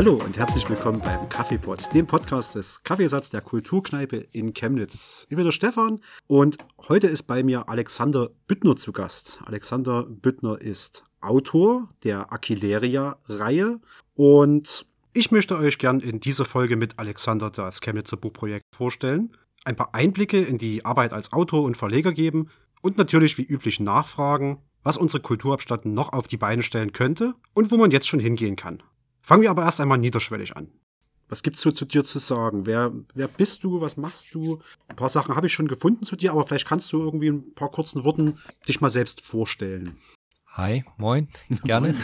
Hallo und herzlich willkommen beim Kaffeepot, dem Podcast des Kaffeesatz der Kulturkneipe in Chemnitz. Ich bin der Stefan und heute ist bei mir Alexander Büttner zu Gast. Alexander Büttner ist Autor der Aquileria-Reihe und ich möchte euch gern in dieser Folge mit Alexander das Chemnitzer Buchprojekt vorstellen, ein paar Einblicke in die Arbeit als Autor und Verleger geben und natürlich wie üblich nachfragen, was unsere Kulturhauptstadt noch auf die Beine stellen könnte und wo man jetzt schon hingehen kann. Fangen wir aber erst einmal niederschwellig an. Was gibt's so zu dir zu sagen? Wer, wer bist du? Was machst du? Ein paar Sachen habe ich schon gefunden zu dir, aber vielleicht kannst du irgendwie in ein paar kurzen Worten dich mal selbst vorstellen. Hi, moin, gerne.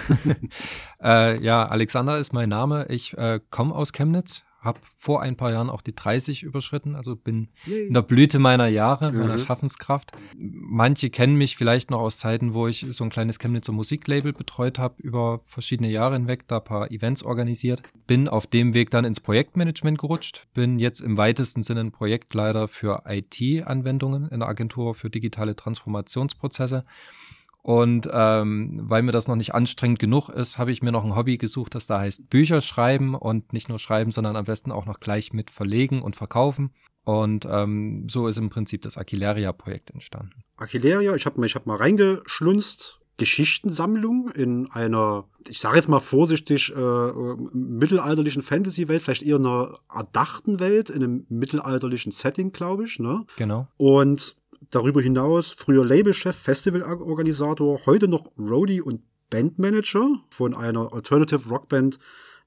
äh, ja, Alexander ist mein Name. Ich äh, komme aus Chemnitz, habe vor ein paar Jahren auch die 30 überschritten, also bin in der Blüte meiner Jahre, meiner mhm. Schaffenskraft. Manche kennen mich vielleicht noch aus Zeiten, wo ich so ein kleines Chemnitzer Musiklabel betreut habe, über verschiedene Jahre hinweg, da ein paar Events organisiert. Bin auf dem Weg dann ins Projektmanagement gerutscht, bin jetzt im weitesten Sinne ein Projektleiter für IT-Anwendungen in der Agentur für digitale Transformationsprozesse und ähm, weil mir das noch nicht anstrengend genug ist, habe ich mir noch ein Hobby gesucht, das da heißt Bücher schreiben und nicht nur schreiben, sondern am besten auch noch gleich mit verlegen und verkaufen. Und ähm, so ist im Prinzip das Aquileria-Projekt entstanden. Aquileria, ich habe ich hab mal reingeschlunzt. Geschichtensammlung in einer, ich sage jetzt mal vorsichtig, äh, mittelalterlichen Fantasy-Welt, vielleicht eher einer erdachten Welt, in einem mittelalterlichen Setting, glaube ich. Ne? Genau. Und darüber hinaus früher Labelchef, Festivalorganisator, heute noch Roadie und Bandmanager von einer Alternative Rockband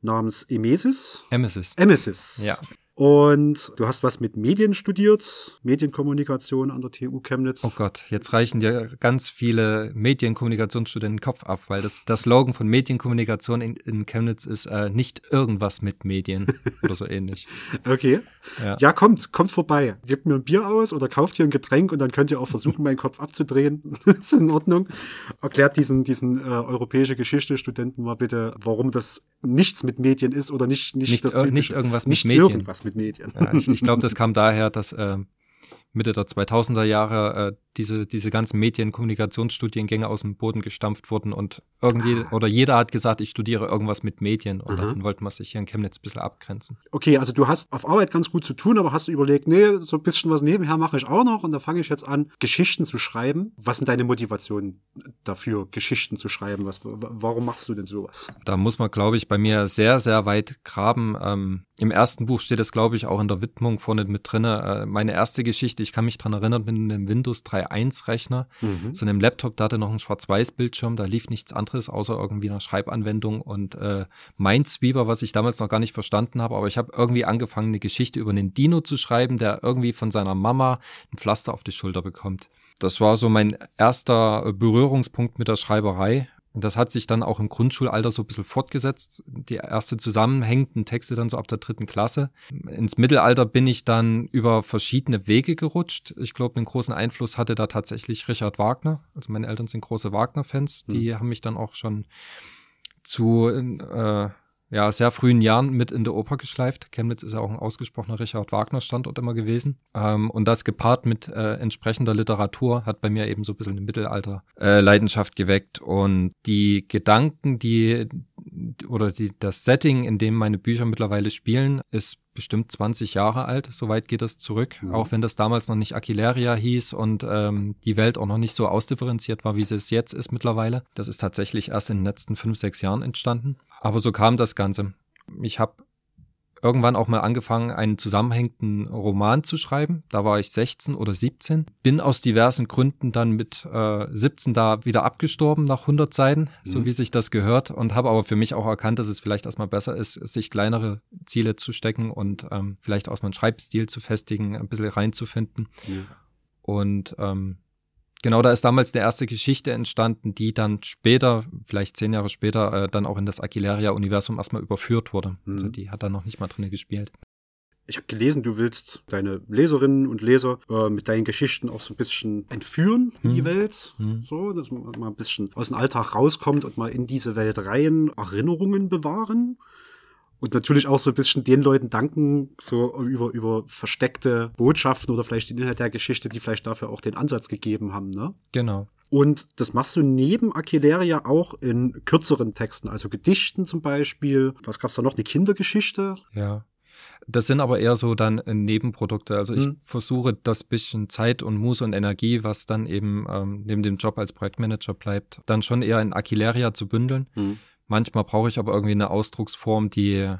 namens Emesis. Emesis. Emesis. Ja. Und du hast was mit Medien studiert, Medienkommunikation an der TU Chemnitz. Oh Gott, jetzt reichen dir ganz viele Medienkommunikationsstudenten den Kopf ab, weil das, das Slogan von Medienkommunikation in, in Chemnitz ist äh, nicht irgendwas mit Medien oder so ähnlich. Okay. Ja. ja, kommt, kommt vorbei. Gebt mir ein Bier aus oder kauft hier ein Getränk und dann könnt ihr auch versuchen, meinen Kopf abzudrehen. ist in Ordnung. Erklärt diesen, diesen äh, europäische Geschichte-Studenten mal bitte, warum das nichts mit Medien ist oder nicht, nicht, nicht das typische, nicht irgendwas nicht mit Medien. Irgendwas mit Medien. Ja, ich, ich glaube, das kam daher, dass äh, Mitte der 2000er Jahre äh, diese, diese ganzen Medien-Kommunikationsstudiengänge aus dem Boden gestampft wurden und irgendwie, ah. oder jeder hat gesagt, ich studiere irgendwas mit Medien und mhm. davon wollte man sich hier in Chemnitz ein bisschen abgrenzen. Okay, also du hast auf Arbeit ganz gut zu tun, aber hast du überlegt, nee, so ein bisschen was nebenher mache ich auch noch und da fange ich jetzt an, Geschichten zu schreiben. Was sind deine Motivationen dafür, Geschichten zu schreiben? Was, warum machst du denn sowas? Da muss man, glaube ich, bei mir sehr, sehr weit graben. Ähm, Im ersten Buch steht es, glaube ich, auch in der Widmung vorne mit drin. Äh, meine erste Geschichte, ich kann mich dran erinnern, mit einem Windows 3 3.1-Rechner, mhm. so einem Laptop, da hatte noch einen Schwarz-Weiß-Bildschirm, da lief nichts anderes außer irgendwie eine Schreibanwendung und äh, Minesweeper, was ich damals noch gar nicht verstanden habe, aber ich habe irgendwie angefangen, eine Geschichte über einen Dino zu schreiben, der irgendwie von seiner Mama ein Pflaster auf die Schulter bekommt. Das war so mein erster Berührungspunkt mit der Schreiberei das hat sich dann auch im Grundschulalter so ein bisschen fortgesetzt. Die erste zusammenhängenden Texte dann so ab der dritten Klasse. Ins Mittelalter bin ich dann über verschiedene Wege gerutscht. Ich glaube, einen großen Einfluss hatte da tatsächlich Richard Wagner. Also meine Eltern sind große Wagner-Fans. Die hm. haben mich dann auch schon zu äh, ja, sehr frühen Jahren mit in der Oper geschleift. Chemnitz ist ja auch ein ausgesprochener Richard Wagner-Standort immer gewesen. Ähm, und das gepaart mit äh, entsprechender Literatur hat bei mir eben so ein bisschen eine Mittelalter-Leidenschaft äh, geweckt. Und die Gedanken, die oder die, das Setting, in dem meine Bücher mittlerweile spielen, ist bestimmt 20 Jahre alt. Soweit geht das zurück. Mhm. Auch wenn das damals noch nicht Aquileria hieß und ähm, die Welt auch noch nicht so ausdifferenziert war, wie sie es jetzt ist mittlerweile. Das ist tatsächlich erst in den letzten fünf, sechs Jahren entstanden. Aber so kam das Ganze. Ich habe irgendwann auch mal angefangen, einen zusammenhängenden Roman zu schreiben. Da war ich 16 oder 17. Bin aus diversen Gründen dann mit äh, 17 da wieder abgestorben nach 100 Seiten, mhm. so wie sich das gehört. Und habe aber für mich auch erkannt, dass es vielleicht erstmal besser ist, sich kleinere Ziele zu stecken und ähm, vielleicht auch mal einen Schreibstil zu festigen, ein bisschen reinzufinden. Mhm. Und ähm, Genau, da ist damals der erste Geschichte entstanden, die dann später, vielleicht zehn Jahre später, äh, dann auch in das Aquileria-Universum erstmal überführt wurde. Also mhm. Also die hat da noch nicht mal drin gespielt. Ich habe gelesen, du willst deine Leserinnen und Leser äh, mit deinen Geschichten auch so ein bisschen entführen in mhm. die Welt. Mhm. So, dass man mal ein bisschen aus dem Alltag rauskommt und mal in diese Welt rein Erinnerungen bewahren. Und natürlich auch so ein bisschen den Leuten danken, so über, über versteckte Botschaften oder vielleicht den Inhalt der Geschichte, die vielleicht dafür auch den Ansatz gegeben haben, ne? Genau. Und das machst du neben Aquileria auch in kürzeren Texten, also Gedichten zum Beispiel. Was gab's da noch? Eine Kindergeschichte? Ja. Das sind aber eher so dann äh, Nebenprodukte. Also ich hm. versuche das bisschen Zeit und Muße und Energie, was dann eben ähm, neben dem Job als Projektmanager bleibt, dann schon eher in Aquileria zu bündeln. Hm. Manchmal brauche ich aber irgendwie eine Ausdrucksform, die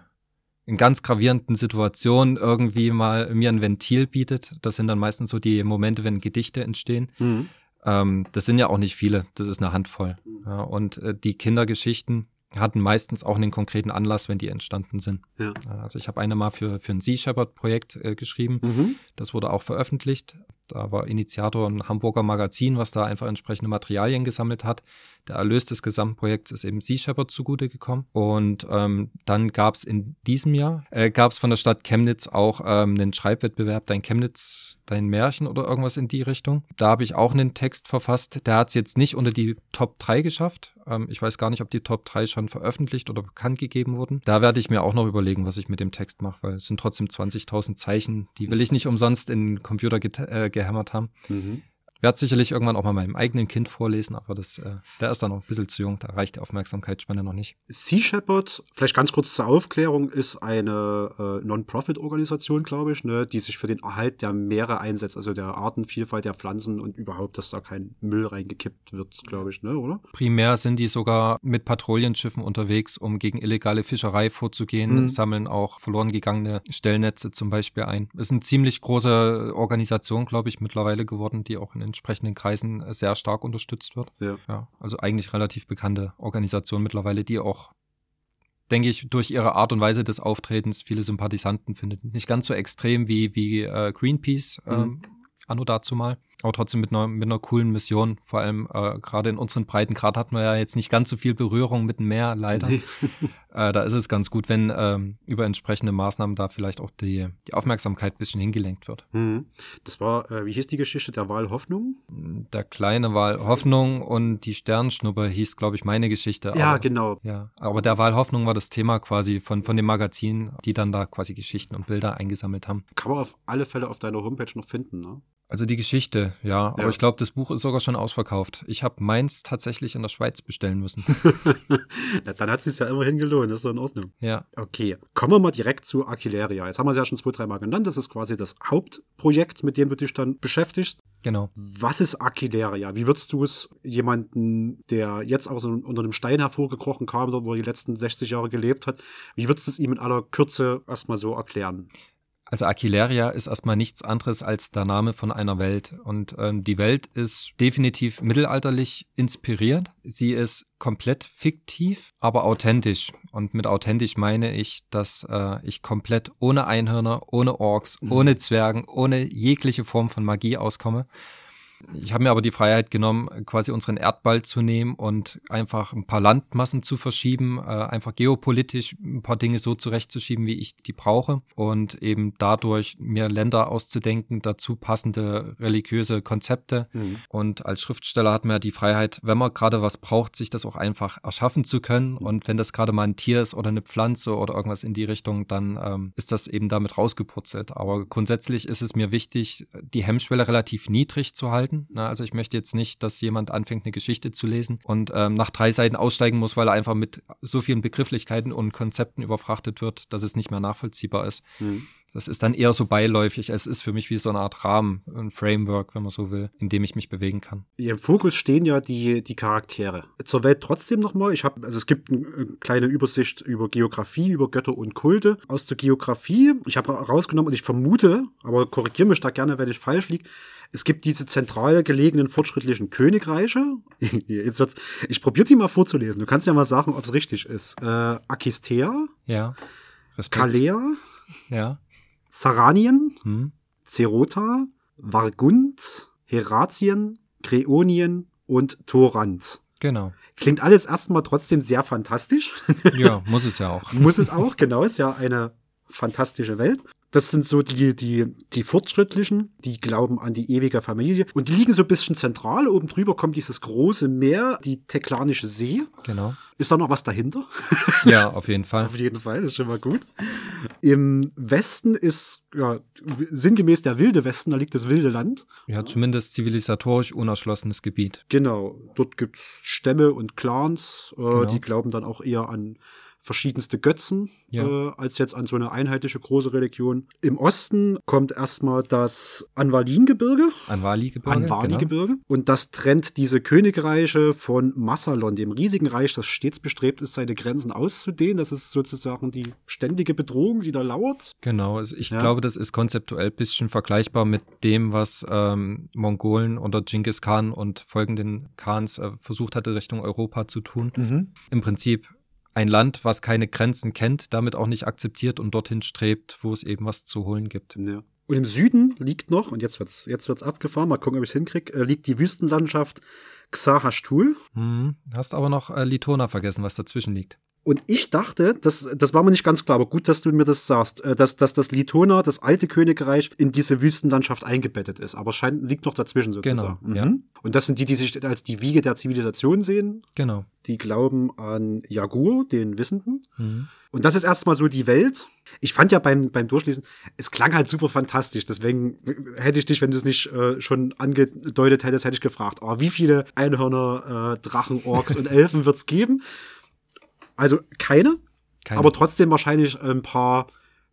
in ganz gravierenden Situationen irgendwie mal mir ein Ventil bietet. Das sind dann meistens so die Momente, wenn Gedichte entstehen. Mhm. Ähm, das sind ja auch nicht viele, das ist eine Handvoll. Ja, und äh, die Kindergeschichten hatten meistens auch einen konkreten Anlass, wenn die entstanden sind. Ja. Also ich habe eine mal für, für ein Sea Shepherd-Projekt äh, geschrieben. Mhm. Das wurde auch veröffentlicht. Da war Initiator ein Hamburger Magazin, was da einfach entsprechende Materialien gesammelt hat. Der Erlös des Gesamtprojekts ist eben Sea Shepherd zugute gekommen. Und ähm, dann gab es in diesem Jahr, äh, gab es von der Stadt Chemnitz auch ähm, einen Schreibwettbewerb, dein Chemnitz, dein Märchen oder irgendwas in die Richtung. Da habe ich auch einen Text verfasst. Der hat es jetzt nicht unter die Top 3 geschafft. Ähm, ich weiß gar nicht, ob die Top 3 schon veröffentlicht oder bekannt gegeben wurden. Da werde ich mir auch noch überlegen, was ich mit dem Text mache, weil es sind trotzdem 20.000 Zeichen. Die will ich nicht umsonst in Computer äh, gehämmert haben. Mhm werde sicherlich irgendwann auch mal meinem eigenen Kind vorlesen, aber das, äh, der ist da noch ein bisschen zu jung, da reicht die Aufmerksamkeitsspanne noch nicht. Sea Shepherd, vielleicht ganz kurz zur Aufklärung, ist eine äh, Non-Profit-Organisation, glaube ich, ne, die sich für den Erhalt der Meere einsetzt, also der Artenvielfalt der Pflanzen und überhaupt, dass da kein Müll reingekippt wird, glaube ich, ne, oder? Primär sind die sogar mit Patrouillenschiffen unterwegs, um gegen illegale Fischerei vorzugehen, mhm. sammeln auch verloren gegangene Stellnetze zum Beispiel ein. Ist eine ziemlich große Organisation, glaube ich, mittlerweile geworden, die auch in entsprechenden Kreisen äh, sehr stark unterstützt wird. Ja. ja. Also eigentlich relativ bekannte Organisation mittlerweile, die auch, denke ich, durch ihre Art und Weise des Auftretens viele Sympathisanten findet. Nicht ganz so extrem wie, wie äh, Greenpeace mhm. ähm, anno dazu mal aber trotzdem mit einer, mit einer coolen Mission. Vor allem äh, gerade in unseren Breitengrad hatten wir ja jetzt nicht ganz so viel Berührung mit dem Meer, leider. Nee. äh, da ist es ganz gut, wenn ähm, über entsprechende Maßnahmen da vielleicht auch die, die Aufmerksamkeit ein bisschen hingelenkt wird. Mhm. Das war, äh, wie hieß die Geschichte, der Wahl Hoffnung? Der kleine Wahl Hoffnung und die Sternschnuppe hieß, glaube ich, meine Geschichte. Ja, aber, genau. Ja, aber der Wahl Hoffnung war das Thema quasi von, von dem Magazin, die dann da quasi Geschichten und Bilder eingesammelt haben. Kann man auf alle Fälle auf deiner Homepage noch finden, ne? Also die Geschichte, ja. Aber ja. ich glaube, das Buch ist sogar schon ausverkauft. Ich habe meins tatsächlich in der Schweiz bestellen müssen. Na, dann hat es sich ja immerhin gelohnt, das ist doch in Ordnung. Ja. Okay, kommen wir mal direkt zu Aquileria. Jetzt haben wir es ja schon zwei, drei Mal genannt. Das ist quasi das Hauptprojekt, mit dem du dich dann beschäftigst. Genau. Was ist Aquileria? Wie würdest du es jemanden, der jetzt aus so unter einem Stein hervorgekrochen kam, wo er die letzten 60 Jahre gelebt hat, wie würdest du es ihm in aller Kürze erstmal so erklären? Also Aquileria ist erstmal nichts anderes als der Name von einer Welt. Und ähm, die Welt ist definitiv mittelalterlich inspiriert. Sie ist komplett fiktiv, aber authentisch. Und mit authentisch meine ich, dass äh, ich komplett ohne Einhörner, ohne Orks, mhm. ohne Zwergen, ohne jegliche Form von Magie auskomme. Ich habe mir aber die Freiheit genommen, quasi unseren Erdball zu nehmen und einfach ein paar Landmassen zu verschieben, äh, einfach geopolitisch ein paar Dinge so zurechtzuschieben, wie ich die brauche und eben dadurch mir Länder auszudenken, dazu passende religiöse Konzepte. Mhm. Und als Schriftsteller hat man ja die Freiheit, wenn man gerade was braucht, sich das auch einfach erschaffen zu können. Mhm. Und wenn das gerade mal ein Tier ist oder eine Pflanze oder irgendwas in die Richtung, dann ähm, ist das eben damit rausgepurzelt. Aber grundsätzlich ist es mir wichtig, die Hemmschwelle relativ niedrig zu halten halten. Also ich möchte jetzt nicht, dass jemand anfängt, eine Geschichte zu lesen und ähm, nach drei Seiten aussteigen muss, weil er einfach mit so vielen Begrifflichkeiten und Konzepten überfrachtet wird, dass es nicht mehr nachvollziehbar ist. Mhm. Das ist dann eher so beiläufig. Es ist für mich wie so eine Art Rahmen, ein Framework, wenn man so will, in dem ich mich bewegen kann. Im Fokus stehen ja die, die Charaktere. Zur Welt trotzdem nochmal. Ich habe, also es gibt eine kleine Übersicht über Geografie, über Götter und Kulte. Aus der Geografie, ich habe rausgenommen und ich vermute, aber korrigiere mich da gerne, wenn ich falsch liege, es gibt diese zentral gelegenen fortschrittlichen Königreiche. Jetzt wird's, ich probiere die mal vorzulesen. Du kannst ja mal sagen, ob es richtig ist. Äh, Akistea. Ja. Respekt. Kalea. Ja. Saranien. Hm. Zerota. Vargund. Heratien. Kreonien und Torant. Genau. Klingt alles erstmal trotzdem sehr fantastisch. Ja, muss es ja auch. muss es auch, genau, ist ja eine fantastische Welt. Das sind so die, die, die Fortschrittlichen, die glauben an die ewige Familie. Und die liegen so ein bisschen zentral. Oben drüber kommt dieses große Meer, die Teklanische See. Genau. Ist da noch was dahinter? Ja, auf jeden Fall. Auf jeden Fall, das ist schon mal gut. Im Westen ist ja, sinngemäß der wilde Westen, da liegt das wilde Land. Ja, zumindest zivilisatorisch unerschlossenes Gebiet. Genau, dort gibt es Stämme und Clans, äh, genau. die glauben dann auch eher an verschiedenste Götzen ja. äh, als jetzt an so eine einheitliche große Religion. Im Osten kommt erstmal das Anvalin-Gebirge. Anvali-Gebirge. Anvali-Gebirge. Genau. Und das trennt diese Königreiche von Massalon, dem riesigen Reich, das stets bestrebt ist, seine Grenzen auszudehnen. Das ist sozusagen die ständige Bedrohung, die da lauert. Genau, also ich ja. glaube, das ist konzeptuell ein bisschen vergleichbar mit dem, was ähm, Mongolen unter Genghis Khan und folgenden Khans äh, versucht hatte, Richtung Europa zu tun. Mhm. Im Prinzip ein Land, was keine Grenzen kennt, damit auch nicht akzeptiert und dorthin strebt, wo es eben was zu holen gibt. Ja. Und im Süden liegt noch, und jetzt wird's, jetzt wird's abgefahren, mal gucken, ob ich es hinkriege, äh, liegt die Wüstenlandschaft Xahastul. Hm, hast aber noch äh, Litona vergessen, was dazwischen liegt. Und ich dachte, das, das war mir nicht ganz klar, aber gut, dass du mir das sagst, äh, dass, dass das Litona, das alte Königreich, in diese Wüstenlandschaft eingebettet ist. Aber scheint, liegt noch dazwischen sozusagen. Genau, mhm. ja. Und das sind die, die sich als die Wiege der Zivilisation sehen. Genau. Die glauben an Jagur, den Wissenden. Mhm. Und das ist erstmal so die Welt. Ich fand ja beim, beim Durchlesen, es klang halt super fantastisch. Deswegen hätte ich dich, wenn du es nicht äh, schon angedeutet hättest, hätte ich gefragt, oh, wie viele Einhörner, äh, Drachen, Orks und Elfen wird es geben? Also keine, keine, aber trotzdem wahrscheinlich ein paar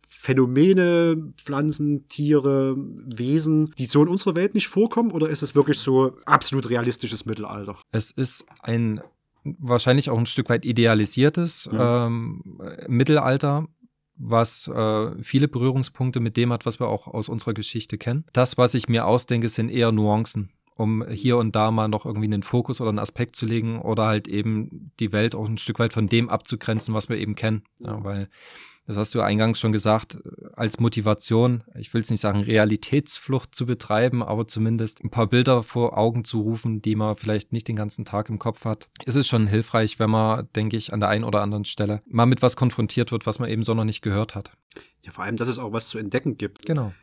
Phänomene, Pflanzen, Tiere, Wesen, die so in unserer Welt nicht vorkommen? Oder ist es wirklich so absolut realistisches Mittelalter? Es ist ein wahrscheinlich auch ein Stück weit idealisiertes ja. ähm, Mittelalter, was äh, viele Berührungspunkte mit dem hat, was wir auch aus unserer Geschichte kennen. Das, was ich mir ausdenke, sind eher Nuancen um hier und da mal noch irgendwie einen Fokus oder einen Aspekt zu legen oder halt eben die Welt auch ein Stück weit von dem abzugrenzen, was wir eben kennen. Ja, weil, das hast du eingangs schon gesagt, als Motivation, ich will es nicht sagen, Realitätsflucht zu betreiben, aber zumindest ein paar Bilder vor Augen zu rufen, die man vielleicht nicht den ganzen Tag im Kopf hat. Es ist schon hilfreich, wenn man, denke ich, an der einen oder anderen Stelle mal mit was konfrontiert wird, was man eben so noch nicht gehört hat. Ja, vor allem, dass es auch was zu entdecken gibt. Genau.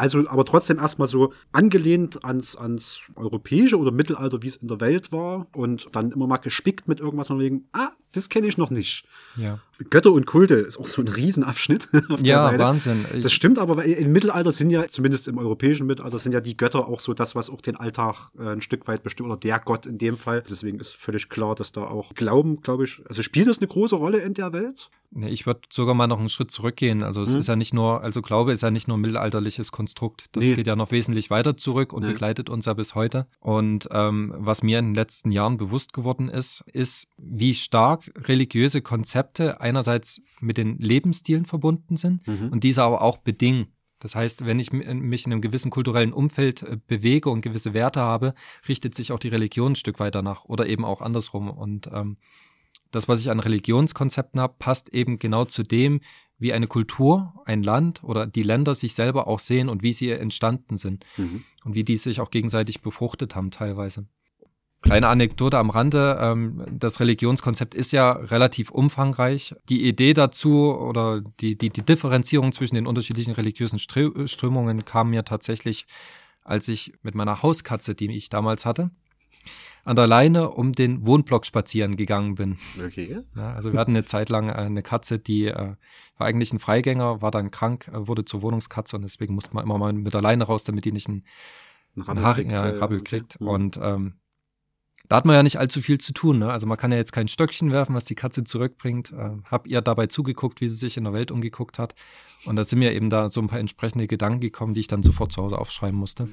Also, aber trotzdem erstmal so angelehnt ans, ans Europäische oder Mittelalter, wie es in der Welt war. Und dann immer mal gespickt mit irgendwas von wegen, ah, das kenne ich noch nicht. Ja. Götter und Kulte ist auch so ein Riesenabschnitt. Ja. Wahnsinn. Das stimmt, aber weil im Mittelalter sind ja, zumindest im europäischen Mittelalter, sind ja die Götter auch so das, was auch den Alltag äh, ein Stück weit bestimmt, oder der Gott in dem Fall. Deswegen ist völlig klar, dass da auch Glauben, glaube ich, also spielt das eine große Rolle in der Welt? Nee, ich würde sogar mal noch einen Schritt zurückgehen. Also es hm. ist ja nicht nur, also Glaube ist ja nicht nur ein mittelalterliches Konstrukt. Das nee. geht ja noch wesentlich weiter zurück und nee. begleitet uns ja bis heute. Und ähm, was mir in den letzten Jahren bewusst geworden ist, ist, wie stark religiöse Konzepte einerseits mit den Lebensstilen verbunden sind mhm. und diese aber auch bedingen. Das heißt, wenn ich mich in einem gewissen kulturellen Umfeld äh, bewege und gewisse Werte habe, richtet sich auch die Religion ein Stück weiter nach oder eben auch andersrum. Und ähm, das, was ich an Religionskonzepten habe, passt eben genau zu dem, wie eine Kultur, ein Land oder die Länder sich selber auch sehen und wie sie entstanden sind mhm. und wie die sich auch gegenseitig befruchtet haben teilweise. Kleine Anekdote am Rande, ähm, das Religionskonzept ist ja relativ umfangreich. Die Idee dazu oder die, die, die Differenzierung zwischen den unterschiedlichen religiösen Strömungen kam mir tatsächlich, als ich mit meiner Hauskatze, die ich damals hatte, an der Leine um den Wohnblock spazieren gegangen bin. Okay. Ja, also wir hatten eine Zeit lang äh, eine Katze, die äh, war eigentlich ein Freigänger, war dann krank, äh, wurde zur Wohnungskatze und deswegen musste man immer mal mit der Leine raus, damit die nicht einen, einen Rabbel, Haar, kriegt, ja, einen Rabbel kriegt. Mhm. Und ähm, da hat man ja nicht allzu viel zu tun. Ne? Also man kann ja jetzt kein Stöckchen werfen, was die Katze zurückbringt. Äh, hab ihr dabei zugeguckt, wie sie sich in der Welt umgeguckt hat. Und da sind mir eben da so ein paar entsprechende Gedanken gekommen, die ich dann sofort zu Hause aufschreiben musste.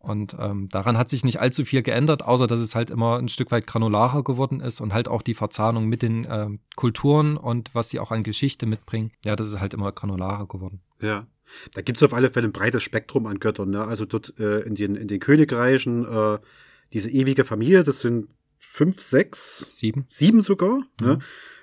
Und ähm, daran hat sich nicht allzu viel geändert, außer dass es halt immer ein Stück weit granularer geworden ist und halt auch die Verzahnung mit den äh, Kulturen und was sie auch an Geschichte mitbringen. Ja, das ist halt immer granularer geworden. Ja. Da gibt es auf alle Fälle ein breites Spektrum an Göttern. Ne? Also dort äh, in, den, in den Königreichen, äh, diese ewige Familie, das sind fünf, sechs, sieben, sieben sogar. Ne? Mhm. Ne?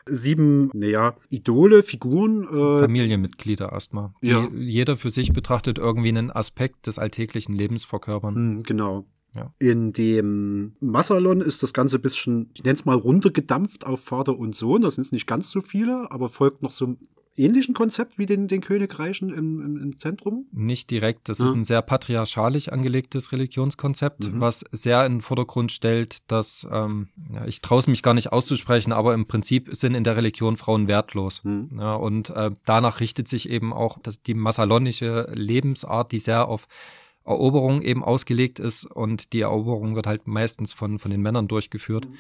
sieben, naja, Idole, Figuren. Äh, Familienmitglieder erstmal. Ja. jeder für sich betrachtet irgendwie einen Aspekt des alltäglichen Lebens verkörpern. Mhm, genau. Ja. In dem Massalon ist das Ganze ein bisschen, ich nenne es mal runtergedampft auf Vater und Sohn. Das sind nicht ganz so viele, aber folgt noch so ähnlichen Konzept wie den, den Königreichen im, im, im Zentrum? Nicht direkt. Das ja. ist ein sehr patriarchalisch angelegtes Religionskonzept, mhm. was sehr in den Vordergrund stellt, dass, ähm, ja, ich traue es mich gar nicht auszusprechen, aber im Prinzip sind in der Religion Frauen wertlos. Mhm. Ja, und äh, danach richtet sich eben auch das, die massalonische Lebensart, die sehr auf Eroberung eben ausgelegt ist und die Eroberung wird halt meistens von, von den Männern durchgeführt. Mhm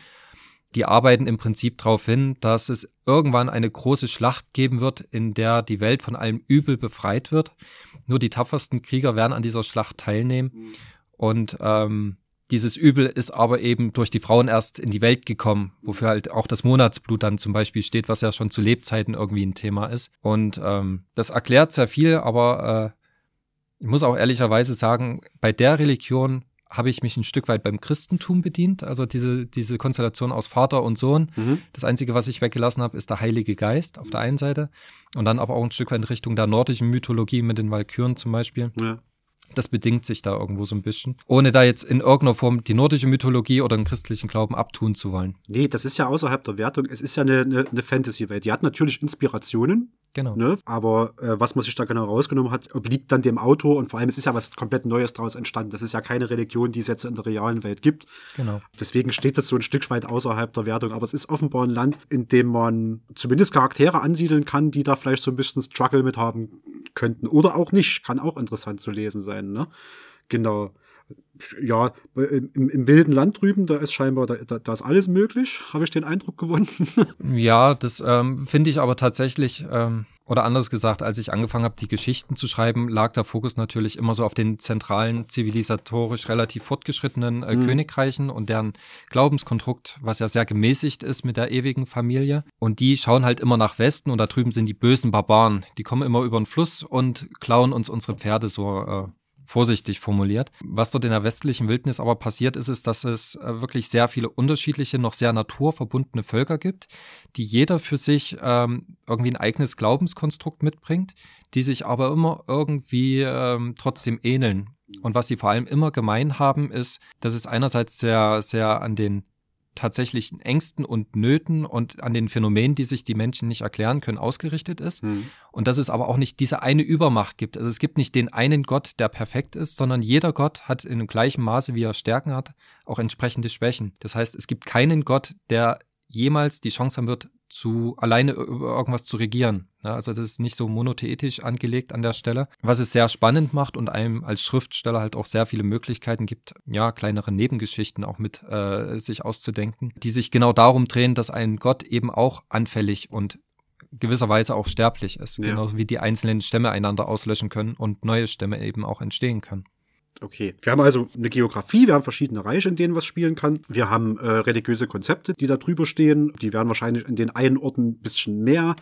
die arbeiten im Prinzip darauf hin, dass es irgendwann eine große Schlacht geben wird, in der die Welt von allem Übel befreit wird. Nur die tapfersten Krieger werden an dieser Schlacht teilnehmen. Mhm. Und ähm, dieses Übel ist aber eben durch die Frauen erst in die Welt gekommen, wofür halt auch das Monatsblut dann zum Beispiel steht, was ja schon zu Lebzeiten irgendwie ein Thema ist. Und ähm, das erklärt sehr viel, aber äh, ich muss auch ehrlicherweise sagen, bei der Religion habe ich mich ein Stück weit beim Christentum bedient, also diese, diese Konstellation aus Vater und Sohn. Mhm. Das Einzige, was ich weggelassen habe, ist der Heilige Geist auf der einen Seite und dann aber auch ein Stück weit in Richtung der nordischen Mythologie mit den Walküren zum Beispiel. Ja. Das bedingt sich da irgendwo so ein bisschen. Ohne da jetzt in irgendeiner Form die nordische Mythologie oder den christlichen Glauben abtun zu wollen. Nee, das ist ja außerhalb der Wertung. Es ist ja eine, eine, eine Fantasy-Welt. Die hat natürlich Inspirationen, Genau. Ne? Aber äh, was man sich da genau rausgenommen hat, obliegt dann dem Autor und vor allem es ist ja was komplett Neues daraus entstanden. Das ist ja keine Religion, die es jetzt in der realen Welt gibt. Genau. Deswegen steht das so ein Stück weit außerhalb der Wertung. Aber es ist offenbar ein Land, in dem man zumindest Charaktere ansiedeln kann, die da vielleicht so ein bisschen Struggle mit haben könnten. Oder auch nicht. Kann auch interessant zu lesen sein. Ne? Genau ja, im, im, wilden Land drüben, da ist scheinbar, da, da ist alles möglich, habe ich den Eindruck gewonnen. ja, das ähm, finde ich aber tatsächlich, ähm, oder anders gesagt, als ich angefangen habe, die Geschichten zu schreiben, lag der Fokus natürlich immer so auf den zentralen, zivilisatorisch relativ fortgeschrittenen äh, mhm. Königreichen und deren Glaubenskonstrukt, was ja sehr gemäßigt ist mit der ewigen Familie. Und die schauen halt immer nach Westen und da drüben sind die bösen Barbaren. Die kommen immer über den Fluss und klauen uns unsere Pferde so äh, vorsichtig formuliert. Was dort in der westlichen Wildnis aber passiert ist, ist, dass es äh, wirklich sehr viele unterschiedliche, noch sehr naturverbundene Völker gibt, die jeder für sich ähm, irgendwie ein eigenes Glaubenskonstrukt mitbringt, die sich aber immer irgendwie ähm, trotzdem ähneln. Und was sie vor allem immer gemein haben, ist, dass es einerseits sehr, sehr an den tatsächlichen Ängsten und Nöten und an den Phänomenen, die sich die Menschen nicht erklären können, ausgerichtet ist. Mhm. Und dass es aber auch nicht diese eine Übermacht gibt. Also es gibt nicht den einen Gott, der perfekt ist, sondern jeder Gott hat in dem gleichen Maße, wie er Stärken hat, auch entsprechende Schwächen. Das heißt, es gibt keinen Gott, der jemals die Chance haben wird, zu alleine über irgendwas zu regieren. Ja, also das ist nicht so monotheetisch angelegt an der Stelle, was es sehr spannend macht und einem als Schriftsteller halt auch sehr viele Möglichkeiten gibt, ja, kleinere Nebengeschichten auch mit äh, sich auszudenken, die sich genau darum drehen, dass ein Gott eben auch anfällig und gewisserweise auch sterblich ist, ja. genauso wie die einzelnen Stämme einander auslöschen können und neue Stämme eben auch entstehen können. Okay. Wir haben also eine Geografie, wir haben verschiedene Reiche, in denen was spielen kann. Wir haben äh, religiöse Konzepte, die da drüber stehen. Die werden wahrscheinlich in den einen Orten ein bisschen mehr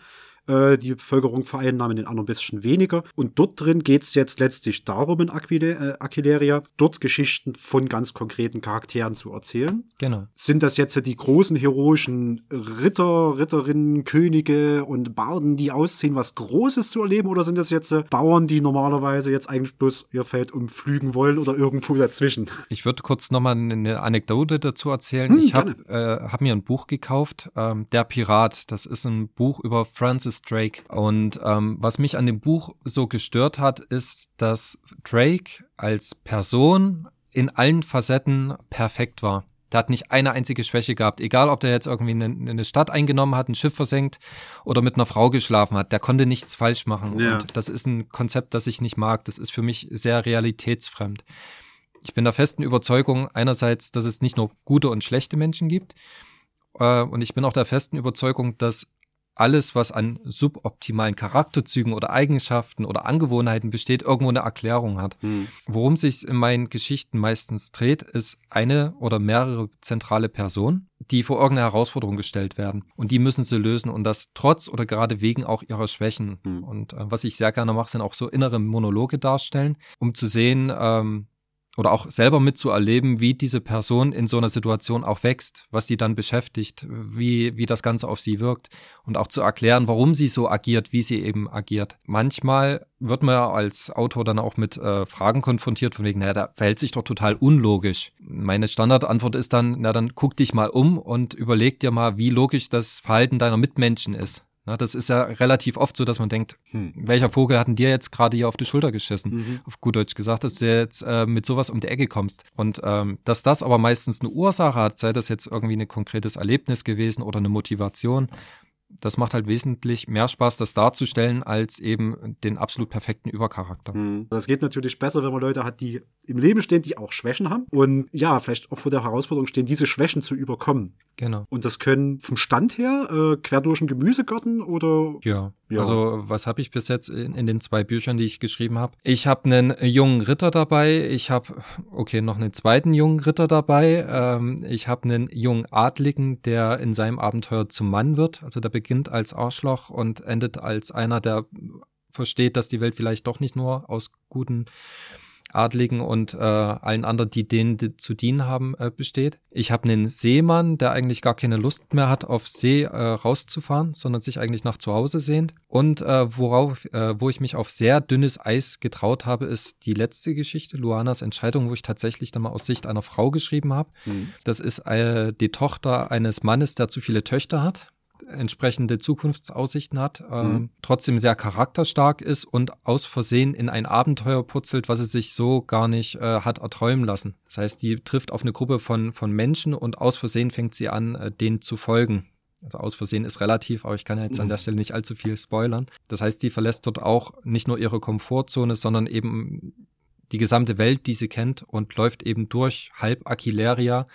äh, die Bevölkerung vereinnahmen, in den anderen ein bisschen weniger. Und dort drin geht es jetzt letztlich darum, in Aquile, äh, Aquileria, dort Geschichten von ganz konkreten Charakteren zu erzählen. Genau. Sind das jetzt die großen heroischen Ritter, Ritterinnen, Könige und Barden, die ausziehen, was Großes zu erleben? Oder sind das jetzt äh, Bauern, die normalerweise jetzt eigentlich bloß ihr Feld umflügen wollen oder irgendwo dazwischen? Ich würde kurz nochmal eine Anekdote dazu erzählen. Hm, ich habe äh, hab mir ein Buch gekauft, ähm, Der Pirat. Das ist ein Buch über Francis Drake. Und ähm, was mich an dem Buch so gestört hat, ist, dass Drake als Person in allen Facetten perfekt war. Der hat nicht eine einzige Schwäche gehabt. Egal, ob der jetzt irgendwie eine, eine, Stadt eingenommen hat, ein Schiff versenkt oder mit einer Frau geschlafen hat. Der konnte nichts falsch machen. Ja. Und das ist ein Konzept, das ich nicht mag. Das ist für mich sehr realitätsfremd. Ich bin der festen Überzeugung einerseits, dass es nicht nur gute und schlechte Menschen gibt. Äh, und ich bin auch der festen Überzeugung, dass alles, was an suboptimalen Charakterzügen oder Eigenschaften oder Angewohnheiten besteht, irgendwo eine Erklärung hat. Hm. Worum sich in meinen Geschichten meistens dreht, ist eine oder mehrere zentrale Personen, die vor irgendeine Herausforderung gestellt werden. Und die müssen sie lösen und das trotz oder gerade wegen auch ihrer Schwächen. Hm. Und äh, was ich sehr gerne mache, sind auch so innere Monologe darstellen, um zu sehen, ähm, oder auch selber mitzuerleben, wie diese Person in so einer Situation auch wächst, was sie dann beschäftigt, wie, wie das Ganze auf sie wirkt und auch zu erklären, warum sie so agiert, wie sie eben agiert. Manchmal wird man ja als Autor dann auch mit äh, Fragen konfrontiert, von wegen, naja, da verhält sich doch total unlogisch. Meine Standardantwort ist dann, na dann guck dich mal um und überleg dir mal, wie logisch das Verhalten deiner Mitmenschen ist. Das ist ja relativ oft so, dass man denkt, hm. welcher Vogel hat denn dir jetzt gerade hier auf die Schulter geschissen? Mhm. Auf gut Deutsch gesagt, dass du jetzt äh, mit sowas um die Ecke kommst. Und ähm, dass das aber meistens eine Ursache hat, sei das jetzt irgendwie ein konkretes Erlebnis gewesen oder eine Motivation, das macht halt wesentlich mehr Spaß, das darzustellen, als eben den absolut perfekten Übercharakter. Mhm. Das geht natürlich besser, wenn man Leute hat, die im Leben stehen, die auch Schwächen haben und ja, vielleicht auch vor der Herausforderung stehen, diese Schwächen zu überkommen. Genau. Und das können vom Stand her äh, quer durch den Gemüsegarten oder? Ja. ja. Also was habe ich bis jetzt in, in, den zwei Büchern, die ich geschrieben habe? Ich habe einen jungen Ritter dabei. Ich habe, okay, noch einen zweiten jungen Ritter dabei. Ähm, ich habe einen jungen Adligen, der in seinem Abenteuer zum Mann wird. Also der beginnt als Arschloch und endet als einer, der versteht, dass die Welt vielleicht doch nicht nur aus guten Adligen und äh, allen anderen, die denen die zu dienen haben, äh, besteht. Ich habe einen Seemann, der eigentlich gar keine Lust mehr hat, auf See äh, rauszufahren, sondern sich eigentlich nach zu Hause sehnt. Und äh, worauf, äh, wo ich mich auf sehr dünnes Eis getraut habe, ist die letzte Geschichte, Luanas Entscheidung, wo ich tatsächlich dann mal aus Sicht einer Frau geschrieben habe. Mhm. Das ist äh, die Tochter eines Mannes, der zu viele Töchter hat entsprechende Zukunftsaussichten hat, äh, mhm. trotzdem sehr charakterstark ist und aus Versehen in ein Abenteuer putzelt, was es sich so gar nicht äh, hat erträumen lassen. Das heißt, die trifft auf eine Gruppe von, von Menschen und aus Versehen fängt sie an, äh, denen zu folgen. Also aus Versehen ist relativ, aber ich kann ja jetzt an der Stelle nicht allzu viel spoilern. Das heißt, die verlässt dort auch nicht nur ihre Komfortzone, sondern eben die gesamte Welt, die sie kennt und läuft eben durch halb Aquileria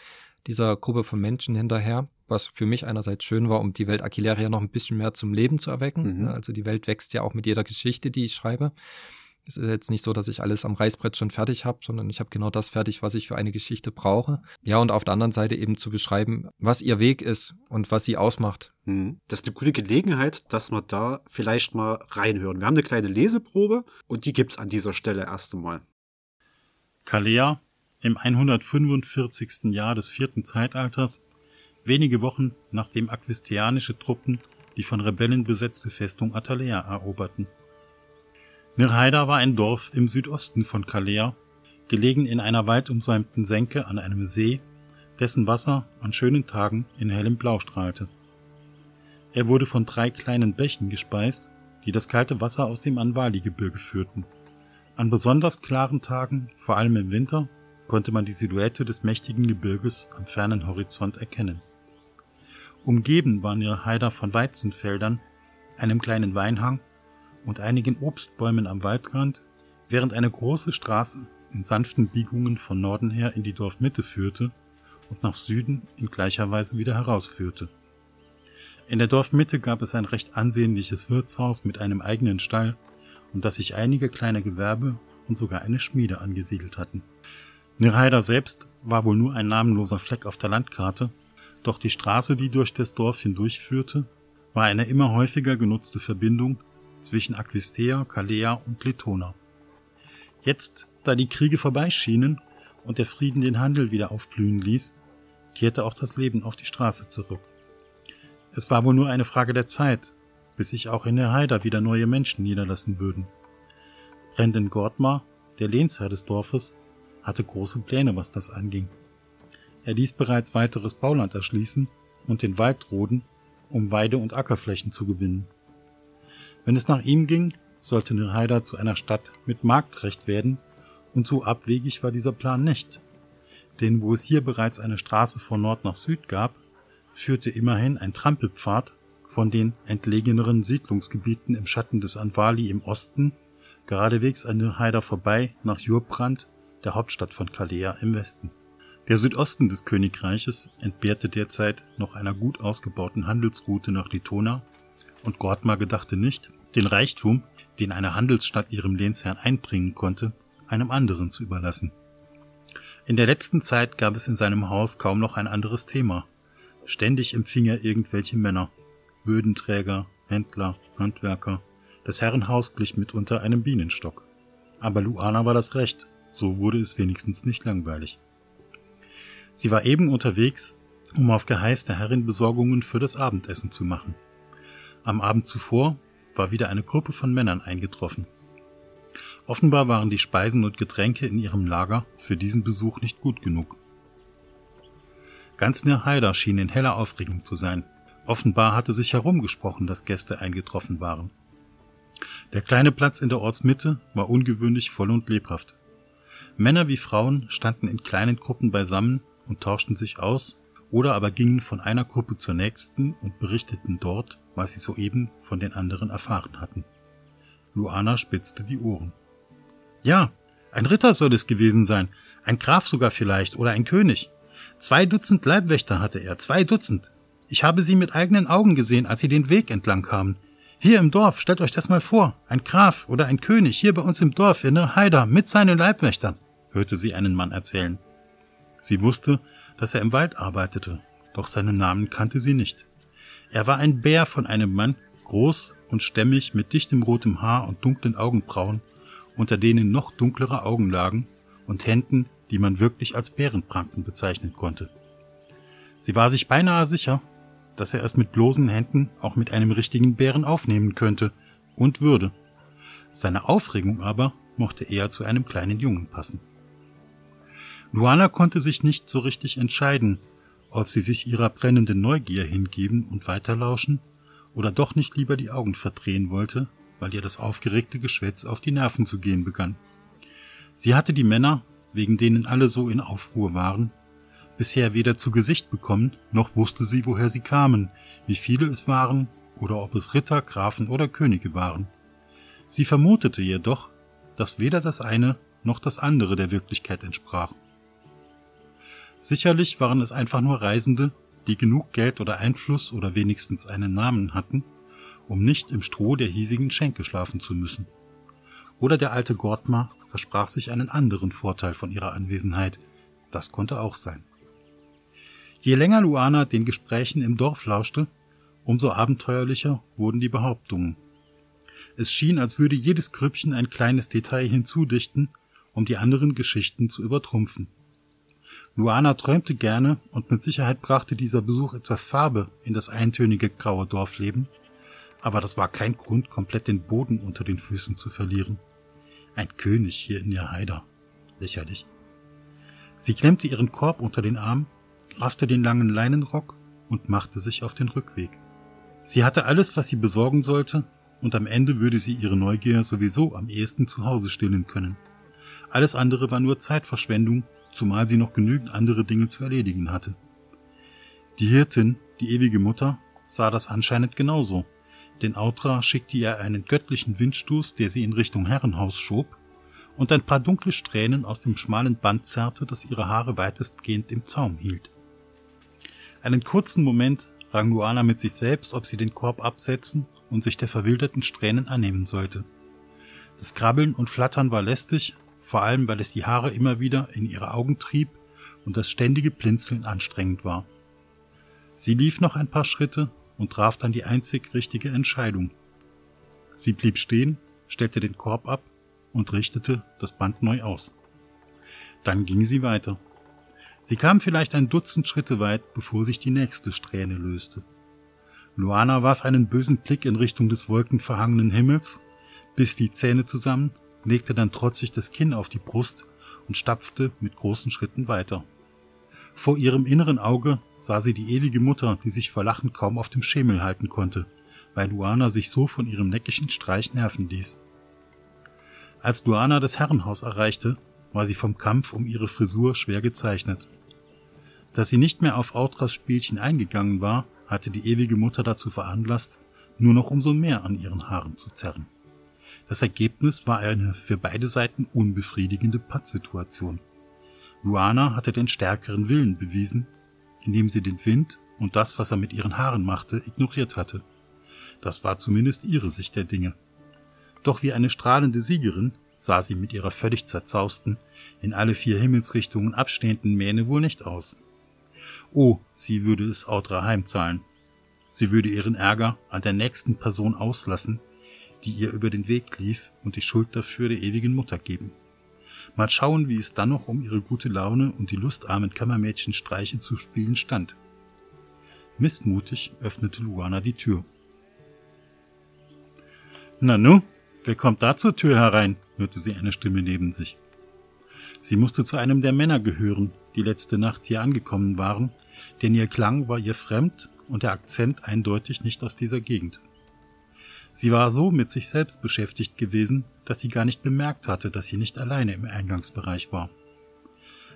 dieser Gruppe von Menschen hinterher was für mich einerseits schön war, um die Welt Aquileria noch ein bisschen mehr zum Leben zu erwecken. Mhm. Also die Welt wächst ja auch mit jeder Geschichte, die ich schreibe. Es ist jetzt nicht so, dass ich alles am Reißbrett schon fertig habe, sondern ich habe genau das fertig, was ich für eine Geschichte brauche. Ja, und auf der anderen Seite eben zu beschreiben, was ihr Weg ist und was sie ausmacht. Mhm. Das ist eine gute Gelegenheit, dass wir da vielleicht mal reinhören. Wir haben eine kleine Leseprobe und die gibt's an dieser Stelle erst einmal. Kalea, im 145. Jahr des vierten Zeitalters, wenige Wochen nachdem aquistianische Truppen die von Rebellen besetzte Festung Atalea eroberten. Nirhaida war ein Dorf im Südosten von Kalea, gelegen in einer waldumsäumten Senke an einem See, dessen Wasser an schönen Tagen in hellem Blau strahlte. Er wurde von drei kleinen Bächen gespeist, die das kalte Wasser aus dem Anwali-Gebirge führten. An besonders klaren Tagen, vor allem im Winter, konnte man die Silhouette des mächtigen Gebirges am fernen Horizont erkennen. Umgeben waren ihre Heider von Weizenfeldern, einem kleinen Weinhang und einigen Obstbäumen am Waldrand, während eine große Straße in sanften Biegungen von Norden her in die Dorfmitte führte und nach Süden in gleicher Weise wieder herausführte. In der Dorfmitte gab es ein recht ansehnliches Wirtshaus mit einem eigenen Stall und das sich einige kleine Gewerbe und sogar eine Schmiede angesiedelt hatten. Nirhaida selbst war wohl nur ein namenloser Fleck auf der Landkarte doch die Straße, die durch das Dorf hindurchführte, war eine immer häufiger genutzte Verbindung zwischen Aquistea, Calea und Letona. Jetzt, da die Kriege vorbeischienen und der Frieden den Handel wieder aufblühen ließ, kehrte auch das Leben auf die Straße zurück. Es war wohl nur eine Frage der Zeit, bis sich auch in der Haida wieder neue Menschen niederlassen würden. Brendan Gortmar, der Lehnsherr des Dorfes, hatte große Pläne, was das anging. Er ließ bereits weiteres Bauland erschließen und den Wald roden, um Weide- und Ackerflächen zu gewinnen. Wenn es nach ihm ging, sollte Nirhaida zu einer Stadt mit Marktrecht werden, und so abwegig war dieser Plan nicht. Denn wo es hier bereits eine Straße von Nord nach Süd gab, führte immerhin ein Trampelpfad von den entlegeneren Siedlungsgebieten im Schatten des Anwali im Osten geradewegs an Nirhaida vorbei nach Jurbrand, der Hauptstadt von Kalea im Westen. Der Südosten des Königreiches entbehrte derzeit noch einer gut ausgebauten Handelsroute nach Litona, und Gortmar gedachte nicht, den Reichtum, den eine Handelsstadt ihrem Lehnsherrn einbringen konnte, einem anderen zu überlassen. In der letzten Zeit gab es in seinem Haus kaum noch ein anderes Thema. Ständig empfing er irgendwelche Männer, Bödenträger, Händler, Handwerker. Das Herrenhaus glich mitunter einem Bienenstock. Aber Luana war das Recht, so wurde es wenigstens nicht langweilig. Sie war eben unterwegs, um auf Geheiß der Herrin Besorgungen für das Abendessen zu machen. Am Abend zuvor war wieder eine Gruppe von Männern eingetroffen. Offenbar waren die Speisen und Getränke in ihrem Lager für diesen Besuch nicht gut genug. Ganz Nirhaida schien in heller Aufregung zu sein. Offenbar hatte sich herumgesprochen, dass Gäste eingetroffen waren. Der kleine Platz in der Ortsmitte war ungewöhnlich voll und lebhaft. Männer wie Frauen standen in kleinen Gruppen beisammen und tauschten sich aus oder aber gingen von einer Gruppe zur nächsten und berichteten dort, was sie soeben von den anderen erfahren hatten. Luana spitzte die Ohren. Ja, ein Ritter soll es gewesen sein, ein Graf sogar vielleicht oder ein König. Zwei Dutzend Leibwächter hatte er, zwei Dutzend. Ich habe sie mit eigenen Augen gesehen, als sie den Weg entlang kamen. Hier im Dorf, stellt euch das mal vor, ein Graf oder ein König hier bei uns im Dorf in der Haida mit seinen Leibwächtern, hörte sie einen Mann erzählen. Sie wusste, dass er im Wald arbeitete, doch seinen Namen kannte sie nicht. Er war ein Bär von einem Mann, groß und stämmig mit dichtem rotem Haar und dunklen Augenbrauen, unter denen noch dunklere Augen lagen, und Händen, die man wirklich als Bärenpranken bezeichnen konnte. Sie war sich beinahe sicher, dass er es mit bloßen Händen auch mit einem richtigen Bären aufnehmen könnte und würde. Seine Aufregung aber mochte eher zu einem kleinen Jungen passen. Luana konnte sich nicht so richtig entscheiden, ob sie sich ihrer brennenden Neugier hingeben und weiterlauschen oder doch nicht lieber die Augen verdrehen wollte, weil ihr das aufgeregte Geschwätz auf die Nerven zu gehen begann. Sie hatte die Männer, wegen denen alle so in Aufruhr waren, bisher weder zu Gesicht bekommen, noch wusste sie, woher sie kamen, wie viele es waren oder ob es Ritter, Grafen oder Könige waren. Sie vermutete jedoch, dass weder das eine noch das andere der Wirklichkeit entsprach. Sicherlich waren es einfach nur Reisende, die genug Geld oder Einfluss oder wenigstens einen Namen hatten, um nicht im Stroh der hiesigen Schenke schlafen zu müssen. Oder der alte Gortmar versprach sich einen anderen Vorteil von ihrer Anwesenheit. Das konnte auch sein. Je länger Luana den Gesprächen im Dorf lauschte, umso abenteuerlicher wurden die Behauptungen. Es schien, als würde jedes Grüppchen ein kleines Detail hinzudichten, um die anderen Geschichten zu übertrumpfen. Luana träumte gerne und mit Sicherheit brachte dieser Besuch etwas Farbe in das eintönige graue Dorfleben, aber das war kein Grund, komplett den Boden unter den Füßen zu verlieren. Ein König hier in ihr Heider. Lächerlich. Sie klemmte ihren Korb unter den Arm raffte den langen Leinenrock und machte sich auf den Rückweg. Sie hatte alles, was sie besorgen sollte, und am Ende würde sie ihre Neugier sowieso am ehesten zu Hause stillen können. Alles andere war nur Zeitverschwendung, zumal sie noch genügend andere Dinge zu erledigen hatte. Die Hirtin, die ewige Mutter, sah das anscheinend genauso, denn Autra schickte ihr einen göttlichen Windstoß, der sie in Richtung Herrenhaus schob, und ein paar dunkle Strähnen aus dem schmalen Band zerrte, das ihre Haare weitestgehend im Zaum hielt. Einen kurzen Moment rang Luana mit sich selbst, ob sie den Korb absetzen und sich der verwilderten Strähnen annehmen sollte. Das Krabbeln und Flattern war lästig, vor allem weil es die Haare immer wieder in ihre Augen trieb und das ständige Blinzeln anstrengend war. Sie lief noch ein paar Schritte und traf dann die einzig richtige Entscheidung. Sie blieb stehen, stellte den Korb ab und richtete das Band neu aus. Dann ging sie weiter. Sie kam vielleicht ein Dutzend Schritte weit, bevor sich die nächste Strähne löste. Luana warf einen bösen Blick in Richtung des wolkenverhangenen Himmels, biss die Zähne zusammen, legte dann trotzig das Kinn auf die Brust und stapfte mit großen Schritten weiter. Vor ihrem inneren Auge sah sie die ewige Mutter, die sich vor Lachen kaum auf dem Schemel halten konnte, weil Luana sich so von ihrem neckischen Streich nerven ließ. Als Luana das Herrenhaus erreichte, war sie vom Kampf um ihre Frisur schwer gezeichnet. Dass sie nicht mehr auf Autras Spielchen eingegangen war, hatte die ewige Mutter dazu veranlasst, nur noch umso mehr an ihren Haaren zu zerren. Das Ergebnis war eine für beide Seiten unbefriedigende Pattsituation. Luana hatte den stärkeren Willen bewiesen, indem sie den Wind und das, was er mit ihren Haaren machte, ignoriert hatte. Das war zumindest ihre Sicht der Dinge. Doch wie eine strahlende Siegerin sah sie mit ihrer völlig zerzausten, in alle vier Himmelsrichtungen abstehenden Mähne wohl nicht aus. Oh, sie würde es Audra heimzahlen. Sie würde ihren Ärger an der nächsten Person auslassen, die ihr über den Weg lief und die Schuld dafür der ewigen Mutter geben. Mal schauen, wie es dann noch um ihre gute Laune und die lustarmen Kammermädchen Streiche zu spielen stand. Missmutig öffnete Luana die Tür. Na nu, wer kommt da zur Tür herein? hörte sie eine Stimme neben sich. Sie musste zu einem der Männer gehören, die letzte Nacht hier angekommen waren denn ihr Klang war ihr fremd und der Akzent eindeutig nicht aus dieser Gegend. Sie war so mit sich selbst beschäftigt gewesen, dass sie gar nicht bemerkt hatte, dass sie nicht alleine im Eingangsbereich war.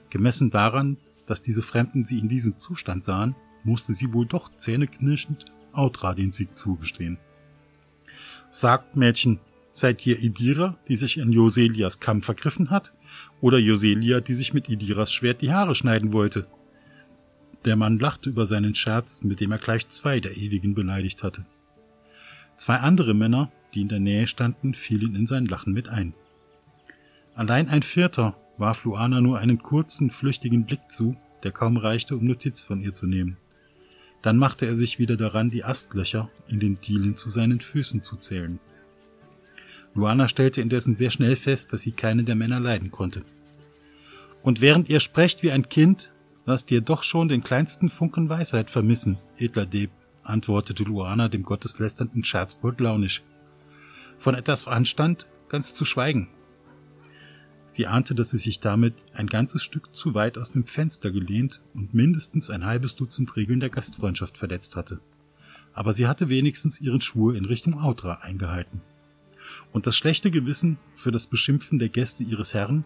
Gemessen daran, dass diese Fremden sie in diesem Zustand sahen, musste sie wohl doch zähneknirschend Autra den Sieg zugestehen. Sagt, Mädchen, seid ihr Idira, die sich in Joselias Kamm vergriffen hat, oder Joselia, die sich mit Idiras Schwert die Haare schneiden wollte? Der Mann lachte über seinen Scherz, mit dem er gleich zwei der Ewigen beleidigt hatte. Zwei andere Männer, die in der Nähe standen, fielen in sein Lachen mit ein. Allein ein vierter warf Luana nur einen kurzen, flüchtigen Blick zu, der kaum reichte, um Notiz von ihr zu nehmen. Dann machte er sich wieder daran, die Astlöcher in den Dielen zu seinen Füßen zu zählen. Luana stellte indessen sehr schnell fest, dass sie keinen der Männer leiden konnte. Und während ihr sprecht wie ein Kind, lasst ihr doch schon den kleinsten Funken Weisheit vermissen, edler Deb, antwortete Luana dem gotteslästernden Scherzbold launisch. Von etwas Anstand ganz zu schweigen. Sie ahnte, dass sie sich damit ein ganzes Stück zu weit aus dem Fenster gelehnt und mindestens ein halbes Dutzend Regeln der Gastfreundschaft verletzt hatte. Aber sie hatte wenigstens ihren Schwur in Richtung Autra eingehalten. Und das schlechte Gewissen für das Beschimpfen der Gäste ihres Herrn,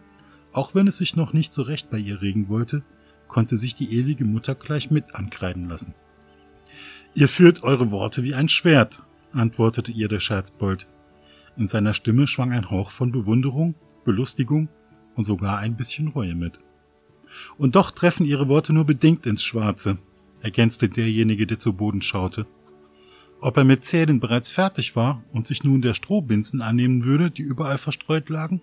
auch wenn es sich noch nicht so recht bei ihr regen wollte, konnte sich die ewige Mutter gleich mit ankreiden lassen. Ihr führt eure Worte wie ein Schwert, antwortete ihr der Scherzbold. In seiner Stimme schwang ein Hauch von Bewunderung, Belustigung und sogar ein bisschen Reue mit. Und doch treffen ihre Worte nur bedingt ins Schwarze, ergänzte derjenige, der zu Boden schaute. Ob er mit Zählen bereits fertig war und sich nun der Strohbinzen annehmen würde, die überall verstreut lagen?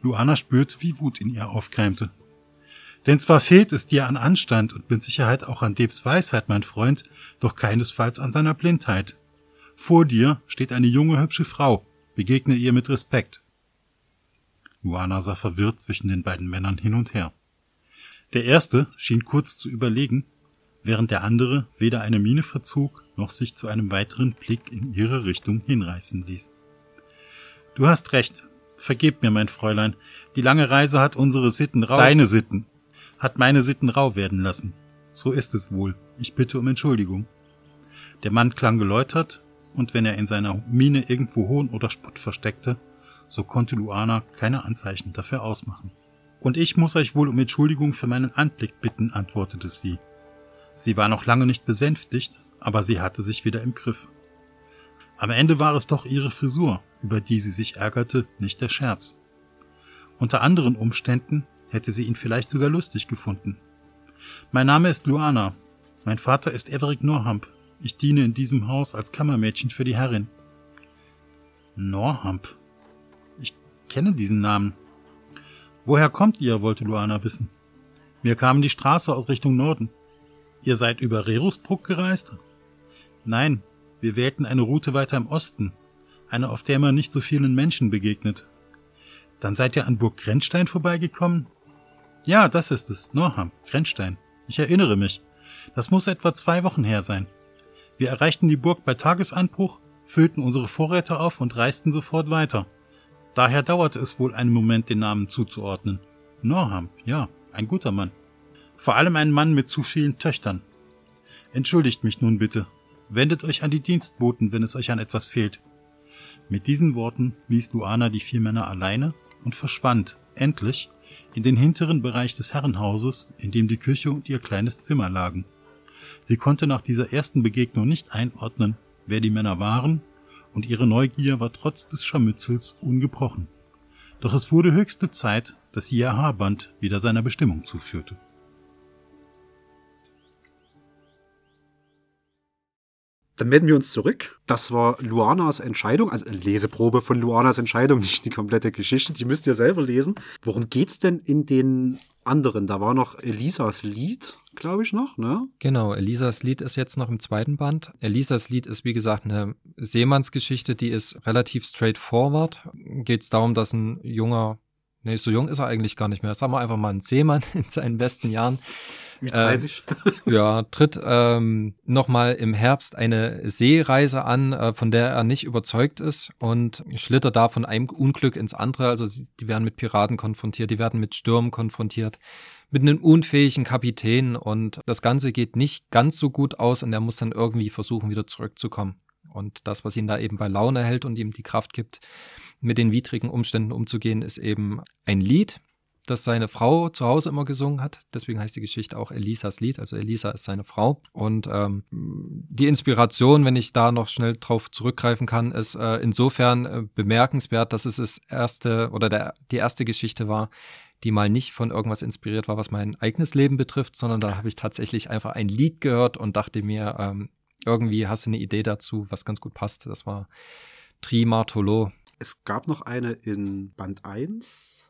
Luana spürte, wie Wut in ihr aufkeimte. Denn zwar fehlt es dir an Anstand und mit Sicherheit auch an Debs Weisheit, mein Freund, doch keinesfalls an seiner Blindheit. Vor dir steht eine junge, hübsche Frau. Begegne ihr mit Respekt. Luana sah verwirrt zwischen den beiden Männern hin und her. Der erste schien kurz zu überlegen, während der andere weder eine Miene verzog, noch sich zu einem weiteren Blick in ihre Richtung hinreißen ließ. Du hast recht. Vergeb mir, mein Fräulein. Die lange Reise hat unsere Sitten rau, deine Sitten, hat meine Sitten rau werden lassen. So ist es wohl. Ich bitte um Entschuldigung. Der Mann klang geläutert, und wenn er in seiner Miene irgendwo Hohn oder Spott versteckte, so konnte Luana keine Anzeichen dafür ausmachen. Und ich muss euch wohl um Entschuldigung für meinen Anblick bitten, antwortete sie. Sie war noch lange nicht besänftigt, aber sie hatte sich wieder im Griff. Am Ende war es doch ihre Frisur, über die sie sich ärgerte, nicht der Scherz. Unter anderen Umständen hätte sie ihn vielleicht sogar lustig gefunden. Mein Name ist Luana. Mein Vater ist Everik Norhamp. Ich diene in diesem Haus als Kammermädchen für die Herrin. Norhamp. Ich kenne diesen Namen. Woher kommt ihr? wollte Luana wissen. Wir kamen die Straße aus Richtung Norden. Ihr seid über Rerusbruck gereist? Nein, wir wählten eine Route weiter im Osten, eine, auf der man nicht so vielen Menschen begegnet. Dann seid ihr an Burg Grenzstein vorbeigekommen? Ja, das ist es. Norham, Grenzstein. Ich erinnere mich. Das muss etwa zwei Wochen her sein. Wir erreichten die Burg bei Tagesanbruch, füllten unsere Vorräte auf und reisten sofort weiter. Daher dauerte es wohl einen Moment, den Namen zuzuordnen. Norham, ja, ein guter Mann. Vor allem ein Mann mit zu vielen Töchtern. Entschuldigt mich nun bitte. Wendet euch an die Dienstboten, wenn es euch an etwas fehlt. Mit diesen Worten ließ Luana die vier Männer alleine und verschwand, endlich, in den hinteren Bereich des Herrenhauses, in dem die Küche und ihr kleines Zimmer lagen. Sie konnte nach dieser ersten Begegnung nicht einordnen, wer die Männer waren, und ihre Neugier war trotz des Scharmützels ungebrochen. Doch es wurde höchste Zeit, dass ihr Haarband wieder seiner Bestimmung zuführte. Dann melden wir uns zurück. Das war Luanas Entscheidung, also eine Leseprobe von Luanas Entscheidung, nicht die komplette Geschichte. Die müsst ihr selber lesen. Worum geht's denn in den anderen? Da war noch Elisas Lied, glaube ich noch, ne? Genau, Elisas Lied ist jetzt noch im zweiten Band. Elisas Lied ist, wie gesagt, eine Seemannsgeschichte, die ist relativ straightforward. Geht es darum, dass ein junger, nee, so jung ist er eigentlich gar nicht mehr, sagen wir einfach mal ein Seemann in seinen besten Jahren, Ü30. Äh, ja, tritt ähm, nochmal im Herbst eine Seereise an, äh, von der er nicht überzeugt ist und schlittert da von einem Unglück ins andere. Also die werden mit Piraten konfrontiert, die werden mit Stürmen konfrontiert, mit einem unfähigen Kapitän und das Ganze geht nicht ganz so gut aus und er muss dann irgendwie versuchen, wieder zurückzukommen. Und das, was ihn da eben bei Laune hält und ihm die Kraft gibt, mit den widrigen Umständen umzugehen, ist eben ein Lied, das seine Frau zu Hause immer gesungen hat. Deswegen heißt die Geschichte auch Elisas Lied. Also Elisa ist seine Frau. Und ähm, die Inspiration, wenn ich da noch schnell drauf zurückgreifen kann, ist äh, insofern äh, bemerkenswert, dass es das erste oder der, die erste Geschichte war, die mal nicht von irgendwas inspiriert war, was mein eigenes Leben betrifft, sondern da habe ich tatsächlich einfach ein Lied gehört und dachte mir, ähm, irgendwie hast du eine Idee dazu, was ganz gut passt. Das war Trimartolo. Es gab noch eine in Band 1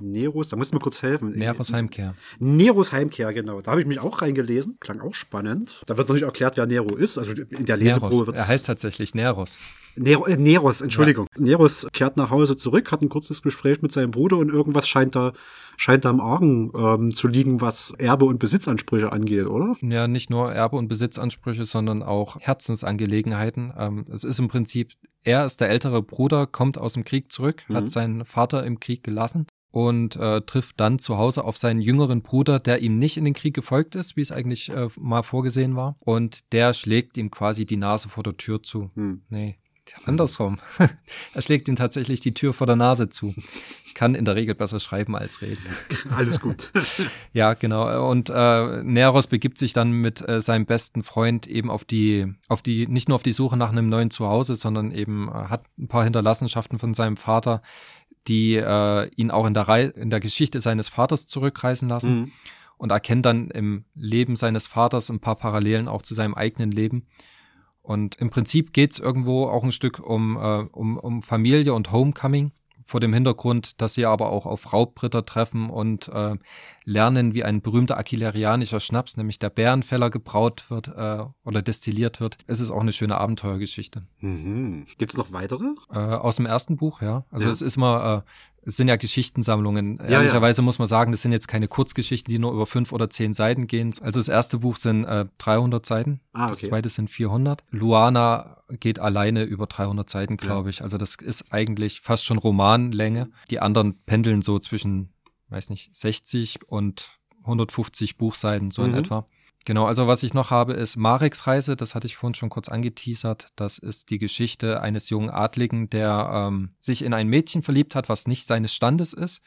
Neros, da musst du mir kurz helfen. Neros Heimkehr. Neros Heimkehr, genau. Da habe ich mich auch reingelesen. Klang auch spannend. Da wird noch nicht erklärt, wer Nero ist. Also in der Leseprobe wird Er heißt tatsächlich Neros. Nero, äh, Neros, Entschuldigung. Ja. Neros kehrt nach Hause zurück, hat ein kurzes Gespräch mit seinem Bruder und irgendwas scheint da, scheint da im Argen ähm, zu liegen, was Erbe und Besitzansprüche angeht, oder? Ja, nicht nur Erbe und Besitzansprüche, sondern auch Herzensangelegenheiten. Ähm, es ist im Prinzip er ist der ältere Bruder, kommt aus dem Krieg zurück, mhm. hat seinen Vater im Krieg gelassen und äh, trifft dann zu Hause auf seinen jüngeren Bruder, der ihm nicht in den Krieg gefolgt ist, wie es eigentlich äh, mal vorgesehen war. Und der schlägt ihm quasi die Nase vor der Tür zu. Hm. Nee, andersrum. er schlägt ihm tatsächlich die Tür vor der Nase zu. Ich kann in der Regel besser schreiben als reden. Alles gut. ja, genau. Und äh, Neros begibt sich dann mit äh, seinem besten Freund eben auf die, auf die, nicht nur auf die Suche nach einem neuen Zuhause, sondern eben äh, hat ein paar Hinterlassenschaften von seinem Vater, die äh, ihn auch in der, Re in der Geschichte seines Vaters zurückreisen lassen mhm. und erkennt dann im Leben seines Vaters ein paar Parallelen auch zu seinem eigenen Leben. Und im Prinzip geht es irgendwo auch ein Stück um, äh, um, um Familie und Homecoming vor dem Hintergrund, dass sie aber auch auf Raubritter treffen und äh, lernen, wie ein berühmter aquilerianischer Schnaps, nämlich der Bärenfeller, gebraut wird äh, oder destilliert wird. Es ist auch eine schöne Abenteuergeschichte. Mhm. Gibt es noch weitere? Äh, aus dem ersten Buch, ja. Also ja. es ist mal äh, es sind ja Geschichtensammlungen. Ja, Ehrlicherweise ja. muss man sagen, das sind jetzt keine Kurzgeschichten, die nur über fünf oder zehn Seiten gehen. Also das erste Buch sind äh, 300 Seiten, ah, okay. das zweite sind 400. Luana geht alleine über 300 Seiten, glaube ja. ich. Also das ist eigentlich fast schon Romanlänge. Die anderen pendeln so zwischen, weiß nicht, 60 und 150 Buchseiten, so mhm. in etwa. Genau, also was ich noch habe, ist Mareks Reise. Das hatte ich vorhin schon kurz angeteasert. Das ist die Geschichte eines jungen Adligen, der ähm, sich in ein Mädchen verliebt hat, was nicht seines Standes ist.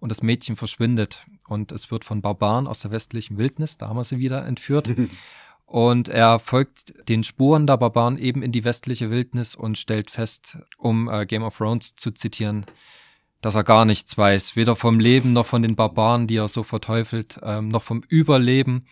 Und das Mädchen verschwindet. Und es wird von Barbaren aus der westlichen Wildnis, da haben wir sie wieder entführt. und er folgt den Spuren der Barbaren eben in die westliche Wildnis und stellt fest, um äh, Game of Thrones zu zitieren, dass er gar nichts weiß. Weder vom Leben noch von den Barbaren, die er so verteufelt, ähm, noch vom Überleben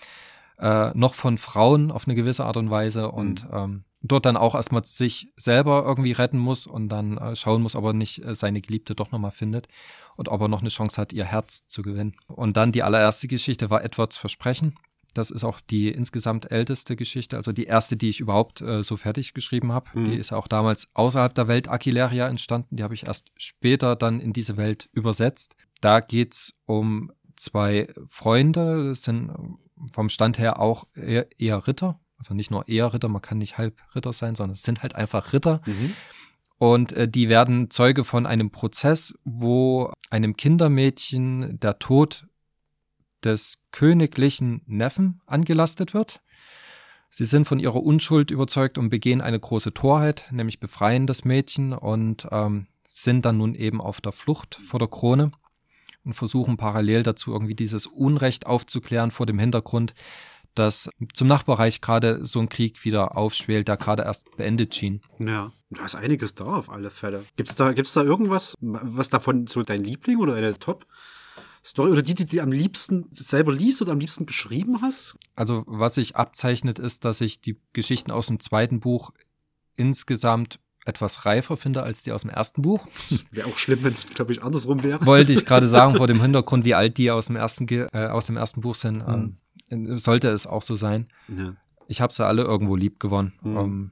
äh, noch von Frauen auf eine gewisse Art und Weise und mhm. ähm, dort dann auch erstmal sich selber irgendwie retten muss und dann äh, schauen muss, ob er nicht äh, seine Geliebte doch nochmal findet und ob er noch eine Chance hat, ihr Herz zu gewinnen. Und dann die allererste Geschichte war Edwards Versprechen. Das ist auch die insgesamt älteste Geschichte, also die erste, die ich überhaupt äh, so fertig geschrieben habe. Mhm. Die ist auch damals außerhalb der Welt Aquileria entstanden. Die habe ich erst später dann in diese Welt übersetzt. Da geht's um zwei Freunde, das sind vom Stand her auch eher, eher, Ritter. Also nicht nur eher Ritter, man kann nicht halb Ritter sein, sondern es sind halt einfach Ritter. Mhm. Und äh, die werden Zeuge von einem Prozess, wo einem Kindermädchen der Tod des königlichen Neffen angelastet wird. Sie sind von ihrer Unschuld überzeugt und begehen eine große Torheit, nämlich befreien das Mädchen und ähm, sind dann nun eben auf der Flucht vor der Krone und versuchen parallel dazu irgendwie dieses Unrecht aufzuklären vor dem Hintergrund, dass zum Nachbarreich gerade so ein Krieg wieder aufschwelt, der gerade erst beendet schien. Ja, da ist einiges da auf alle Fälle. Gibt's da, gibt's da irgendwas, was davon so dein Liebling oder eine Top Story oder die, die du am liebsten selber liest oder am liebsten geschrieben hast? Also, was sich abzeichnet, ist, dass ich die Geschichten aus dem zweiten Buch insgesamt etwas reifer finde als die aus dem ersten Buch. Wäre auch schlimm, wenn es, glaube ich, andersrum wäre. Wollte ich gerade sagen, vor dem Hintergrund, wie alt die aus dem ersten, äh, aus dem ersten Buch sind, mhm. ähm, sollte es auch so sein. Ja. Ich habe sie alle irgendwo lieb gewonnen. Mhm. Ähm,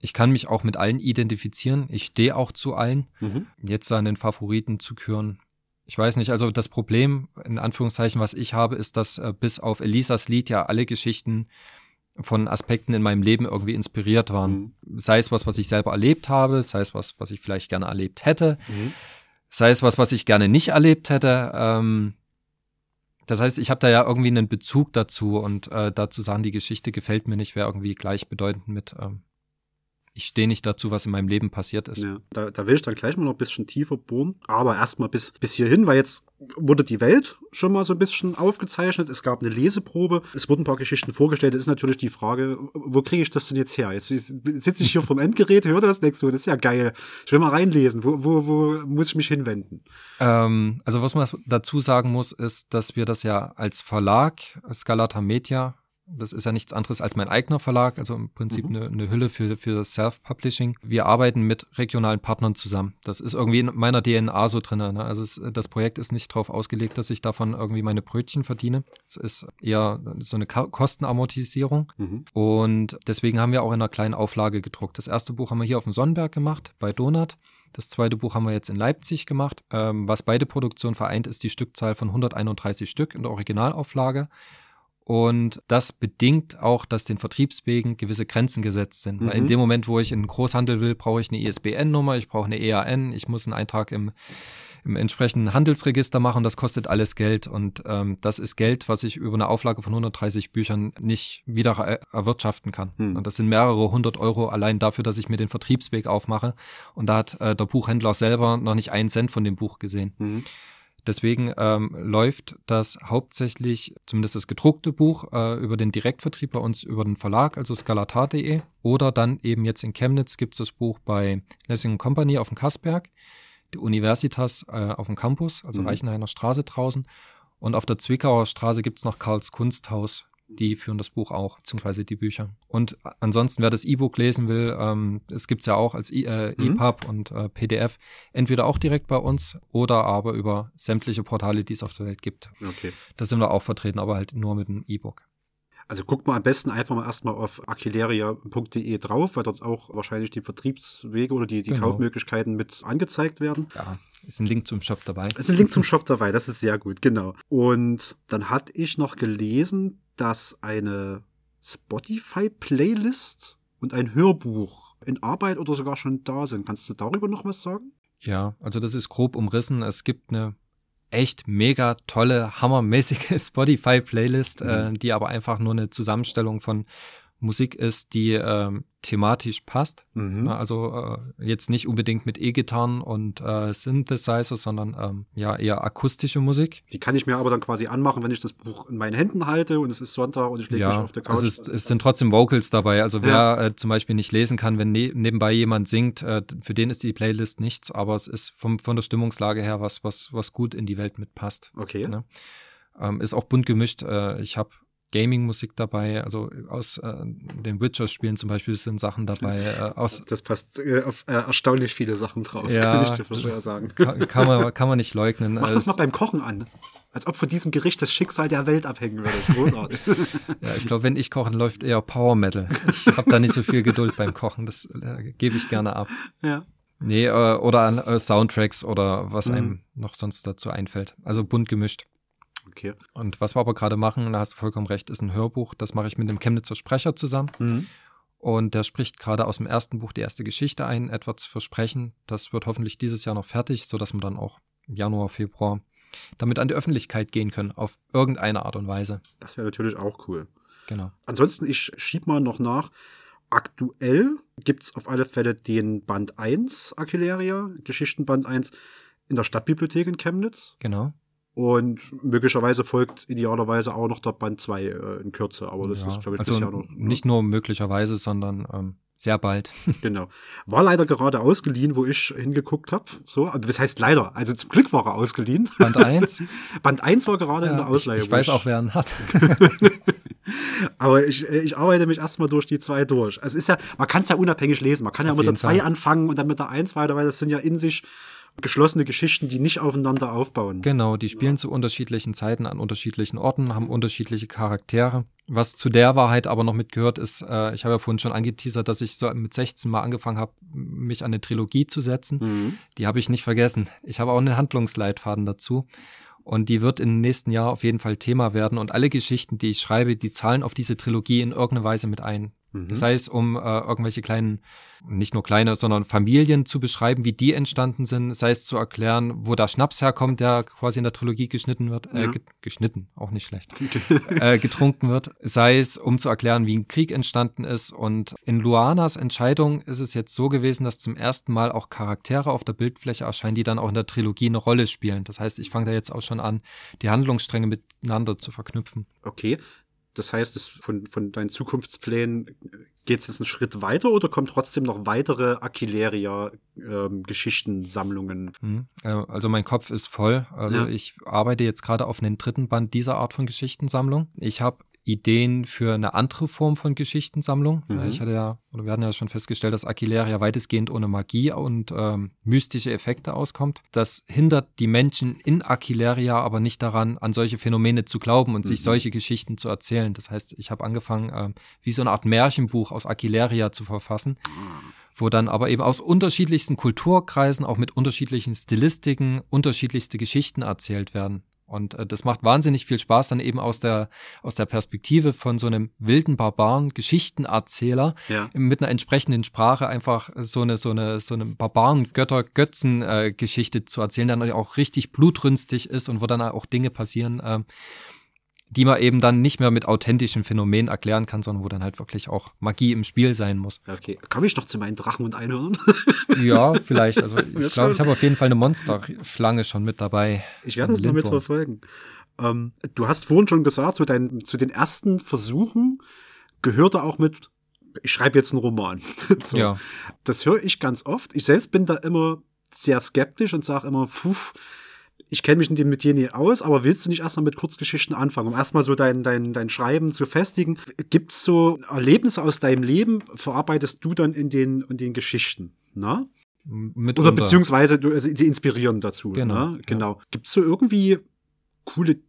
ich kann mich auch mit allen identifizieren. Ich stehe auch zu allen. Mhm. Jetzt an den Favoriten zu küren, ich weiß nicht, also das Problem, in Anführungszeichen, was ich habe, ist, dass äh, bis auf Elisas Lied ja alle Geschichten von Aspekten in meinem Leben irgendwie inspiriert waren. Mhm. Sei es was, was ich selber erlebt habe, sei es was, was ich vielleicht gerne erlebt hätte, mhm. sei es was, was ich gerne nicht erlebt hätte. Ähm, das heißt, ich habe da ja irgendwie einen Bezug dazu und äh, dazu sagen, die Geschichte gefällt mir nicht, wäre irgendwie gleichbedeutend mit ähm, ich stehe nicht dazu, was in meinem Leben passiert ist. Ja, da, da will ich dann gleich mal noch ein bisschen tiefer bohren. Aber erstmal bis, bis hierhin, weil jetzt wurde die Welt schon mal so ein bisschen aufgezeichnet. Es gab eine Leseprobe. Es wurden ein paar Geschichten vorgestellt. Es ist natürlich die Frage, wo kriege ich das denn jetzt her? Jetzt sitze ich hier vom Endgerät, höre das, du, das ist ja geil. Ich will mal reinlesen. Wo, wo, wo muss ich mich hinwenden? Ähm, also was man dazu sagen muss, ist, dass wir das ja als Verlag, Scalata Media, das ist ja nichts anderes als mein eigener Verlag, also im Prinzip mhm. eine, eine, Hülle für, für das Self-Publishing. Wir arbeiten mit regionalen Partnern zusammen. Das ist irgendwie in meiner DNA so drin. Ne? Also es, das Projekt ist nicht darauf ausgelegt, dass ich davon irgendwie meine Brötchen verdiene. Es ist eher so eine Kostenamortisierung. Mhm. Und deswegen haben wir auch in einer kleinen Auflage gedruckt. Das erste Buch haben wir hier auf dem Sonnenberg gemacht, bei Donut. Das zweite Buch haben wir jetzt in Leipzig gemacht. Ähm, was beide Produktionen vereint, ist die Stückzahl von 131 Stück in der Originalauflage. Und das bedingt auch, dass den Vertriebswegen gewisse Grenzen gesetzt sind. Mhm. Weil in dem Moment, wo ich in den Großhandel will, brauche ich eine ISBN-Nummer, ich brauche eine EAN, ich muss einen Eintrag im, im entsprechenden Handelsregister machen. Das kostet alles Geld. Und ähm, das ist Geld, was ich über eine Auflage von 130 Büchern nicht wieder erwirtschaften kann. Mhm. Und das sind mehrere hundert Euro allein dafür, dass ich mir den Vertriebsweg aufmache. Und da hat äh, der Buchhändler selber noch nicht einen Cent von dem Buch gesehen. Mhm. Deswegen ähm, läuft das hauptsächlich, zumindest das gedruckte Buch, äh, über den Direktvertrieb bei uns über den Verlag, also skalatar.de. Oder dann eben jetzt in Chemnitz gibt es das Buch bei Lessing Company auf dem Kassberg, die Universitas äh, auf dem Campus, also mhm. Reichenhainer Straße draußen. Und auf der Zwickauer Straße gibt es noch Karls Kunsthaus, die führen das Buch auch, beziehungsweise die Bücher. Und ansonsten, wer das E-Book lesen will, ähm, es gibt es ja auch als e äh, mhm. EPUB und äh, PDF, entweder auch direkt bei uns oder aber über sämtliche Portale, die es auf der Welt gibt. Okay. Da sind wir auch vertreten, aber halt nur mit dem E-Book. Also guckt mal am besten einfach mal erstmal auf aquileria.de drauf, weil dort auch wahrscheinlich die Vertriebswege oder die, die genau. Kaufmöglichkeiten mit angezeigt werden. Ja, ist ein Link zum Shop dabei. Ist ein Link zum Shop dabei, das ist sehr gut, genau. Und dann hatte ich noch gelesen, dass eine Spotify-Playlist und ein Hörbuch in Arbeit oder sogar schon da sind. Kannst du darüber noch was sagen? Ja, also das ist grob umrissen. Es gibt eine echt mega tolle, hammermäßige Spotify-Playlist, mhm. äh, die aber einfach nur eine Zusammenstellung von Musik ist, die ähm, thematisch passt. Mhm. Also äh, jetzt nicht unbedingt mit E-Gitarren und äh, Synthesizer, sondern ähm, ja eher akustische Musik. Die kann ich mir aber dann quasi anmachen, wenn ich das Buch in meinen Händen halte und es ist Sonntag und ich lege ja, mich auf der Couch. Also es, es sind trotzdem Vocals dabei. Also wer ja. äh, zum Beispiel nicht lesen kann, wenn ne nebenbei jemand singt, äh, für den ist die Playlist nichts, aber es ist vom, von der Stimmungslage her was, was, was gut in die Welt mitpasst. Okay. Ne? Ähm, ist auch bunt gemischt. Äh, ich habe Gaming-Musik dabei, also aus äh, den Witcher-Spielen zum Beispiel sind Sachen dabei. Äh, aus das passt äh, auf äh, erstaunlich viele Sachen drauf, ja, kann ich dir vorher sagen. Kann, kann, man, kann man nicht leugnen. Mach das mal beim Kochen an. Als ob von diesem Gericht das Schicksal der Welt abhängen würde. Das ist großartig. ja, ich glaube, wenn ich koche, läuft eher Power Metal. Ich habe da nicht so viel Geduld beim Kochen. Das äh, gebe ich gerne ab. Ja. Nee, äh, oder an äh, Soundtracks oder was mhm. einem noch sonst dazu einfällt. Also bunt gemischt. Okay. Und was wir aber gerade machen, da hast du vollkommen recht, ist ein Hörbuch. Das mache ich mit dem Chemnitzer Sprecher zusammen. Mhm. Und der spricht gerade aus dem ersten Buch die erste Geschichte ein, etwas Versprechen. Das wird hoffentlich dieses Jahr noch fertig, sodass wir dann auch im Januar, Februar damit an die Öffentlichkeit gehen können, auf irgendeine Art und Weise. Das wäre natürlich auch cool. Genau. Ansonsten, ich schieb mal noch nach. Aktuell gibt es auf alle Fälle den Band 1 Aquileria, Geschichtenband 1 in der Stadtbibliothek in Chemnitz. Genau. Und möglicherweise folgt idealerweise auch noch der Band 2 äh, in Kürze, aber das ja, ist, glaube ich, also Jahr noch. Nicht nur möglicherweise, sondern ähm, sehr bald. genau. War leider gerade ausgeliehen, wo ich hingeguckt habe. So, aber das heißt leider. Also zum Glück war er ausgeliehen. Band 1? Band 1 war gerade ja, in der Ausleihe. Ich, ich weiß auch, wer ihn hat. aber ich, äh, ich arbeite mich erstmal durch die zwei durch. Es ist ja, man kann es ja unabhängig lesen. Man kann ja Auf mit der 2 anfangen und dann mit der 1 weiter, weil das sind ja in sich geschlossene Geschichten, die nicht aufeinander aufbauen. Genau, die spielen ja. zu unterschiedlichen Zeiten an unterschiedlichen Orten, haben unterschiedliche Charaktere. Was zu der Wahrheit aber noch mitgehört ist, äh, ich habe ja vorhin schon angeteasert, dass ich so mit 16 mal angefangen habe, mich an eine Trilogie zu setzen. Mhm. Die habe ich nicht vergessen. Ich habe auch einen Handlungsleitfaden dazu. Und die wird im nächsten Jahr auf jeden Fall Thema werden. Und alle Geschichten, die ich schreibe, die zahlen auf diese Trilogie in irgendeiner Weise mit ein. Mhm. Sei es um äh, irgendwelche kleinen, nicht nur kleine, sondern Familien zu beschreiben, wie die entstanden sind, sei es zu erklären, wo der Schnaps herkommt, der quasi in der Trilogie geschnitten wird, äh, ja. ge geschnitten, auch nicht schlecht, äh, getrunken wird, sei es um zu erklären, wie ein Krieg entstanden ist. Und in Luanas Entscheidung ist es jetzt so gewesen, dass zum ersten Mal auch Charaktere auf der Bildfläche erscheinen, die dann auch in der Trilogie eine Rolle spielen. Das heißt, ich fange da jetzt auch schon an, die Handlungsstränge miteinander zu verknüpfen. Okay, das heißt, es von, von deinen Zukunftsplänen geht es jetzt einen Schritt weiter oder kommen trotzdem noch weitere Aquileria-Geschichtensammlungen? Mhm. Also mein Kopf ist voll. Also ja. ich arbeite jetzt gerade auf einen dritten Band dieser Art von Geschichtensammlung. Ich habe Ideen für eine andere Form von Geschichtensammlung. Mhm. Ich hatte ja, oder wir hatten ja schon festgestellt, dass Aquileria weitestgehend ohne Magie und ähm, mystische Effekte auskommt. Das hindert die Menschen in Aquileria aber nicht daran, an solche Phänomene zu glauben und mhm. sich solche Geschichten zu erzählen. Das heißt, ich habe angefangen, äh, wie so eine Art Märchenbuch aus Aquileria zu verfassen. Mhm wo dann aber eben aus unterschiedlichsten Kulturkreisen, auch mit unterschiedlichen Stilistiken, unterschiedlichste Geschichten erzählt werden. Und äh, das macht wahnsinnig viel Spaß, dann eben aus der, aus der Perspektive von so einem wilden Barbaren, Geschichtenerzähler ja. mit einer entsprechenden Sprache einfach so eine, so eine, so eine Barbaren-Götter-Götzen-Geschichte äh, zu erzählen, dann auch richtig blutrünstig ist und wo dann auch Dinge passieren, äh, die man eben dann nicht mehr mit authentischen Phänomenen erklären kann, sondern wo dann halt wirklich auch Magie im Spiel sein muss. Okay, komme ich noch zu meinen Drachen und Einhörnern? ja, vielleicht. Also ich glaube, ich habe auf jeden Fall eine Monsterschlange schon mit dabei. Ich werde das mal mitverfolgen. Ähm, du hast vorhin schon gesagt, zu, deinen, zu den ersten Versuchen gehörte auch mit, ich schreibe jetzt einen Roman. so. Ja. Das höre ich ganz oft. Ich selbst bin da immer sehr skeptisch und sage immer, puh, ich kenne mich in dem Metier nie aus, aber willst du nicht erstmal mit Kurzgeschichten anfangen, um erstmal so dein, dein, dein Schreiben zu festigen? Gibt es so Erlebnisse aus deinem Leben, verarbeitest du dann in den, in den Geschichten? Na? Mitunter. Oder beziehungsweise du, also, sie inspirieren dazu. Genau. Ne? genau. Ja. Gibt es so irgendwie coole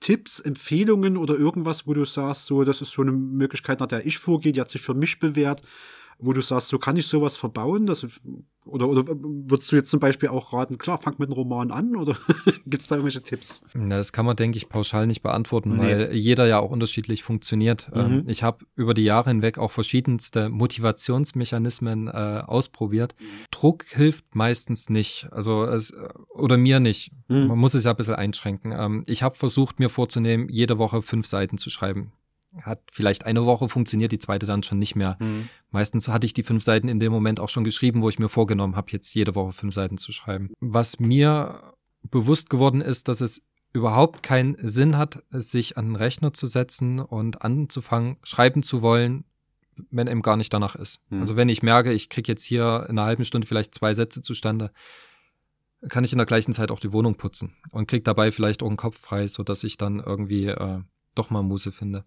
Tipps, Empfehlungen oder irgendwas, wo du sagst, so, das ist so eine Möglichkeit, nach der ich vorgehe, die hat sich für mich bewährt, wo du sagst, so kann ich sowas verbauen? Das, oder, oder würdest du jetzt zum Beispiel auch raten, klar, fang mit einem Roman an oder gibt es da irgendwelche Tipps? Na, das kann man, denke ich, pauschal nicht beantworten, nee. weil jeder ja auch unterschiedlich funktioniert. Mhm. Ähm, ich habe über die Jahre hinweg auch verschiedenste Motivationsmechanismen äh, ausprobiert. Mhm. Druck hilft meistens nicht, also es, oder mir nicht. Mhm. Man muss es ja ein bisschen einschränken. Ähm, ich habe versucht, mir vorzunehmen, jede Woche fünf Seiten zu schreiben hat vielleicht eine Woche funktioniert, die zweite dann schon nicht mehr. Mhm. Meistens hatte ich die fünf Seiten in dem Moment auch schon geschrieben, wo ich mir vorgenommen habe, jetzt jede Woche fünf Seiten zu schreiben. Was mir bewusst geworden ist, dass es überhaupt keinen Sinn hat, sich an den Rechner zu setzen und anzufangen, schreiben zu wollen, wenn einem gar nicht danach ist. Mhm. Also wenn ich merke, ich kriege jetzt hier in einer halben Stunde vielleicht zwei Sätze zustande, kann ich in der gleichen Zeit auch die Wohnung putzen und kriege dabei vielleicht auch einen Kopf frei, sodass ich dann irgendwie äh, doch mal Muse finde.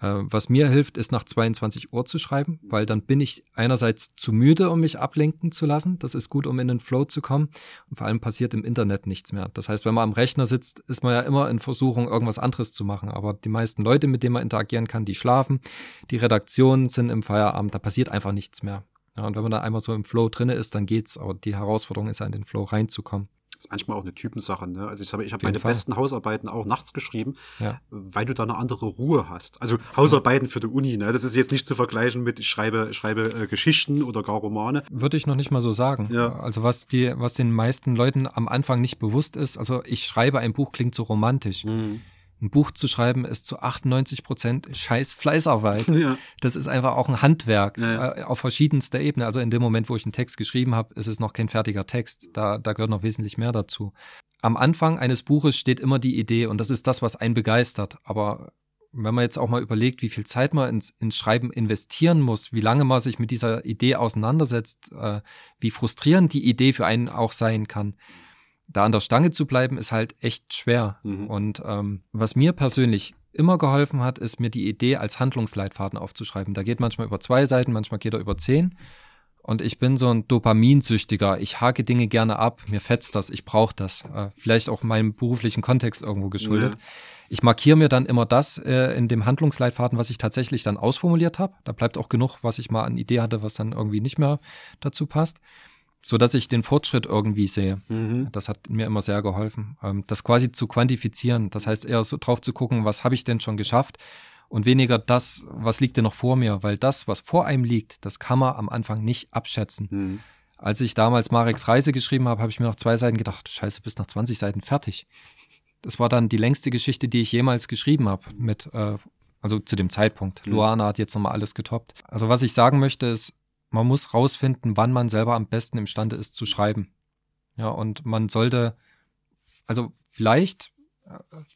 Äh, was mir hilft, ist nach 22 Uhr zu schreiben, weil dann bin ich einerseits zu müde, um mich ablenken zu lassen. Das ist gut, um in den Flow zu kommen. Und vor allem passiert im Internet nichts mehr. Das heißt, wenn man am Rechner sitzt, ist man ja immer in Versuchung, irgendwas anderes zu machen. Aber die meisten Leute, mit denen man interagieren kann, die schlafen. Die Redaktionen sind im Feierabend. Da passiert einfach nichts mehr. Ja, und wenn man da einmal so im Flow drinne ist, dann geht's. Aber die Herausforderung ist ja, in den Flow reinzukommen ist manchmal auch eine Typensache. Ne? Also ich habe ich hab meine Fall. besten Hausarbeiten auch nachts geschrieben, ja. weil du da eine andere Ruhe hast. Also Hausarbeiten für die Uni, ne? das ist jetzt nicht zu vergleichen mit, ich schreibe, schreibe äh, Geschichten oder gar Romane. Würde ich noch nicht mal so sagen. Ja. Also was, die, was den meisten Leuten am Anfang nicht bewusst ist, also ich schreibe ein Buch, klingt so romantisch. Mhm ein Buch zu schreiben ist zu 98 Prozent scheiß Fleißarbeit. Ja. Das ist einfach auch ein Handwerk ja, ja. Äh, auf verschiedenster Ebene. Also in dem Moment, wo ich einen Text geschrieben habe, ist es noch kein fertiger Text. Da, da gehört noch wesentlich mehr dazu. Am Anfang eines Buches steht immer die Idee und das ist das, was einen begeistert. Aber wenn man jetzt auch mal überlegt, wie viel Zeit man ins, ins Schreiben investieren muss, wie lange man sich mit dieser Idee auseinandersetzt, äh, wie frustrierend die Idee für einen auch sein kann, da an der Stange zu bleiben, ist halt echt schwer. Mhm. Und ähm, was mir persönlich immer geholfen hat, ist mir die Idee als Handlungsleitfaden aufzuschreiben. Da geht manchmal über zwei Seiten, manchmal geht er über zehn. Und ich bin so ein Dopaminsüchtiger. Ich hake Dinge gerne ab. Mir fetzt das. Ich brauche das. Äh, vielleicht auch meinem beruflichen Kontext irgendwo geschuldet. Ja. Ich markiere mir dann immer das äh, in dem Handlungsleitfaden, was ich tatsächlich dann ausformuliert habe. Da bleibt auch genug, was ich mal an Idee hatte, was dann irgendwie nicht mehr dazu passt. So dass ich den Fortschritt irgendwie sehe. Mhm. Das hat mir immer sehr geholfen. Ähm, das quasi zu quantifizieren. Das heißt eher so drauf zu gucken, was habe ich denn schon geschafft? und weniger das, was liegt denn noch vor mir, weil das, was vor einem liegt, das kann man am Anfang nicht abschätzen. Mhm. Als ich damals Mareks Reise geschrieben habe, habe ich mir nach zwei Seiten gedacht, scheiße, bist nach 20 Seiten fertig. Das war dann die längste Geschichte, die ich jemals geschrieben habe, mit, äh, also zu dem Zeitpunkt. Mhm. Luana hat jetzt nochmal alles getoppt. Also was ich sagen möchte ist, man muss rausfinden, wann man selber am besten imstande ist zu schreiben. Ja, und man sollte, also vielleicht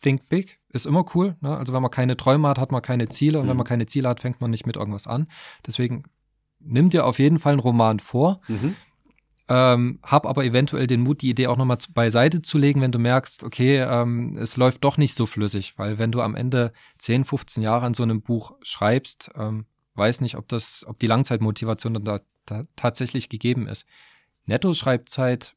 Think Big ist immer cool. Ne? Also wenn man keine Träume hat, hat man keine Ziele und mhm. wenn man keine Ziele hat, fängt man nicht mit irgendwas an. Deswegen nimm dir auf jeden Fall einen Roman vor. Mhm. Ähm, hab aber eventuell den Mut, die Idee auch nochmal beiseite zu legen, wenn du merkst, okay, ähm, es läuft doch nicht so flüssig, weil wenn du am Ende 10, 15 Jahre an so einem Buch schreibst, ähm, weiß nicht, ob das, ob die Langzeitmotivation dann da, da tatsächlich gegeben ist. Netto-Schreibzeit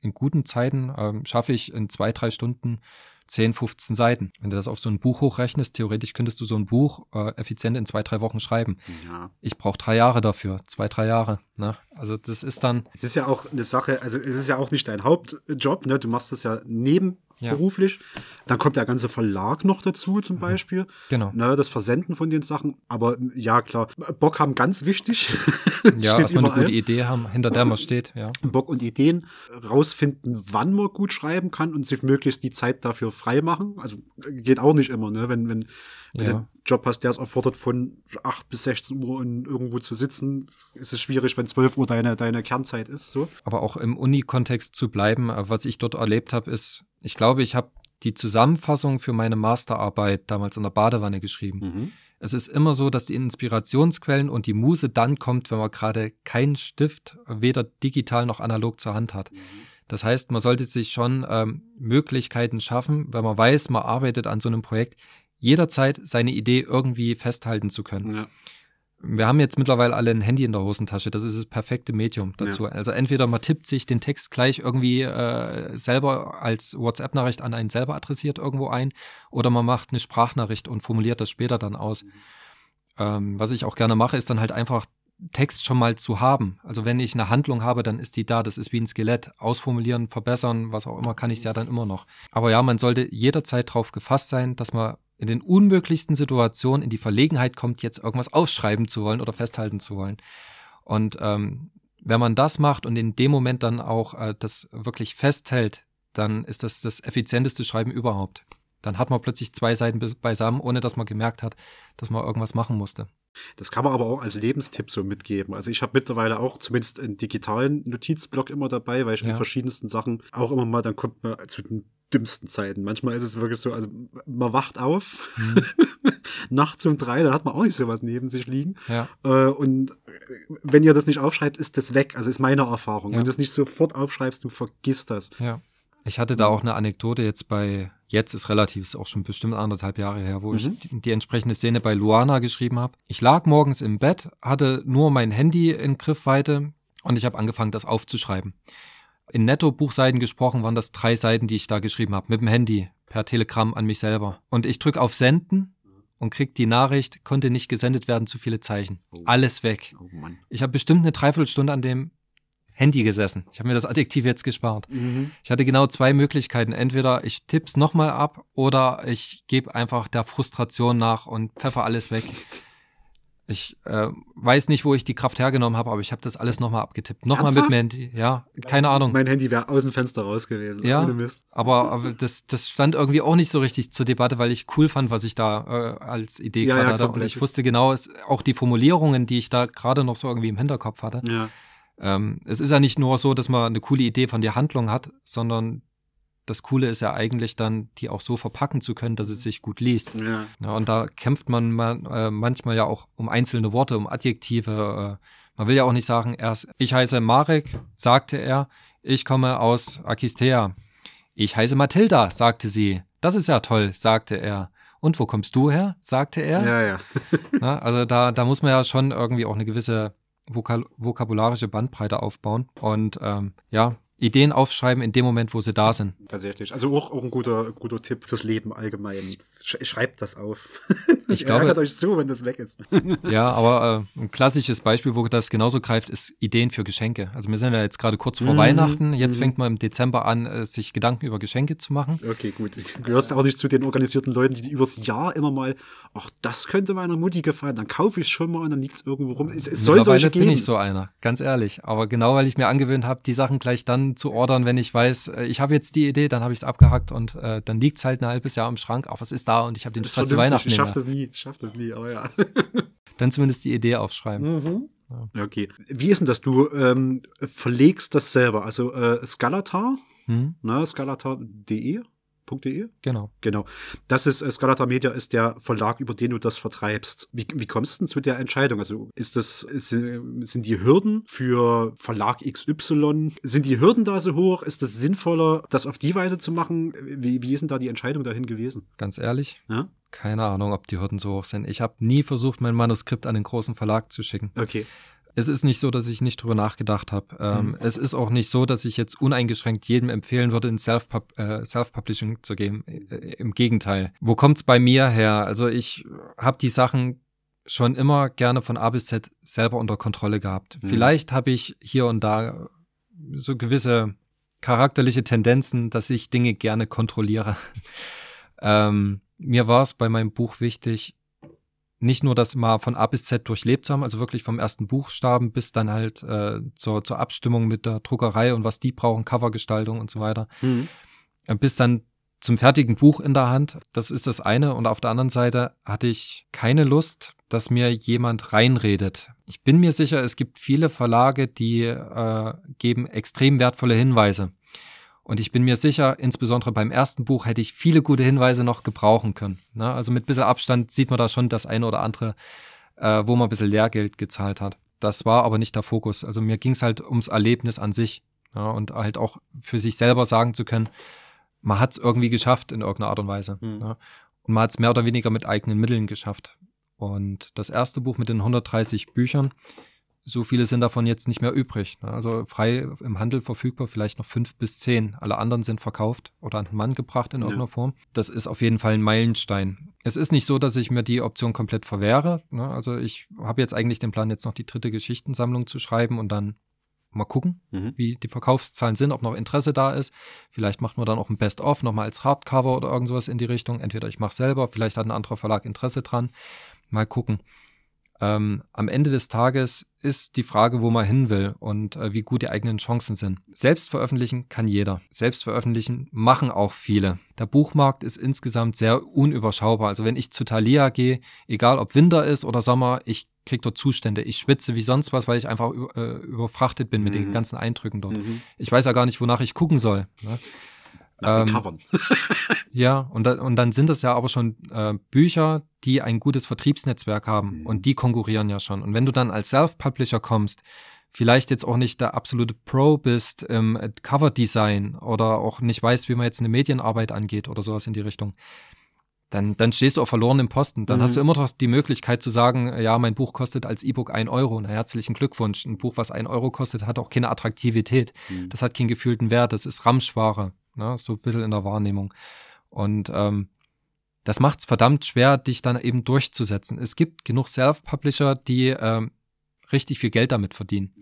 in guten Zeiten ähm, schaffe ich in zwei, drei Stunden 10, 15 Seiten. Wenn du das auf so ein Buch hochrechnest, theoretisch könntest du so ein Buch äh, effizient in zwei, drei Wochen schreiben. Ja. Ich brauche drei Jahre dafür, zwei, drei Jahre. Ne? Also das ist dann. Es ist ja auch eine Sache, also es ist ja auch nicht dein Hauptjob, ne? Du machst das ja neben ja. beruflich. Dann kommt der ganze Verlag noch dazu, zum mhm. Beispiel. Genau. Ne, das Versenden von den Sachen. Aber ja, klar, Bock haben ganz wichtig. ja, erstmal eine gute Idee haben, hinter der man steht. Ja. Bock und Ideen rausfinden, wann man gut schreiben kann und sich möglichst die Zeit dafür frei machen. Also geht auch nicht immer, ne? Wenn, wenn, wenn ja. du einen Job hast, der es erfordert, von 8 bis 16 Uhr in, irgendwo zu sitzen, ist es schwierig, wenn 12 Uhr deine, deine Kernzeit ist. So. Aber auch im Uni-Kontext zu bleiben, was ich dort erlebt habe, ist, ich glaube, ich habe die Zusammenfassung für meine Masterarbeit damals in der Badewanne geschrieben. Mhm. Es ist immer so, dass die Inspirationsquellen und die Muse dann kommt, wenn man gerade keinen Stift, weder digital noch analog zur Hand hat. Mhm. Das heißt, man sollte sich schon ähm, Möglichkeiten schaffen, wenn man weiß, man arbeitet an so einem Projekt, jederzeit seine Idee irgendwie festhalten zu können. Ja wir haben jetzt mittlerweile alle ein Handy in der Hosentasche. Das ist das perfekte Medium dazu. Ja. Also entweder man tippt sich den Text gleich irgendwie äh, selber als WhatsApp-Nachricht an einen selber adressiert irgendwo ein oder man macht eine Sprachnachricht und formuliert das später dann aus. Ähm, was ich auch gerne mache, ist dann halt einfach Text schon mal zu haben. Also wenn ich eine Handlung habe, dann ist die da. Das ist wie ein Skelett. Ausformulieren, verbessern, was auch immer, kann ich es ja dann immer noch. Aber ja, man sollte jederzeit darauf gefasst sein, dass man in den unmöglichsten Situationen in die Verlegenheit kommt, jetzt irgendwas aufschreiben zu wollen oder festhalten zu wollen. Und ähm, wenn man das macht und in dem Moment dann auch äh, das wirklich festhält, dann ist das das effizienteste Schreiben überhaupt. Dann hat man plötzlich zwei Seiten beisammen, ohne dass man gemerkt hat, dass man irgendwas machen musste. Das kann man aber auch als Lebenstipp so mitgeben. Also ich habe mittlerweile auch zumindest einen digitalen Notizblock immer dabei, weil ich ja. mit verschiedensten Sachen auch immer mal, dann kommt man zu den dümmsten Zeiten. Manchmal ist es wirklich so, also man wacht auf mhm. nachts um drei, dann hat man auch nicht sowas neben sich liegen. Ja. Äh, und wenn ihr das nicht aufschreibt, ist das weg. Also ist meine Erfahrung. Ja. Wenn du das nicht sofort aufschreibst, du vergisst das. Ja. Ich hatte da auch eine Anekdote jetzt bei, jetzt ist relativ, ist auch schon bestimmt anderthalb Jahre her, wo mhm. ich die, die, entsprechende Szene bei Luana geschrieben habe. Ich lag morgens im Bett, hatte nur mein Handy in Griffweite und ich habe angefangen, das aufzuschreiben. In Netto-Buchseiten gesprochen waren das drei Seiten, die ich da geschrieben habe, mit dem Handy, per Telegramm an mich selber. Und ich drücke auf Senden und krieg die Nachricht, konnte nicht gesendet werden, zu viele Zeichen. Oh. Alles weg. Oh ich habe bestimmt eine Dreiviertelstunde an dem Handy gesessen. Ich habe mir das Adjektiv jetzt gespart. Mhm. Ich hatte genau zwei Möglichkeiten. Entweder ich tipp's nochmal ab oder ich gebe einfach der Frustration nach und pfeffer alles weg. Ich äh, weiß nicht, wo ich die Kraft hergenommen habe, aber ich habe das alles nochmal abgetippt. Nochmal mit dem Handy. Ja, keine Ahnung. Mein Handy wäre aus dem Fenster raus gewesen. Ja, aber, aber das, das stand irgendwie auch nicht so richtig zur Debatte, weil ich cool fand, was ich da äh, als Idee ja, gerade ja, hatte. Und ich wusste genau, es, auch die Formulierungen, die ich da gerade noch so irgendwie im Hinterkopf hatte. Ja ähm, es ist ja nicht nur so, dass man eine coole Idee von der Handlung hat, sondern das Coole ist ja eigentlich dann, die auch so verpacken zu können, dass es sich gut liest. Ja. ja und da kämpft man man äh, manchmal ja auch um einzelne Worte, um Adjektive. Äh, man will ja auch nicht sagen, erst, ich heiße Marek, sagte er, ich komme aus Akistea. Ich heiße Mathilda, sagte sie. Das ist ja toll, sagte er. Und wo kommst du her? sagte er. Ja, ja. ja also da, da muss man ja schon irgendwie auch eine gewisse vokal vokabularische Bandbreite aufbauen und ähm, ja, Ideen aufschreiben in dem Moment, wo sie da sind. Tatsächlich. Also auch, auch ein guter, guter Tipp fürs Leben allgemein. Schreibt das auf. Ich glaube, ärgert euch so, wenn das weg ist. ja, aber äh, ein klassisches Beispiel, wo das genauso greift, ist Ideen für Geschenke. Also wir sind ja jetzt gerade kurz vor mhm. Weihnachten. Jetzt mhm. fängt man im Dezember an, äh, sich Gedanken über Geschenke zu machen. Okay, gut. Du gehörst auch nicht zu den organisierten Leuten, die übers Jahr immer mal, ach, das könnte meiner Mutti gefallen, dann kaufe ich schon mal und dann liegt es irgendwo rum. Es, es soll solche geben. bin ich so einer, ganz ehrlich. Aber genau, weil ich mir angewöhnt habe, die Sachen gleich dann zu ordern, wenn ich weiß, äh, ich habe jetzt die Idee, dann habe ich es abgehackt und äh, dann liegt es halt ein halbes Jahr im Schrank. Ach, was ist da? Und ich habe den Stress zu Weihnachten. Ich schaffe das nie, ich das nie, aber ja. dann zumindest die Idee aufschreiben. Mhm. Ja. Okay. Wie ist denn das? Du ähm, verlegst das selber, also äh, Skalatar, hm? ne, skalatar.de Media.de? Genau. Genau. Das ist, äh, Scalata Media ist der Verlag, über den du das vertreibst. Wie, wie kommst du denn zu der Entscheidung? Also ist das, ist, äh, sind die Hürden für Verlag XY, sind die Hürden da so hoch? Ist das sinnvoller, das auf die Weise zu machen? Wie, wie ist denn da die Entscheidung dahin gewesen? Ganz ehrlich? Ja? Keine Ahnung, ob die Hürden so hoch sind. Ich habe nie versucht, mein Manuskript an den großen Verlag zu schicken. Okay es ist nicht so, dass ich nicht drüber nachgedacht habe. Ähm, mhm. Es ist auch nicht so, dass ich jetzt uneingeschränkt jedem empfehlen würde, in äh, Self-Publishing äh, zu gehen. Äh, Im Gegenteil. Wo kommt's bei mir her? Also ich habe die Sachen schon immer gerne von A bis Z selber unter Kontrolle gehabt. Mhm. Vielleicht habe ich hier und da so gewisse charakterliche Tendenzen, dass ich Dinge gerne kontrolliere. ähm, mir war es bei meinem Buch wichtig, nicht nur das mal von A bis Z durchlebt zu haben, also wirklich vom ersten Buchstaben bis dann halt äh, zur, zur Abstimmung mit der Druckerei und was die brauchen, Covergestaltung und so weiter, mhm. Äh, bis dann zum fertigen Buch in der Hand. Das ist das eine. Und auf der anderen Seite hatte ich keine Lust, dass mir jemand reinredet. Ich bin mir sicher, es gibt viele Verlage, die äh, geben extrem wertvolle Hinweise. Und ich bin mir sicher, insbesondere beim ersten Buch hätte ich viele gute Hinweise noch gebrauchen können. Ne? Also mit ein bisschen Abstand sieht man da schon das eine oder andere, äh, wo man ein bisschen Lehrgeld gezahlt hat. Das war aber nicht der Fokus. Also mir ging es halt ums Erlebnis an sich. Ja, und halt auch für sich selber sagen zu können, man hat es irgendwie geschafft in irgendeiner Art und Weise. Mhm. Ja. Und man hat es mehr oder weniger mit eigenen Mitteln geschafft. Und das erste Buch mit den 130 Büchern, so viele sind davon jetzt nicht mehr übrig. Ne? Also frei im Handel verfügbar, vielleicht noch fünf bis zehn. Alle anderen sind verkauft oder an den Mann gebracht in ja. irgendeiner Form. Das ist auf jeden Fall ein Meilenstein. Es ist nicht so, dass ich mir die Option komplett verwehre. Ne? Also ich habe jetzt eigentlich den Plan, jetzt noch die dritte Geschichtensammlung zu schreiben und dann mal gucken, mhm. wie die Verkaufszahlen sind, ob noch Interesse da ist. Vielleicht macht man dann auch ein Best-of nochmal als Hardcover oder irgendwas in die Richtung. Entweder ich mache selber, vielleicht hat ein anderer Verlag Interesse dran. Mal gucken. Ähm, am Ende des Tages ist die Frage, wo man hin will und äh, wie gut die eigenen Chancen sind. Selbst veröffentlichen kann jeder. Selbst veröffentlichen machen auch viele. Der Buchmarkt ist insgesamt sehr unüberschaubar. Also wenn ich zu Thalia gehe, egal ob Winter ist oder Sommer, ich kriege dort Zustände. Ich schwitze wie sonst was, weil ich einfach äh, überfrachtet bin mit mhm. den ganzen Eindrücken dort. Mhm. Ich weiß ja gar nicht, wonach ich gucken soll. Ne? Nach den ähm, Covern. ja, und, da, und dann sind es ja aber schon äh, Bücher, die ein gutes Vertriebsnetzwerk haben mhm. und die konkurrieren ja schon. Und wenn du dann als Self-Publisher kommst, vielleicht jetzt auch nicht der absolute Pro bist im Cover-Design oder auch nicht weißt, wie man jetzt eine Medienarbeit angeht oder sowas in die Richtung, dann, dann stehst du auf verlorenem Posten. Dann mhm. hast du immer noch die Möglichkeit zu sagen, ja, mein Buch kostet als E-Book ein Euro. Na, herzlichen Glückwunsch. Ein Buch, was ein Euro kostet, hat auch keine Attraktivität. Mhm. Das hat keinen gefühlten Wert. Das ist Ramschware ne? so ein bisschen in der Wahrnehmung. Und ähm, das macht es verdammt schwer, dich dann eben durchzusetzen. Es gibt genug Self-Publisher, die ähm, richtig viel Geld damit verdienen.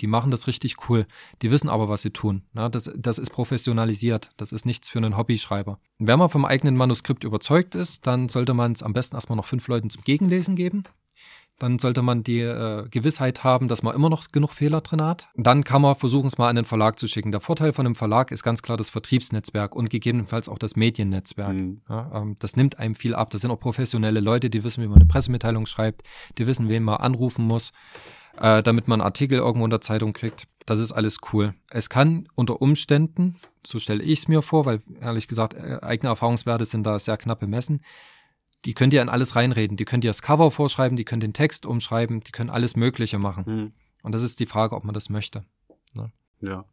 Die machen das richtig cool. Die wissen aber, was sie tun. Ne? Das, das ist professionalisiert. Das ist nichts für einen Hobbyschreiber. Wenn man vom eigenen Manuskript überzeugt ist, dann sollte man es am besten erstmal noch fünf Leuten zum Gegenlesen geben dann sollte man die äh, Gewissheit haben, dass man immer noch genug Fehler drin hat. Dann kann man versuchen, es mal an den Verlag zu schicken. Der Vorteil von einem Verlag ist ganz klar das Vertriebsnetzwerk und gegebenenfalls auch das Mediennetzwerk. Mhm. Ja, ähm, das nimmt einem viel ab. Das sind auch professionelle Leute, die wissen, wie man eine Pressemitteilung schreibt, die wissen, wen man anrufen muss, äh, damit man einen Artikel irgendwo in der Zeitung kriegt. Das ist alles cool. Es kann unter Umständen, so stelle ich es mir vor, weil ehrlich gesagt, äh, eigene Erfahrungswerte sind da sehr knapp bemessen, die können dir an alles reinreden. Die können dir das Cover vorschreiben, die können den Text umschreiben, die können alles Mögliche machen. Mhm. Und das ist die Frage, ob man das möchte. Ne? Ja.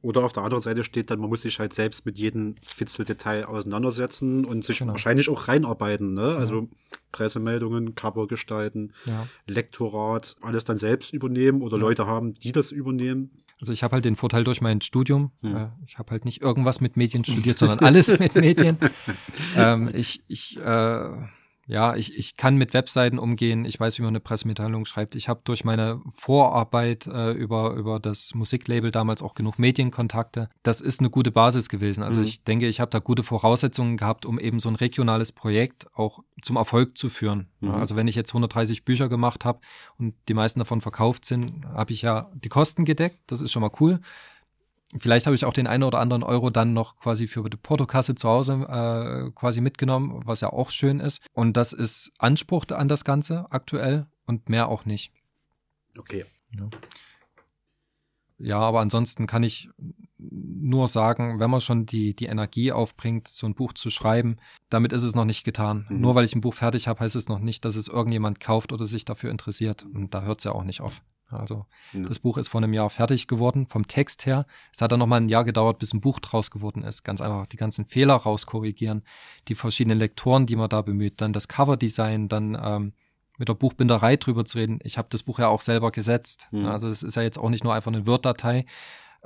Oder auf der anderen Seite steht dann, man muss sich halt selbst mit jedem Fitzeldetail auseinandersetzen und sich genau. wahrscheinlich auch reinarbeiten. Ne? Ja. Also Pressemeldungen, Cover gestalten, ja. Lektorat, alles dann selbst übernehmen oder ja. Leute haben, die das übernehmen. Also ich habe halt den Vorteil durch mein Studium. Hm. Äh, ich habe halt nicht irgendwas mit Medien studiert, sondern alles mit Medien. ähm, ich ich äh, ja, ich, ich kann mit Webseiten umgehen, ich weiß, wie man eine Pressemitteilung schreibt. Ich habe durch meine Vorarbeit äh, über, über das Musiklabel damals auch genug Medienkontakte. Das ist eine gute Basis gewesen. Also mhm. ich denke, ich habe da gute Voraussetzungen gehabt, um eben so ein regionales Projekt auch zum Erfolg zu führen. Mhm. Also wenn ich jetzt 130 Bücher gemacht habe und die meisten davon verkauft sind, habe ich ja die Kosten gedeckt. Das ist schon mal cool. Vielleicht habe ich auch den einen oder anderen Euro dann noch quasi für die Portokasse zu Hause äh, quasi mitgenommen, was ja auch schön ist. Und das ist Anspruch an das Ganze aktuell und mehr auch nicht. Okay. Ja. ja, aber ansonsten kann ich nur sagen, wenn man schon die, die Energie aufbringt, so ein Buch zu schreiben, damit ist es noch nicht getan. Mhm. Nur weil ich ein Buch fertig habe, heißt es noch nicht, dass es irgendjemand kauft oder sich dafür interessiert. Und da hört es ja auch nicht auf. Also ja. das Buch ist vor einem Jahr fertig geworden, vom Text her. Es hat dann nochmal ein Jahr gedauert, bis ein Buch draus geworden ist. Ganz einfach die ganzen Fehler rauskorrigieren, die verschiedenen Lektoren, die man da bemüht, dann das Coverdesign, dann ähm, mit der Buchbinderei drüber zu reden. Ich habe das Buch ja auch selber gesetzt. Mhm. Also es ist ja jetzt auch nicht nur einfach eine Word-Datei,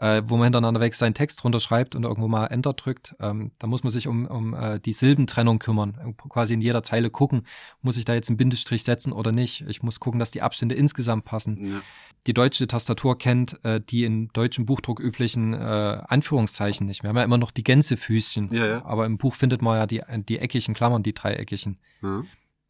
äh, wo man hintereinander weg seinen Text runterschreibt und irgendwo mal Enter drückt. Ähm, da muss man sich um, um äh, die Silbentrennung kümmern. Quasi in jeder Zeile gucken, muss ich da jetzt einen Bindestrich setzen oder nicht. Ich muss gucken, dass die Abstände insgesamt passen. Ja. Die deutsche Tastatur kennt äh, die in deutschem Buchdruck üblichen äh, Anführungszeichen nicht. Wir haben ja immer noch die Gänsefüßchen. Ja, ja. Aber im Buch findet man ja die, die eckigen Klammern, die dreieckigen. Ja.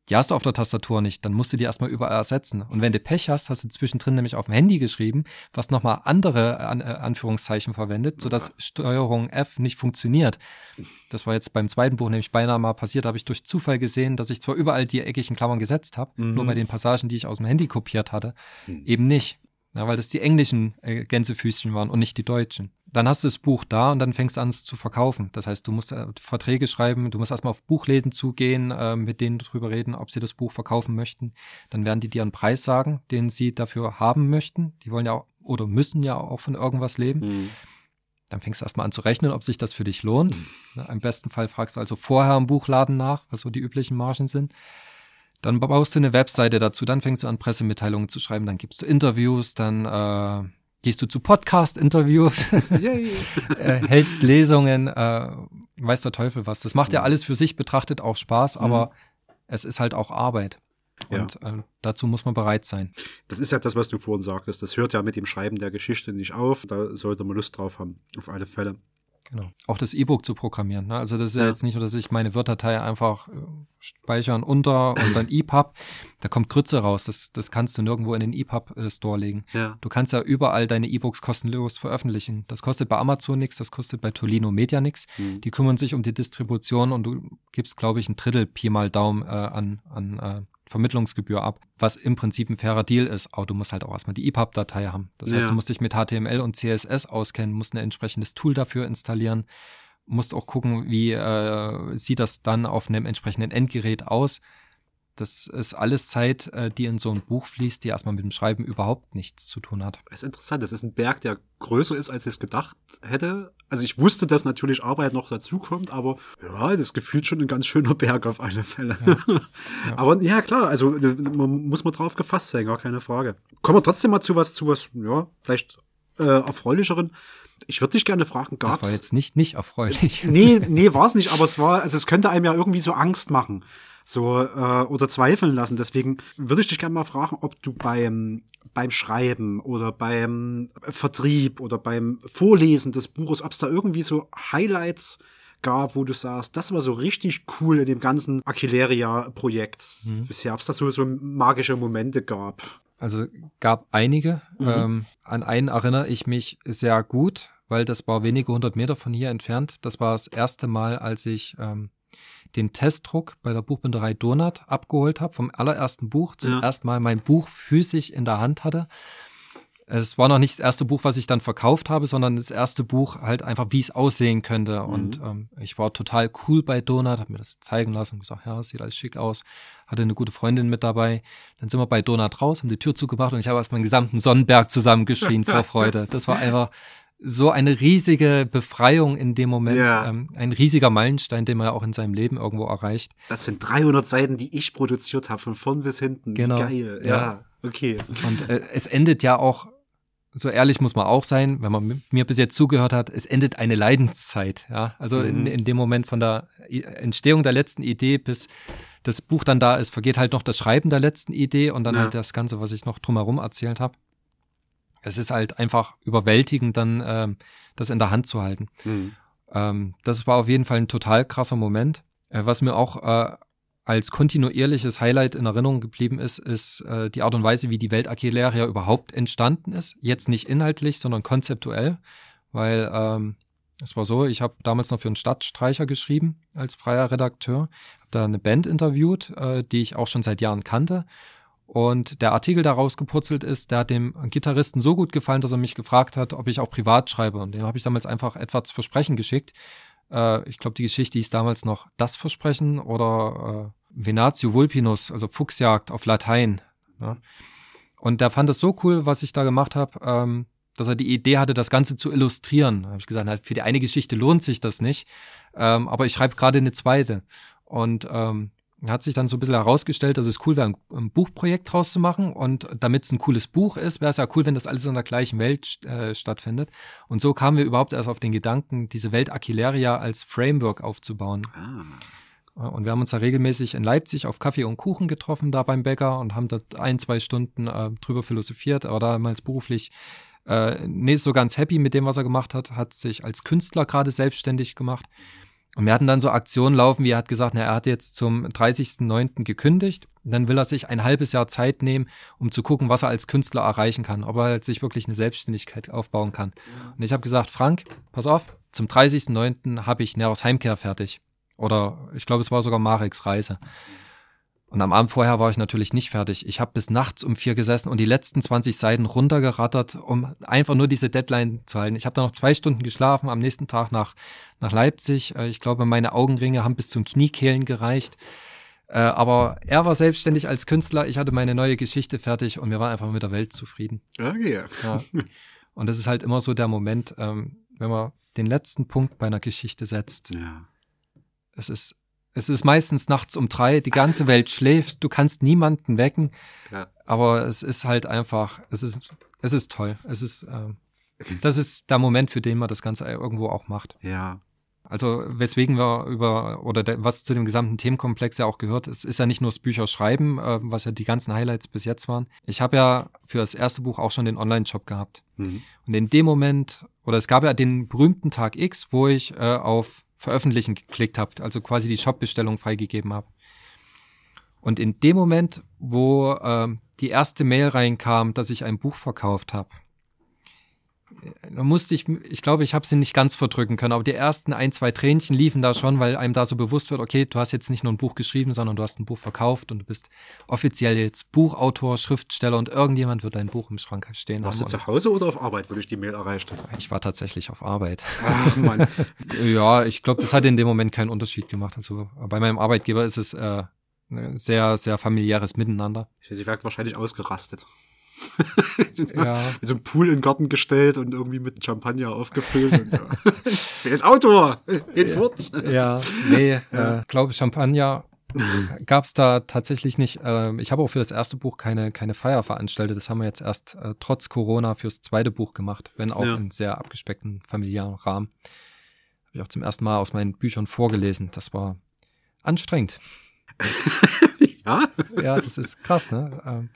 Die hast du auf der Tastatur nicht, dann musst du die erstmal überall ersetzen. Und wenn du Pech hast, hast du zwischendrin nämlich auf dem Handy geschrieben, was nochmal andere An äh, Anführungszeichen verwendet, sodass Steuerung F nicht funktioniert. Das war jetzt beim zweiten Buch nämlich beinahe mal passiert, da habe ich durch Zufall gesehen, dass ich zwar überall die eckigen Klammern gesetzt habe, mhm. nur bei den Passagen, die ich aus dem Handy kopiert hatte, mhm. eben nicht. Ja, weil das die englischen äh, Gänsefüßchen waren und nicht die deutschen. Dann hast du das Buch da und dann fängst du an, es zu verkaufen. Das heißt, du musst äh, Verträge schreiben, du musst erstmal auf Buchläden zugehen, äh, mit denen drüber reden, ob sie das Buch verkaufen möchten. Dann werden die dir einen Preis sagen, den sie dafür haben möchten. Die wollen ja auch oder müssen ja auch von irgendwas leben. Mhm. Dann fängst du erstmal an zu rechnen, ob sich das für dich lohnt. Mhm. Im besten Fall fragst du also vorher im Buchladen nach, was so die üblichen Margen sind. Dann baust du eine Webseite dazu, dann fängst du an, Pressemitteilungen zu schreiben, dann gibst du Interviews, dann äh, gehst du zu Podcast-Interviews, äh, hältst Lesungen, äh, weiß der Teufel was. Das macht ja alles für sich betrachtet auch Spaß, aber mhm. es ist halt auch Arbeit. Und ja. äh, dazu muss man bereit sein. Das ist ja das, was du vorhin sagtest. Das hört ja mit dem Schreiben der Geschichte nicht auf. Da sollte man Lust drauf haben, auf alle Fälle. Genau. Auch das E-Book zu programmieren. Ne? Also das ist ja. ja. jetzt nicht nur, dass ich meine Word-Datei einfach äh, speichern unter und dann EPUB. Da kommt Grütze raus. Das, das kannst du nirgendwo in den EPUB-Store legen. Ja. Du kannst ja überall deine E-Books kostenlos veröffentlichen. Das kostet bei Amazon nichts, das kostet bei Tolino Media nichts. Mhm. Die kümmern sich um die Distribution und du gibst, glaube ich, ein Drittel Pi mal Daumen äh, an, an äh, Vermittlungsgebühr ab, was im Prinzip ein fairer Deal ist. Aber du musst halt auch erstmal die EPUB-Datei haben. Das ja. heißt, du musst dich mit HTML und CSS auskennen, musst ein entsprechendes Tool dafür installieren, musst auch gucken, wie äh, sieht das dann auf einem entsprechenden Endgerät aus. Das ist alles Zeit, äh, die in so ein Buch fließt, die erstmal mit dem Schreiben überhaupt nichts zu tun hat. Das ist interessant. Das ist ein Berg, der größer ist, als ich es gedacht hätte. Also ich wusste, dass natürlich Arbeit noch dazukommt, aber ja, das gefühlt schon ein ganz schöner Berg auf alle Fälle. Ja. Ja. aber ja, klar, also man muss man drauf gefasst sein, gar keine Frage. Kommen wir trotzdem mal zu was, zu was, ja, vielleicht äh, erfreulicheren. Ich würde dich gerne fragen, gab's? Das war jetzt nicht, nicht erfreulich. nee, nee, war es nicht, aber es war, also es könnte einem ja irgendwie so Angst machen so äh, oder zweifeln lassen. Deswegen würde ich dich gerne mal fragen, ob du beim beim Schreiben oder beim Vertrieb oder beim Vorlesen des Buches, ob es da irgendwie so Highlights gab, wo du sagst, das war so richtig cool in dem ganzen Aquileria-Projekt mhm. bisher, ob es da so, so magische Momente gab. Also gab einige. Mhm. Ähm, an einen erinnere ich mich sehr gut, weil das war wenige hundert Meter von hier entfernt. Das war das erste Mal, als ich ähm, den Testdruck bei der Buchbinderei Donat abgeholt habe, vom allerersten Buch, zum ja. ersten Mal mein Buch physisch in der Hand hatte. Es war noch nicht das erste Buch, was ich dann verkauft habe, sondern das erste Buch halt einfach, wie es aussehen könnte. Mhm. Und ähm, ich war total cool bei Donut, habe mir das zeigen lassen und gesagt, ja, sieht alles schick aus. Hatte eine gute Freundin mit dabei. Dann sind wir bei Donut raus, haben die Tür zugemacht und ich habe erst meinen gesamten Sonnenberg zusammengeschrien vor Freude. Das war einfach so eine riesige Befreiung in dem Moment, ja. ähm, ein riesiger Meilenstein, den man ja auch in seinem Leben irgendwo erreicht. Das sind 300 Seiten, die ich produziert habe, von vorn bis hinten. Genau. Wie geil. Ja, ja. okay. Und äh, es endet ja auch, so ehrlich muss man auch sein, wenn man mir bis jetzt zugehört hat, es endet eine Leidenszeit. Ja, also mhm. in, in dem Moment von der Entstehung der letzten Idee bis das Buch dann da ist, vergeht halt noch das Schreiben der letzten Idee und dann ja. halt das Ganze, was ich noch drumherum erzählt habe es ist halt einfach überwältigend, dann ähm, das in der Hand zu halten. Mhm. Ähm, das war auf jeden Fall ein total krasser Moment. Äh, was mir auch äh, als kontinuierliches Highlight in Erinnerung geblieben ist, ist äh, die Art und Weise, wie die Welt Aquileria überhaupt entstanden ist. Jetzt nicht inhaltlich, sondern konzeptuell, weil ähm, es war so, ich habe damals noch für einen Stadtstreicher geschrieben als freier Redakteur, habe da eine Band interviewt, äh, die ich auch schon seit Jahren kannte und der Artikel daraus gepurzelt ist, der hat dem Gitarristen so gut gefallen, dass er mich gefragt hat, ob ich auch privat schreibe. Und dem habe ich damals einfach etwas Versprechen geschickt. Äh, ich glaube, die Geschichte hieß damals noch Das Versprechen oder äh, Venatio Vulpinus, also Fuchsjagd auf Latein. Ja. Und der fand es so cool, was ich da gemacht habe, ähm, dass er die Idee hatte, das Ganze zu illustrieren. Da habe ich gesagt, halt, für die eine Geschichte lohnt sich das nicht, ähm, aber ich schreibe gerade eine zweite. Und ähm, hat sich dann so ein bisschen herausgestellt, dass es cool wäre, ein, Buchprojekt draus zu machen. Und damit es ein cooles Buch ist, wäre es ja cool, wenn das alles in der gleichen Welt äh, stattfindet. Und so kamen wir überhaupt erst auf den Gedanken, diese Welt Aquileria als Framework aufzubauen. Ah. Und wir haben uns da regelmäßig in Leipzig auf Kaffee und Kuchen getroffen, da beim Bäcker, und haben dort ein, zwei Stunden äh, drüber philosophiert, aber damals beruflich äh, nicht so ganz happy mit dem, was er gemacht hat, hat sich als Künstler gerade selbstständig gemacht. Und wir hatten dann so Aktionen laufen, wie er hat gesagt, na, er hat jetzt zum 30.09. gekündigt. Dann will er sich ein halbes Jahr Zeit nehmen, um zu gucken, was er als Künstler erreichen kann, ob er halt sich wirklich eine Selbstständigkeit aufbauen kann. Und ich habe gesagt, Frank, pass auf, zum 30.09. habe ich Neros Heimkehr fertig. Oder ich glaube, es war sogar Mareks Reise. Und am Abend vorher war ich natürlich nicht fertig. Ich habe bis nachts um vier gesessen und die letzten 20 Seiten runtergerattert, um einfach nur diese Deadline zu halten. Ich habe da noch zwei Stunden geschlafen, am nächsten Tag nach, nach Leipzig. Äh, ich glaube, meine Augenringe haben bis zum Kniekehlen gereicht. Äh, aber er war selbstständig als Künstler. Ich hatte meine neue Geschichte fertig und wir waren einfach mit der Welt zufrieden. Okay. Ja. Und das ist halt immer so der Moment, ähm, wenn man den letzten Punkt bei einer Geschichte setzt. Ja. Es ist es ist meistens nachts um drei, die ganze Welt schläft, du kannst niemanden wecken. Ja. Aber es ist halt einfach, es ist, es ist toll. Es ist, äh, das ist der Moment, für den man das Ganze irgendwo auch macht. Ja. Also weswegen wir über, oder der, was zu dem gesamten Themenkomplex ja auch gehört, es ist ja nicht nur das Bücherschreiben, äh, was ja die ganzen Highlights bis jetzt waren. Ich habe ja für das erste Buch auch schon den Online-Shop gehabt. Mhm. Und in dem Moment, oder es gab ja den berühmten Tag X, wo ich äh, auf Veröffentlichen geklickt habt, also quasi die Shop-Bestellung freigegeben habe. Und in dem Moment, wo äh, die erste Mail reinkam, dass ich ein Buch verkauft habe, da musste ich, ich glaube, ich habe sie nicht ganz verdrücken können, aber die ersten ein, zwei Tränchen liefen da schon, weil einem da so bewusst wird, okay, du hast jetzt nicht nur ein Buch geschrieben, sondern du hast ein Buch verkauft und du bist offiziell jetzt Buchautor, Schriftsteller und irgendjemand wird dein Buch im Schrank stehen Warst haben. Warst du zu Hause oder auf Arbeit, wo dich die Mail erreicht hat? Ich war tatsächlich auf Arbeit. Ach Mann. ja, ich glaube, das hat in dem Moment keinen Unterschied gemacht. Also bei meinem Arbeitgeber ist es äh, ein sehr, sehr familiäres Miteinander. Sie wirkt wahrscheinlich ausgerastet. Ja. In so einen Pool in den Garten gestellt und irgendwie mit Champagner aufgefüllt und so. ich bin jetzt Autor, geht ja. fort. Ja, nee, ja. Äh, glaube Champagner gab es da tatsächlich nicht. Äh, ich habe auch für das erste Buch keine, keine Feier veranstaltet. Das haben wir jetzt erst äh, trotz Corona fürs zweite Buch gemacht, wenn auch ja. in sehr abgespeckten familiären Rahmen. Habe ich auch zum ersten Mal aus meinen Büchern vorgelesen. Das war anstrengend. ja? Ja, das ist krass, ne? Ähm,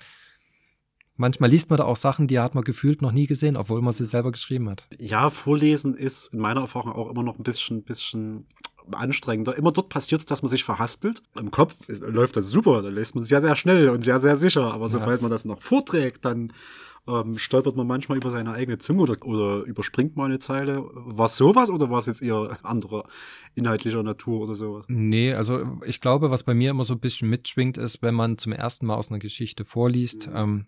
Manchmal liest man da auch Sachen, die hat man gefühlt noch nie gesehen, obwohl man sie selber geschrieben hat. Ja, Vorlesen ist in meiner Erfahrung auch immer noch ein bisschen, bisschen anstrengender. Immer dort passiert es, dass man sich verhaspelt. Im Kopf läuft das super, da lässt man sehr, sehr schnell und sehr, sehr sicher. Aber sobald ja. man das noch vorträgt, dann ähm, stolpert man manchmal über seine eigene Zunge oder, oder überspringt mal eine Zeile. War es sowas oder war es jetzt eher anderer inhaltlicher Natur oder sowas? Nee, also ich glaube, was bei mir immer so ein bisschen mitschwingt, ist, wenn man zum ersten Mal aus einer Geschichte vorliest, mhm. ähm,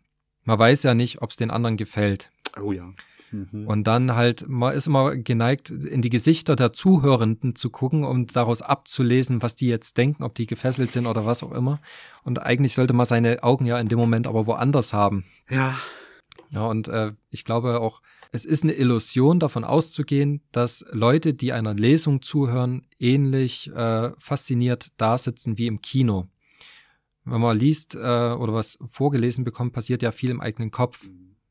man weiß ja nicht, ob es den anderen gefällt. Oh ja. Mhm. Und dann halt, man ist immer geneigt, in die Gesichter der Zuhörenden zu gucken, um daraus abzulesen, was die jetzt denken, ob die gefesselt sind oder was auch immer. Und eigentlich sollte man seine Augen ja in dem Moment aber woanders haben. Ja. Ja, und äh, ich glaube auch, Es ist eine Illusion davon auszugehen, dass Leute, die einer Lesung zuhören, ähnlich äh, fasziniert dasitzen wie im Kino. Wenn man liest äh, oder was vorgelesen bekommt, passiert ja viel im eigenen Kopf.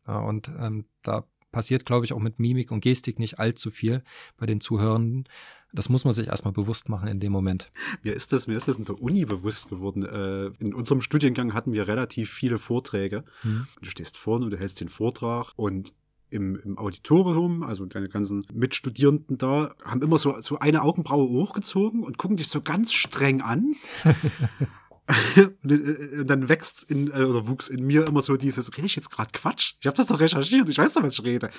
Ja, und ähm, da passiert, glaube ich, auch mit Mimik und Gestik nicht allzu viel bei den Zuhörenden. Das muss man sich erstmal bewusst machen in dem Moment. Mir ist das, mir ist das in der Uni bewusst geworden. Äh, in unserem Studiengang hatten wir relativ viele Vorträge. Hm. Du stehst vorne und du hältst den Vortrag und im, im Auditorium, also deine ganzen Mitstudierenden da, haben immer so, so eine Augenbraue hochgezogen und gucken dich so ganz streng an. Äh, und dann wächst in, äh, oder wuchs in mir immer so dieses, rede ich jetzt gerade Quatsch? Ich habe das doch recherchiert, ich weiß doch, was ich rede.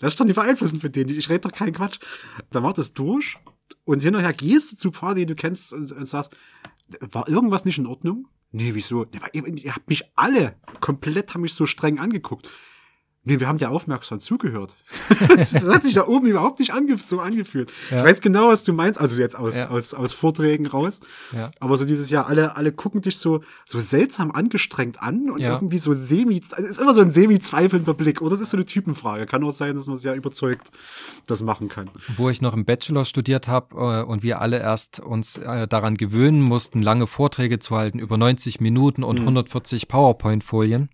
Lass doch nicht beeinflussen von denen, ich rede doch keinen Quatsch. Dann war das durch und hinterher gehst du zu paar, die du kennst und, und sagst, war irgendwas nicht in Ordnung? Nee, wieso? Ihr, ihr habt mich alle komplett, haben mich so streng angeguckt. Nee, wir haben dir aufmerksam zugehört. das hat sich da oben überhaupt nicht ange so angefühlt. Ja. Ich weiß genau, was du meinst, also jetzt aus, ja. aus, aus Vorträgen raus. Ja. Aber so dieses Jahr, alle, alle gucken dich so, so seltsam angestrengt an und irgendwie so semi, also ist immer so ein semi-zweifelnder Blick. Oder das ist so eine Typenfrage. Kann auch sein, dass man sehr überzeugt das machen kann. Wo ich noch im Bachelor studiert habe äh, und wir alle erst uns äh, daran gewöhnen mussten, lange Vorträge zu halten, über 90 Minuten und mhm. 140 PowerPoint-Folien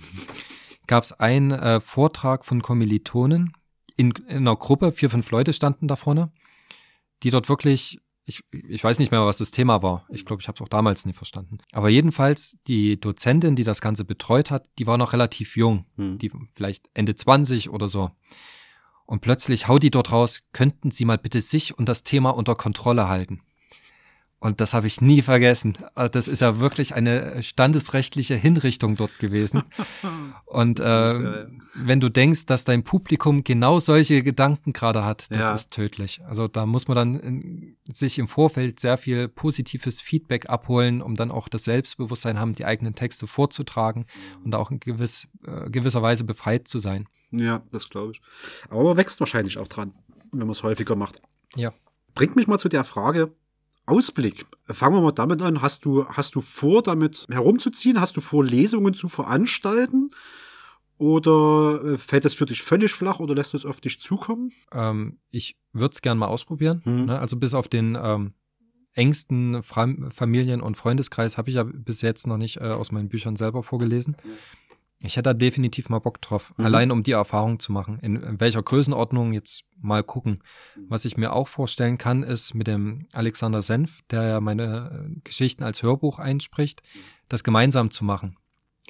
gab es einen äh, Vortrag von Kommilitonen in, in einer Gruppe, vier, fünf Leute standen da vorne, die dort wirklich ich, ich weiß nicht mehr, was das Thema war. Ich glaube, ich habe es auch damals nicht verstanden. Aber jedenfalls, die Dozentin, die das Ganze betreut hat, die war noch relativ jung, hm. die vielleicht Ende 20 oder so. Und plötzlich haut die dort raus, könnten Sie mal bitte sich und das Thema unter Kontrolle halten. Und das habe ich nie vergessen. Also das ist ja wirklich eine standesrechtliche Hinrichtung dort gewesen. Und äh, wenn du denkst, dass dein Publikum genau solche Gedanken gerade hat, das ja. ist tödlich. Also da muss man dann in, sich im Vorfeld sehr viel positives Feedback abholen, um dann auch das Selbstbewusstsein haben, die eigenen Texte vorzutragen und auch in gewiss, äh, gewisser Weise befreit zu sein. Ja, das glaube ich. Aber man wächst wahrscheinlich auch dran, wenn man es häufiger macht. Ja. Bringt mich mal zu der Frage, Ausblick. Fangen wir mal damit an. Hast du, hast du vor, damit herumzuziehen? Hast du vor, Lesungen zu veranstalten? Oder äh, fällt das für dich völlig flach oder lässt du es auf dich zukommen? Ähm, ich würde es gerne mal ausprobieren. Hm. Ne? Also bis auf den ähm, engsten Familien- und Freundeskreis habe ich ja bis jetzt noch nicht äh, aus meinen Büchern selber vorgelesen. Ich hätte da definitiv mal Bock drauf, mhm. allein um die Erfahrung zu machen. In, in, welcher Größenordnung jetzt mal gucken. Was ich mir auch vorstellen kann, ist mit dem Alexander Senf, der ja meine äh, Geschichten als Hörbuch einspricht, das gemeinsam zu machen.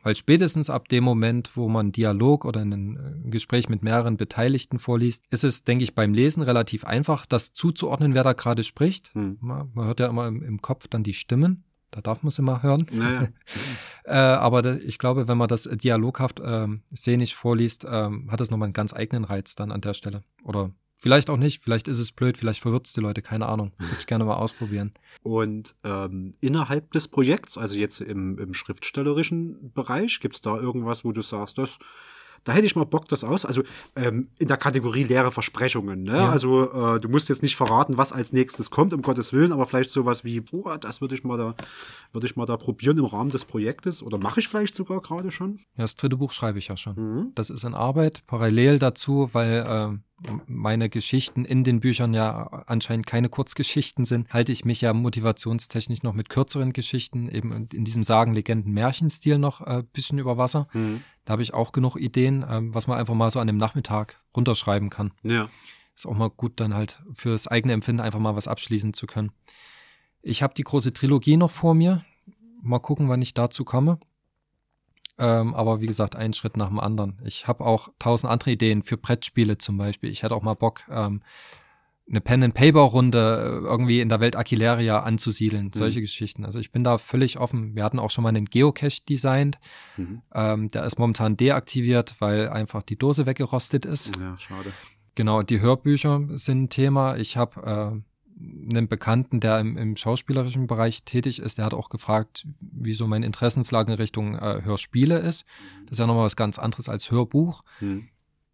Weil spätestens ab dem Moment, wo man Dialog oder ein äh, Gespräch mit mehreren Beteiligten vorliest, ist es, denke ich, beim Lesen relativ einfach, das zuzuordnen, wer da gerade spricht. Mhm. Man, man, hört ja immer im, im Kopf dann die Stimmen. Da darf man es immer hören. Naja. äh, aber ich glaube, wenn man das dialoghaft äh, szenisch vorliest, äh, hat es nochmal einen ganz eigenen Reiz dann an der Stelle. Oder vielleicht auch nicht, vielleicht ist es blöd, vielleicht verwirrt es die Leute, keine Ahnung. Würde ich gerne mal ausprobieren. Und ähm, innerhalb des Projekts, also jetzt im, im schriftstellerischen Bereich, gibt es da irgendwas, wo du sagst, das da hätte ich mal Bock, das aus. Also ähm, in der Kategorie leere Versprechungen. Ne? Ja. Also äh, du musst jetzt nicht verraten, was als nächstes kommt, um Gottes Willen, aber vielleicht sowas wie, boah, das würde ich mal da, würde ich mal da probieren im Rahmen des Projektes. Oder mache ich vielleicht sogar gerade schon? Ja, das dritte Buch schreibe ich ja schon. Mhm. Das ist in Arbeit, parallel dazu, weil äh, meine Geschichten in den Büchern ja anscheinend keine Kurzgeschichten sind, halte ich mich ja motivationstechnisch noch mit kürzeren Geschichten, eben in diesem Sagen, Legenden, Märchenstil noch ein äh, bisschen über Wasser. Mhm. Da habe ich auch genug Ideen, ähm, was man einfach mal so an dem Nachmittag runterschreiben kann. Ja. Ist auch mal gut, dann halt fürs eigene Empfinden einfach mal was abschließen zu können. Ich habe die große Trilogie noch vor mir. Mal gucken, wann ich dazu komme. Ähm, aber wie gesagt, einen Schritt nach dem anderen. Ich habe auch tausend andere Ideen für Brettspiele zum Beispiel. Ich hätte auch mal Bock, ähm, eine Pen-and-Paper-Runde äh, irgendwie in der Welt Aquileria anzusiedeln. Mhm. Solche Geschichten. Also ich bin da völlig offen. Wir hatten auch schon mal einen Geocache designt. Mhm. Ähm, der ist momentan deaktiviert, weil einfach die Dose weggerostet ist. Ja, schade. Genau, die Hörbücher sind ein Thema. Ich habe äh, einen Bekannten, der im, im, schauspielerischen Bereich tätig ist, der hat auch gefragt, wieso meine Interessenslage in Richtung äh, Hörspiele ist. Das ist ja nochmal was ganz anderes als Hörbuch. Mhm.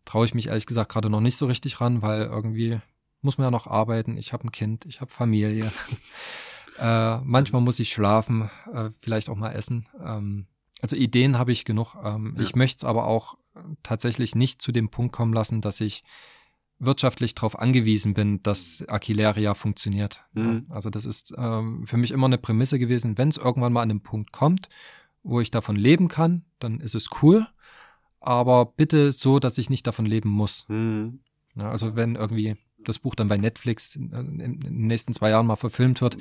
Traue ich mich ehrlich gesagt gerade noch nicht so richtig ran, weil irgendwie muss man ja noch arbeiten. Ich habe ein Kind, ich habe Familie. äh, manchmal muss ich schlafen, äh, vielleicht auch mal essen. Ähm, also Ideen habe ich genug. Ähm, ja. Ich möchte es aber auch tatsächlich nicht zu dem Punkt kommen lassen, dass ich wirtschaftlich darauf angewiesen bin, dass Aquileria funktioniert. Mhm. Also das ist ähm, für mich immer eine Prämisse gewesen, wenn es irgendwann mal an den Punkt kommt, wo ich davon leben kann, dann ist es cool, aber bitte so, dass ich nicht davon leben muss. Mhm. Ja, also wenn irgendwie das Buch dann bei Netflix in, in den nächsten zwei Jahren mal verfilmt wird,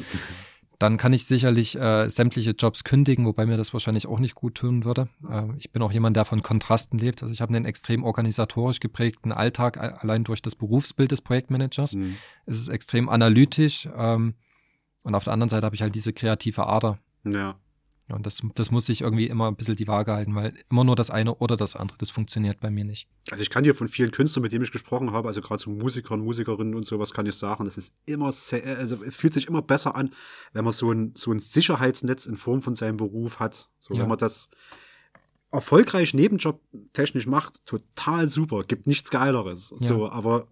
dann kann ich sicherlich äh, sämtliche Jobs kündigen, wobei mir das wahrscheinlich auch nicht gut tun würde. Äh, ich bin auch jemand, der von Kontrasten lebt. Also ich habe einen extrem organisatorisch geprägten Alltag, allein durch das Berufsbild des Projektmanagers. Mhm. Es ist extrem analytisch ähm, und auf der anderen Seite habe ich halt diese kreative Ader. Ja. Und das, das muss sich irgendwie immer ein bisschen die Waage halten, weil immer nur das eine oder das andere, das funktioniert bei mir nicht. Also ich kann dir von vielen Künstlern, mit denen ich gesprochen habe, also gerade zu Musikern, Musikerinnen und sowas kann ich sagen, das ist immer sehr, also fühlt sich immer besser an, wenn man so ein, so ein Sicherheitsnetz in Form von seinem Beruf hat. So, ja. wenn man das erfolgreich Nebenjob technisch macht, total super, gibt nichts Geileres. Ja. So, aber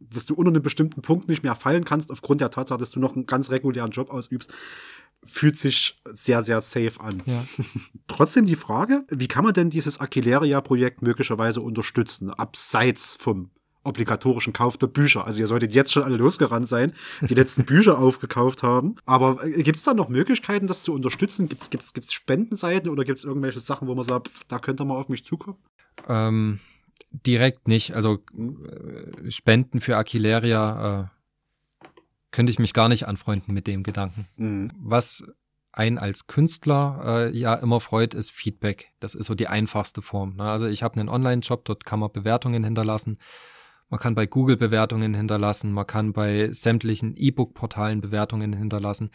dass du unter einem bestimmten Punkt nicht mehr fallen kannst, aufgrund der Tatsache, dass du noch einen ganz regulären Job ausübst, fühlt sich sehr, sehr safe an. Ja. Trotzdem die Frage, wie kann man denn dieses Aquileria-Projekt möglicherweise unterstützen, abseits vom obligatorischen Kauf der Bücher. Also ihr solltet jetzt schon alle losgerannt sein, die letzten Bücher aufgekauft haben. Aber äh, gibt es da noch Möglichkeiten, das zu unterstützen? Gibt es gibt's, gibt's Spendenseiten oder gibt es irgendwelche Sachen, wo man sagt, da könnt ihr mal auf mich zukommen? Ähm, direkt nicht. Also äh, Spenden für Aquileria äh, könnte ich mich gar nicht anfreunden mit dem Gedanken. Mhm. Was einen als Künstler äh, ja immer freut, ist Feedback. Das ist so die einfachste Form. Ne? Also ich habe einen Online-Shop, dort kann man Bewertungen hinterlassen. Man kann bei Google Bewertungen hinterlassen, man kann bei sämtlichen E-Book-Portalen Bewertungen hinterlassen.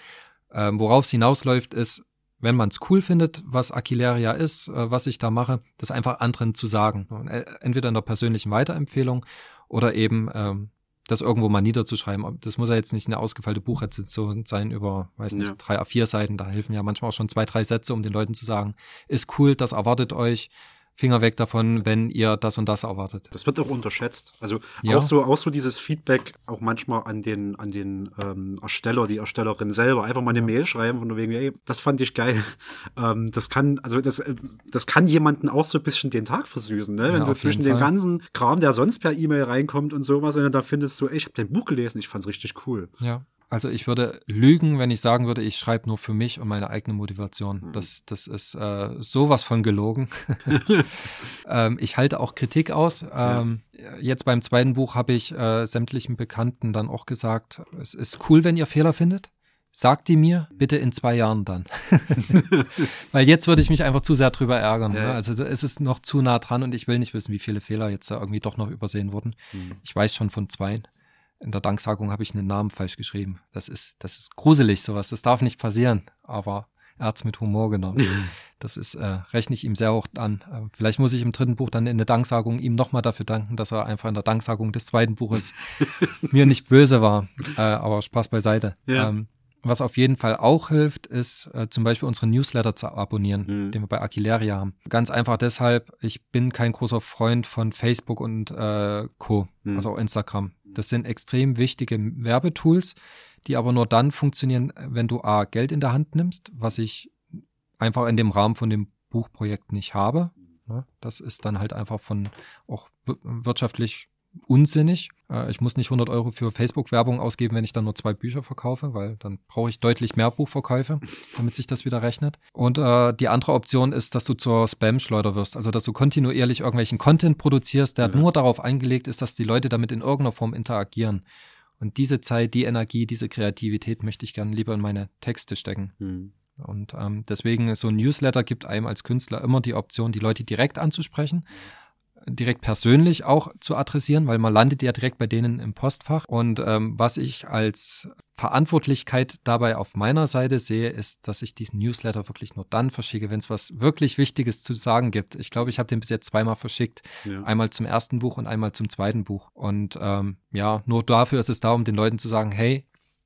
Ähm, Worauf es hinausläuft, ist, wenn man es cool findet, was Aquileria ist, äh, was ich da mache, das einfach anderen zu sagen. Äh, entweder in der persönlichen Weiterempfehlung oder eben ähm, das irgendwo mal niederzuschreiben. Das muss ja jetzt nicht eine ausgefeilte Buchrezension sein über, weiß nicht, ja. drei A4 Seiten. Da helfen ja manchmal auch schon zwei, drei Sätze, um den Leuten zu sagen, ist cool, das erwartet euch. Finger weg davon, wenn ihr das und das erwartet. Das wird auch unterschätzt. Also ja. auch so, auch so dieses Feedback auch manchmal an den, an den ähm, Ersteller, die Erstellerin selber. Einfach mal eine Mail schreiben von wegen, ey, das fand ich geil. Ähm, das kann, also das, äh, das kann jemanden auch so ein bisschen den Tag versüßen, ne? Wenn ja, du zwischen dem ganzen Kram, der sonst per E-Mail reinkommt und sowas, wenn du da findest, so, ey, ich habe dein Buch gelesen, ich fand's richtig cool. Ja. Also ich würde lügen, wenn ich sagen würde, ich schreibe nur für mich und meine eigene Motivation. Mhm. Das, das ist äh, sowas von gelogen. ähm, ich halte auch Kritik aus. Ähm, ja. Jetzt beim zweiten Buch habe ich äh, sämtlichen Bekannten dann auch gesagt, es ist cool, wenn ihr Fehler findet. Sagt die mir bitte in zwei Jahren dann. Weil jetzt würde ich mich einfach zu sehr drüber ärgern. Ja. Ne? Also es ist noch zu nah dran und ich will nicht wissen, wie viele Fehler jetzt da irgendwie doch noch übersehen wurden. Mhm. Ich weiß schon von zwei in der Danksagung habe ich einen Namen falsch geschrieben. Das ist, das ist gruselig, sowas. Das darf nicht passieren. Aber er hat es mit Humor genommen. Das ist, äh, rechne ich ihm sehr hoch an. Äh, vielleicht muss ich im dritten Buch dann in der Danksagung ihm nochmal dafür danken, dass er einfach in der Danksagung des zweiten Buches mir nicht böse war. Äh, aber Spaß beiseite. Ja. Ähm, was auf jeden Fall auch hilft, ist äh, zum Beispiel unsere Newsletter zu abonnieren, mhm. den wir bei Aquileria haben. Ganz einfach deshalb, ich bin kein großer Freund von Facebook und äh, Co., mhm. also Instagram. Das sind extrem wichtige Werbetools, die aber nur dann funktionieren, wenn du A, Geld in der Hand nimmst, was ich einfach in dem Rahmen von dem Buchprojekt nicht habe. Ne? Das ist dann halt einfach von auch wirtschaftlich unsinnig. Äh, ich muss nicht 100 Euro für Facebook-Werbung ausgeben, wenn ich dann nur zwei Bücher verkaufe, weil dann brauche ich deutlich mehr Buchverkäufe, damit sich das wieder rechnet. Und äh, die andere Option ist, dass du zur Spam-Schleuder wirst, also dass du kontinuierlich irgendwelchen Content produzierst, der mhm. nur darauf eingelegt ist, dass die Leute damit in irgendeiner Form interagieren. Und diese Zeit, die Energie, diese Kreativität möchte ich gerne lieber in meine Texte stecken. Mhm. Und ähm, deswegen so ein Newsletter gibt einem als Künstler immer die Option, die Leute direkt anzusprechen direkt persönlich auch zu adressieren, weil man landet ja direkt bei denen im Postfach. Und ähm, was ich als Verantwortlichkeit dabei auf meiner Seite sehe, ist, dass ich diesen Newsletter wirklich nur dann verschicke, wenn es was wirklich Wichtiges zu sagen gibt. Ich glaube, ich habe den bis jetzt zweimal verschickt. Ja. Einmal zum ersten Buch und einmal zum zweiten Buch. Und ähm, ja, nur dafür ist es da, um den Leuten zu sagen, hey,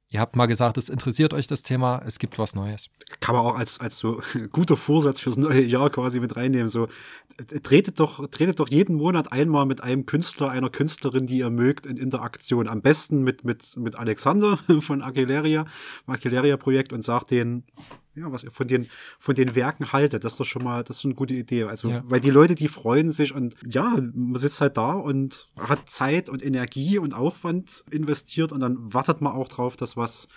Ihr habt mal gesagt, es interessiert euch das Thema, es gibt was Neues. Kann man auch als, als so guter Vorsatz fürs neue Jahr quasi mit reinnehmen. So, tretet doch, tretet doch jeden Monat einmal mit einem Künstler, einer Künstlerin, die ihr mögt, in Interaktion. Am besten mit, mit, mit Alexander von Aquileria, Aquileria Projekt und sagt denen, ja, was ihr von den, von den Werken haltet. Das ist doch schon mal, das ist eine gute Idee. Also, ja. weil die Leute, die freuen sich und ja, man sitzt halt da und hat Zeit und Energie und Aufwand investiert und dann wartet man auch drauf, dass was,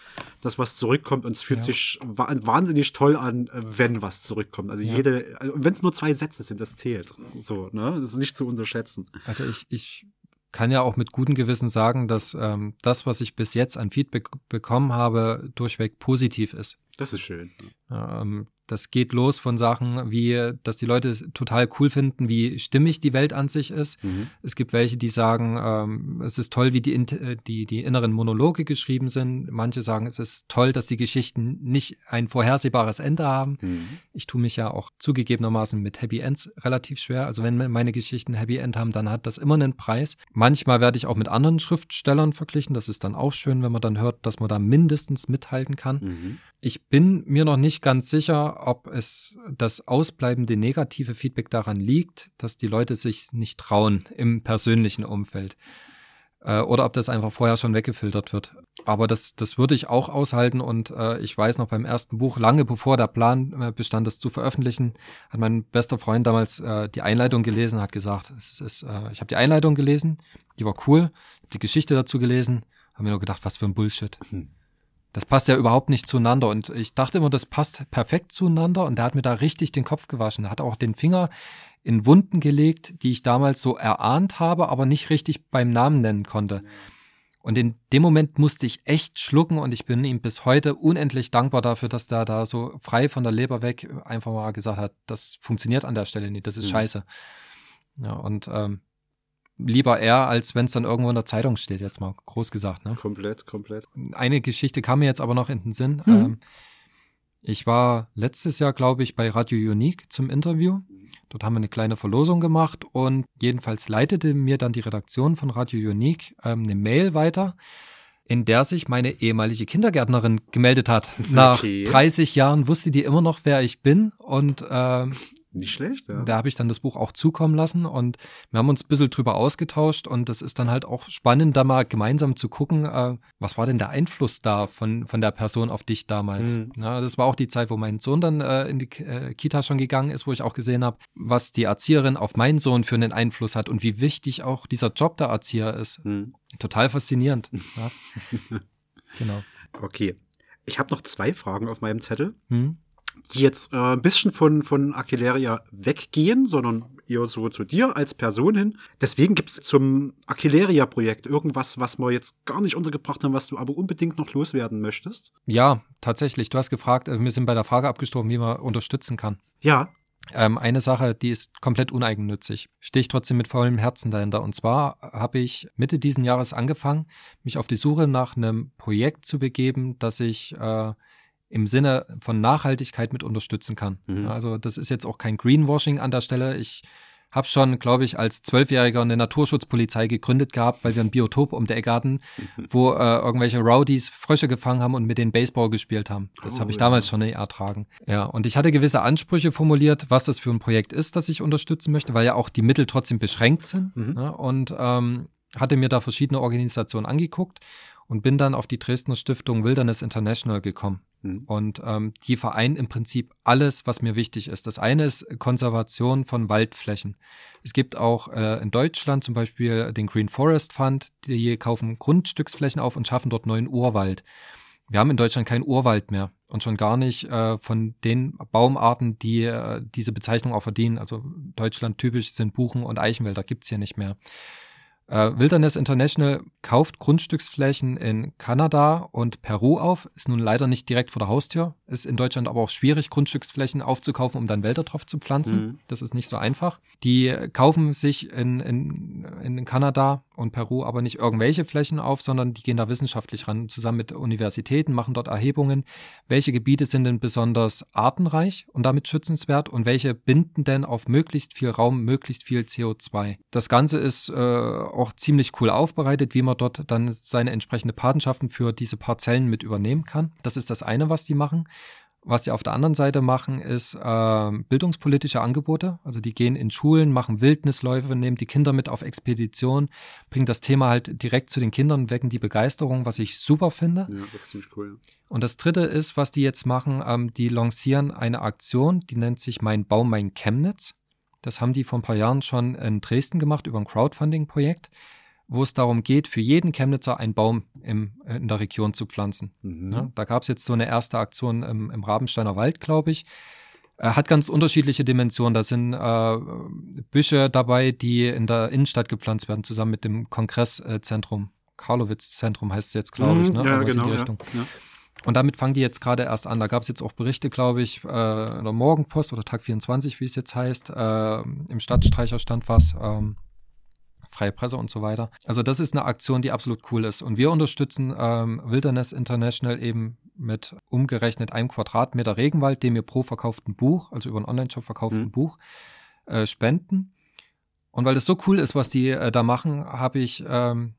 dass was zurückkommt und es fühlt ja. sich wahnsinnig toll an, wenn was zurückkommt. Also ja. jede, also wenn es nur zwei Sätze sind, das zählt. So, ne? Das ist nicht zu unterschätzen. Also ich, ich kann ja auch mit gutem Gewissen sagen, dass ähm, das, was ich bis jetzt an Feedback bekommen habe, durchweg positiv ist. Das ist schön. Ähm, das geht los von Sachen wie, dass die Leute es total cool finden, wie stimmig die Welt an sich ist. Mhm. Es gibt welche, die sagen, ähm, es ist toll, wie die, äh, die, die inneren Monologe geschrieben sind. Manche sagen, es ist toll, dass die Geschichten nicht ein vorhersehbares Ende haben. Mhm. Ich tue mich ja auch zugegebenermaßen mit Happy Ends relativ schwer. Also wenn meine Geschichten Happy End haben, dann hat das immer einen Preis. Manchmal werde ich auch mit anderen Schriftstellern verglichen. Das ist dann auch schön, wenn man dann hört, dass man da mindestens mithalten kann. Mhm. Ich bin mir noch nicht ganz sicher, ob es das ausbleibende negative Feedback daran liegt, dass die Leute sich nicht trauen im persönlichen Umfeld. Äh, oder ob das einfach vorher schon weggefiltert wird. Aber das, das würde ich auch aushalten und äh, ich weiß noch beim ersten Buch, lange bevor der Plan äh, bestand, das zu veröffentlichen, hat mein bester Freund damals äh, die Einleitung gelesen, hat gesagt, es ist, äh, ich habe die Einleitung gelesen, die war cool, die Geschichte dazu gelesen, habe mir nur gedacht, was für ein Bullshit. Hm. Das passt ja überhaupt nicht zueinander. Und ich dachte immer, das passt perfekt zueinander. Und der hat mir da richtig den Kopf gewaschen. Er hat auch den Finger in Wunden gelegt, die ich damals so erahnt habe, aber nicht richtig beim Namen nennen konnte. Und in dem Moment musste ich echt schlucken und ich bin ihm bis heute unendlich dankbar dafür, dass der da so frei von der Leber weg einfach mal gesagt hat, das funktioniert an der Stelle nicht, das ist mhm. scheiße. Ja, und ähm, lieber er, als wenn es dann irgendwo in der Zeitung steht, jetzt mal groß gesagt. Ne? Komplett, komplett. Eine Geschichte kam mir jetzt aber noch in den Sinn. Mhm. Ähm, ich war letztes Jahr, glaube ich, bei Radio Unique zum Interview. Dort haben wir eine kleine Verlosung gemacht und jedenfalls leitete mir dann die Redaktion von Radio Unique ähm, eine Mail weiter, in der sich meine ehemalige Kindergärtnerin gemeldet hat. Nach okay. 30 Jahren wusste die immer noch, wer ich bin und ähm, nicht schlecht, ja. Da habe ich dann das Buch auch zukommen lassen und wir haben uns ein bisschen drüber ausgetauscht und das ist dann halt auch spannend, da mal gemeinsam zu gucken, äh, was war denn der Einfluss da von, von der Person auf dich damals? Mhm. Ja, das war auch die Zeit, wo mein Sohn dann äh, in die äh, Kita schon gegangen ist, wo ich auch gesehen habe, was die Erzieherin auf meinen Sohn für einen Einfluss hat und wie wichtig auch dieser Job der Erzieher ist. Mhm. Total faszinierend. ja. Genau. Okay. Ich habe noch zwei Fragen auf meinem Zettel. Mhm die jetzt äh, ein bisschen von, von Aquileria weggehen, sondern eher so zu dir als Person hin. Deswegen gibt es zum Aquileria-Projekt irgendwas, was wir jetzt gar nicht untergebracht haben, was du aber unbedingt noch loswerden möchtest? Ja, tatsächlich. Du hast gefragt, äh, wir sind bei der Frage abgestorben, wie man unterstützen kann. Ja. Ähm, eine Sache, die ist komplett uneigennützig. Stehe ich trotzdem mit vollem Herzen dahinter. Und zwar habe ich Mitte diesen Jahres angefangen, mich auf die Suche nach einem Projekt zu begeben, das ich äh, im Sinne von Nachhaltigkeit mit unterstützen kann. Mhm. Also das ist jetzt auch kein Greenwashing an der Stelle. Ich habe schon, glaube ich, als Zwölfjähriger eine Naturschutzpolizei gegründet gehabt, weil wir ein Biotop um der Ecke hatten, mhm. wo äh, irgendwelche Rowdies Frösche gefangen haben und mit denen Baseball gespielt haben. Das oh, habe ich ja. damals schon ertragen. Ja, und ich hatte gewisse Ansprüche formuliert, was das für ein Projekt ist, das ich unterstützen möchte, weil ja auch die Mittel trotzdem beschränkt sind. Mhm. Ja, und ähm, hatte mir da verschiedene Organisationen angeguckt und bin dann auf die Dresdner Stiftung Wilderness International gekommen. Mhm. Und ähm, die vereinen im Prinzip alles, was mir wichtig ist. Das eine ist Konservation von Waldflächen. Es gibt auch äh, in Deutschland zum Beispiel den Green Forest Fund, die kaufen Grundstücksflächen auf und schaffen dort neuen Urwald. Wir haben in Deutschland keinen Urwald mehr und schon gar nicht äh, von den Baumarten, die äh, diese Bezeichnung auch verdienen. Also Deutschland typisch sind Buchen und Eichenwälder, gibt's hier nicht mehr. Äh, Wilderness International kauft Grundstücksflächen in Kanada und Peru auf, ist nun leider nicht direkt vor der Haustür, ist in Deutschland aber auch schwierig, Grundstücksflächen aufzukaufen, um dann Wälder drauf zu pflanzen. Mhm. Das ist nicht so einfach. Die kaufen sich in, in, in Kanada und Peru aber nicht irgendwelche Flächen auf, sondern die gehen da wissenschaftlich ran, zusammen mit Universitäten, machen dort Erhebungen. Welche Gebiete sind denn besonders artenreich und damit schützenswert und welche binden denn auf möglichst viel Raum, möglichst viel CO2? Das Ganze ist äh, auch ziemlich cool aufbereitet, wie man dort dann seine entsprechende Patenschaften für diese Parzellen mit übernehmen kann. Das ist das eine, was die machen. Was sie auf der anderen Seite machen, ist äh, bildungspolitische Angebote. Also die gehen in Schulen, machen Wildnisläufe, nehmen die Kinder mit auf Expedition, bringen das Thema halt direkt zu den Kindern, wecken die Begeisterung, was ich super finde. Ja, das ist ziemlich cool. Und das dritte ist, was die jetzt machen, ähm, die lancieren eine Aktion, die nennt sich Mein Baum, mein Chemnitz. Das haben die vor ein paar Jahren schon in Dresden gemacht über ein Crowdfunding-Projekt wo es darum geht, für jeden Chemnitzer einen Baum im, in der Region zu pflanzen. Mhm. Ja, da gab es jetzt so eine erste Aktion im, im Rabensteiner Wald, glaube ich. Er hat ganz unterschiedliche Dimensionen. Da sind äh, Büsche dabei, die in der Innenstadt gepflanzt werden, zusammen mit dem Kongresszentrum. Karlowitz-Zentrum heißt es jetzt, glaube ich. Mhm. Ne? Ja, genau, in die Richtung. Ja, ja. Und damit fangen die jetzt gerade erst an. Da gab es jetzt auch Berichte, glaube ich, äh, in der Morgenpost oder Tag 24, wie es jetzt heißt. Äh, Im Stadtstreicher stand was. Ähm, freie Presse und so weiter. Also das ist eine Aktion, die absolut cool ist. Und wir unterstützen ähm, Wilderness International eben mit umgerechnet einem Quadratmeter Regenwald, dem wir pro verkauften Buch, also über einen Online-Shop verkauften mhm. Buch, äh, spenden. Und weil das so cool ist, was die äh, da machen, habe ich ähm,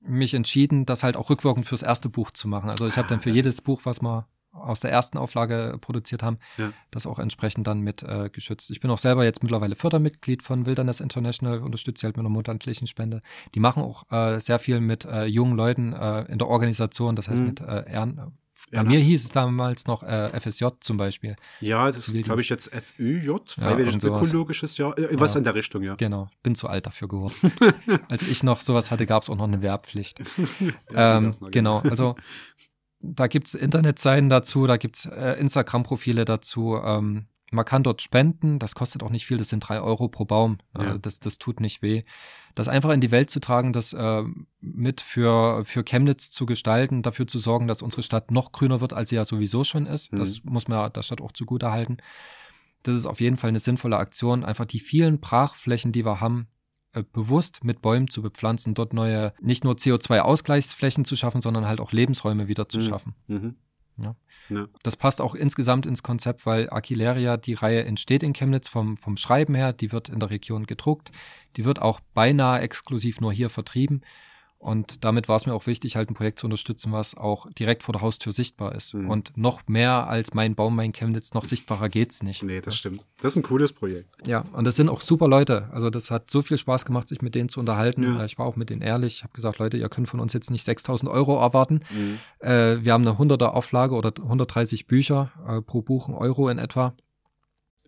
mich entschieden, das halt auch rückwirkend fürs erste Buch zu machen. Also ich habe dann für jedes Buch, was man aus der ersten Auflage produziert haben, ja. das auch entsprechend dann mit äh, geschützt. Ich bin auch selber jetzt mittlerweile Fördermitglied von Wilderness International, unterstütze halt mit einer monatlichen Spende. Die machen auch äh, sehr viel mit äh, jungen Leuten äh, in der Organisation, das heißt mhm. mit äh, Ehren. Bei ja, mir hieß es damals noch äh, FSJ zum Beispiel. Ja, das ist, glaube ich, jetzt FÜJ, Freiwilliges ja, Ökologisches Jahr, was in der Richtung, ja. Genau, bin zu alt dafür geworden. Als ich noch sowas hatte, gab es auch noch eine Wehrpflicht. ähm, genau, also da gibt es Internetseiten dazu, da gibt es äh, Instagram-Profile dazu. Ähm, man kann dort spenden, das kostet auch nicht viel, das sind drei Euro pro Baum. Ja. Äh, das, das tut nicht weh. Das einfach in die Welt zu tragen, das äh, mit für, für Chemnitz zu gestalten, dafür zu sorgen, dass unsere Stadt noch grüner wird, als sie ja sowieso schon ist. Mhm. Das muss man der Stadt auch zugute halten. Das ist auf jeden Fall eine sinnvolle Aktion, einfach die vielen Brachflächen, die wir haben, bewusst mit Bäumen zu bepflanzen, dort neue, nicht nur CO2-Ausgleichsflächen zu schaffen, sondern halt auch Lebensräume wieder zu mhm. schaffen. Mhm. Ja. ja. Das passt auch insgesamt ins Konzept, weil Aquileria, die Reihe entsteht in Chemnitz vom, vom Schreiben her, die wird in der Region gedruckt, die wird auch beinahe exklusiv nur hier vertrieben. Und damit war es mir auch wichtig, halt ein Projekt zu unterstützen, was auch direkt vor der Haustür sichtbar ist. Mhm. Und noch mehr als mein Baum, mein Chemnitz, noch sichtbarer geht's nicht. Nee, das stimmt. Das ist ein cooles Projekt. Ja, und das sind auch super Leute. Also das hat so viel Spaß gemacht, sich mit denen zu unterhalten. Ja. Ich war auch mit denen ehrlich. Ich habe gesagt, Leute, ihr könnt von uns jetzt nicht 6000 Euro erwarten. Mhm. Äh, wir haben eine 100er Auflage oder 130 Bücher äh, pro Buch, ein Euro in etwa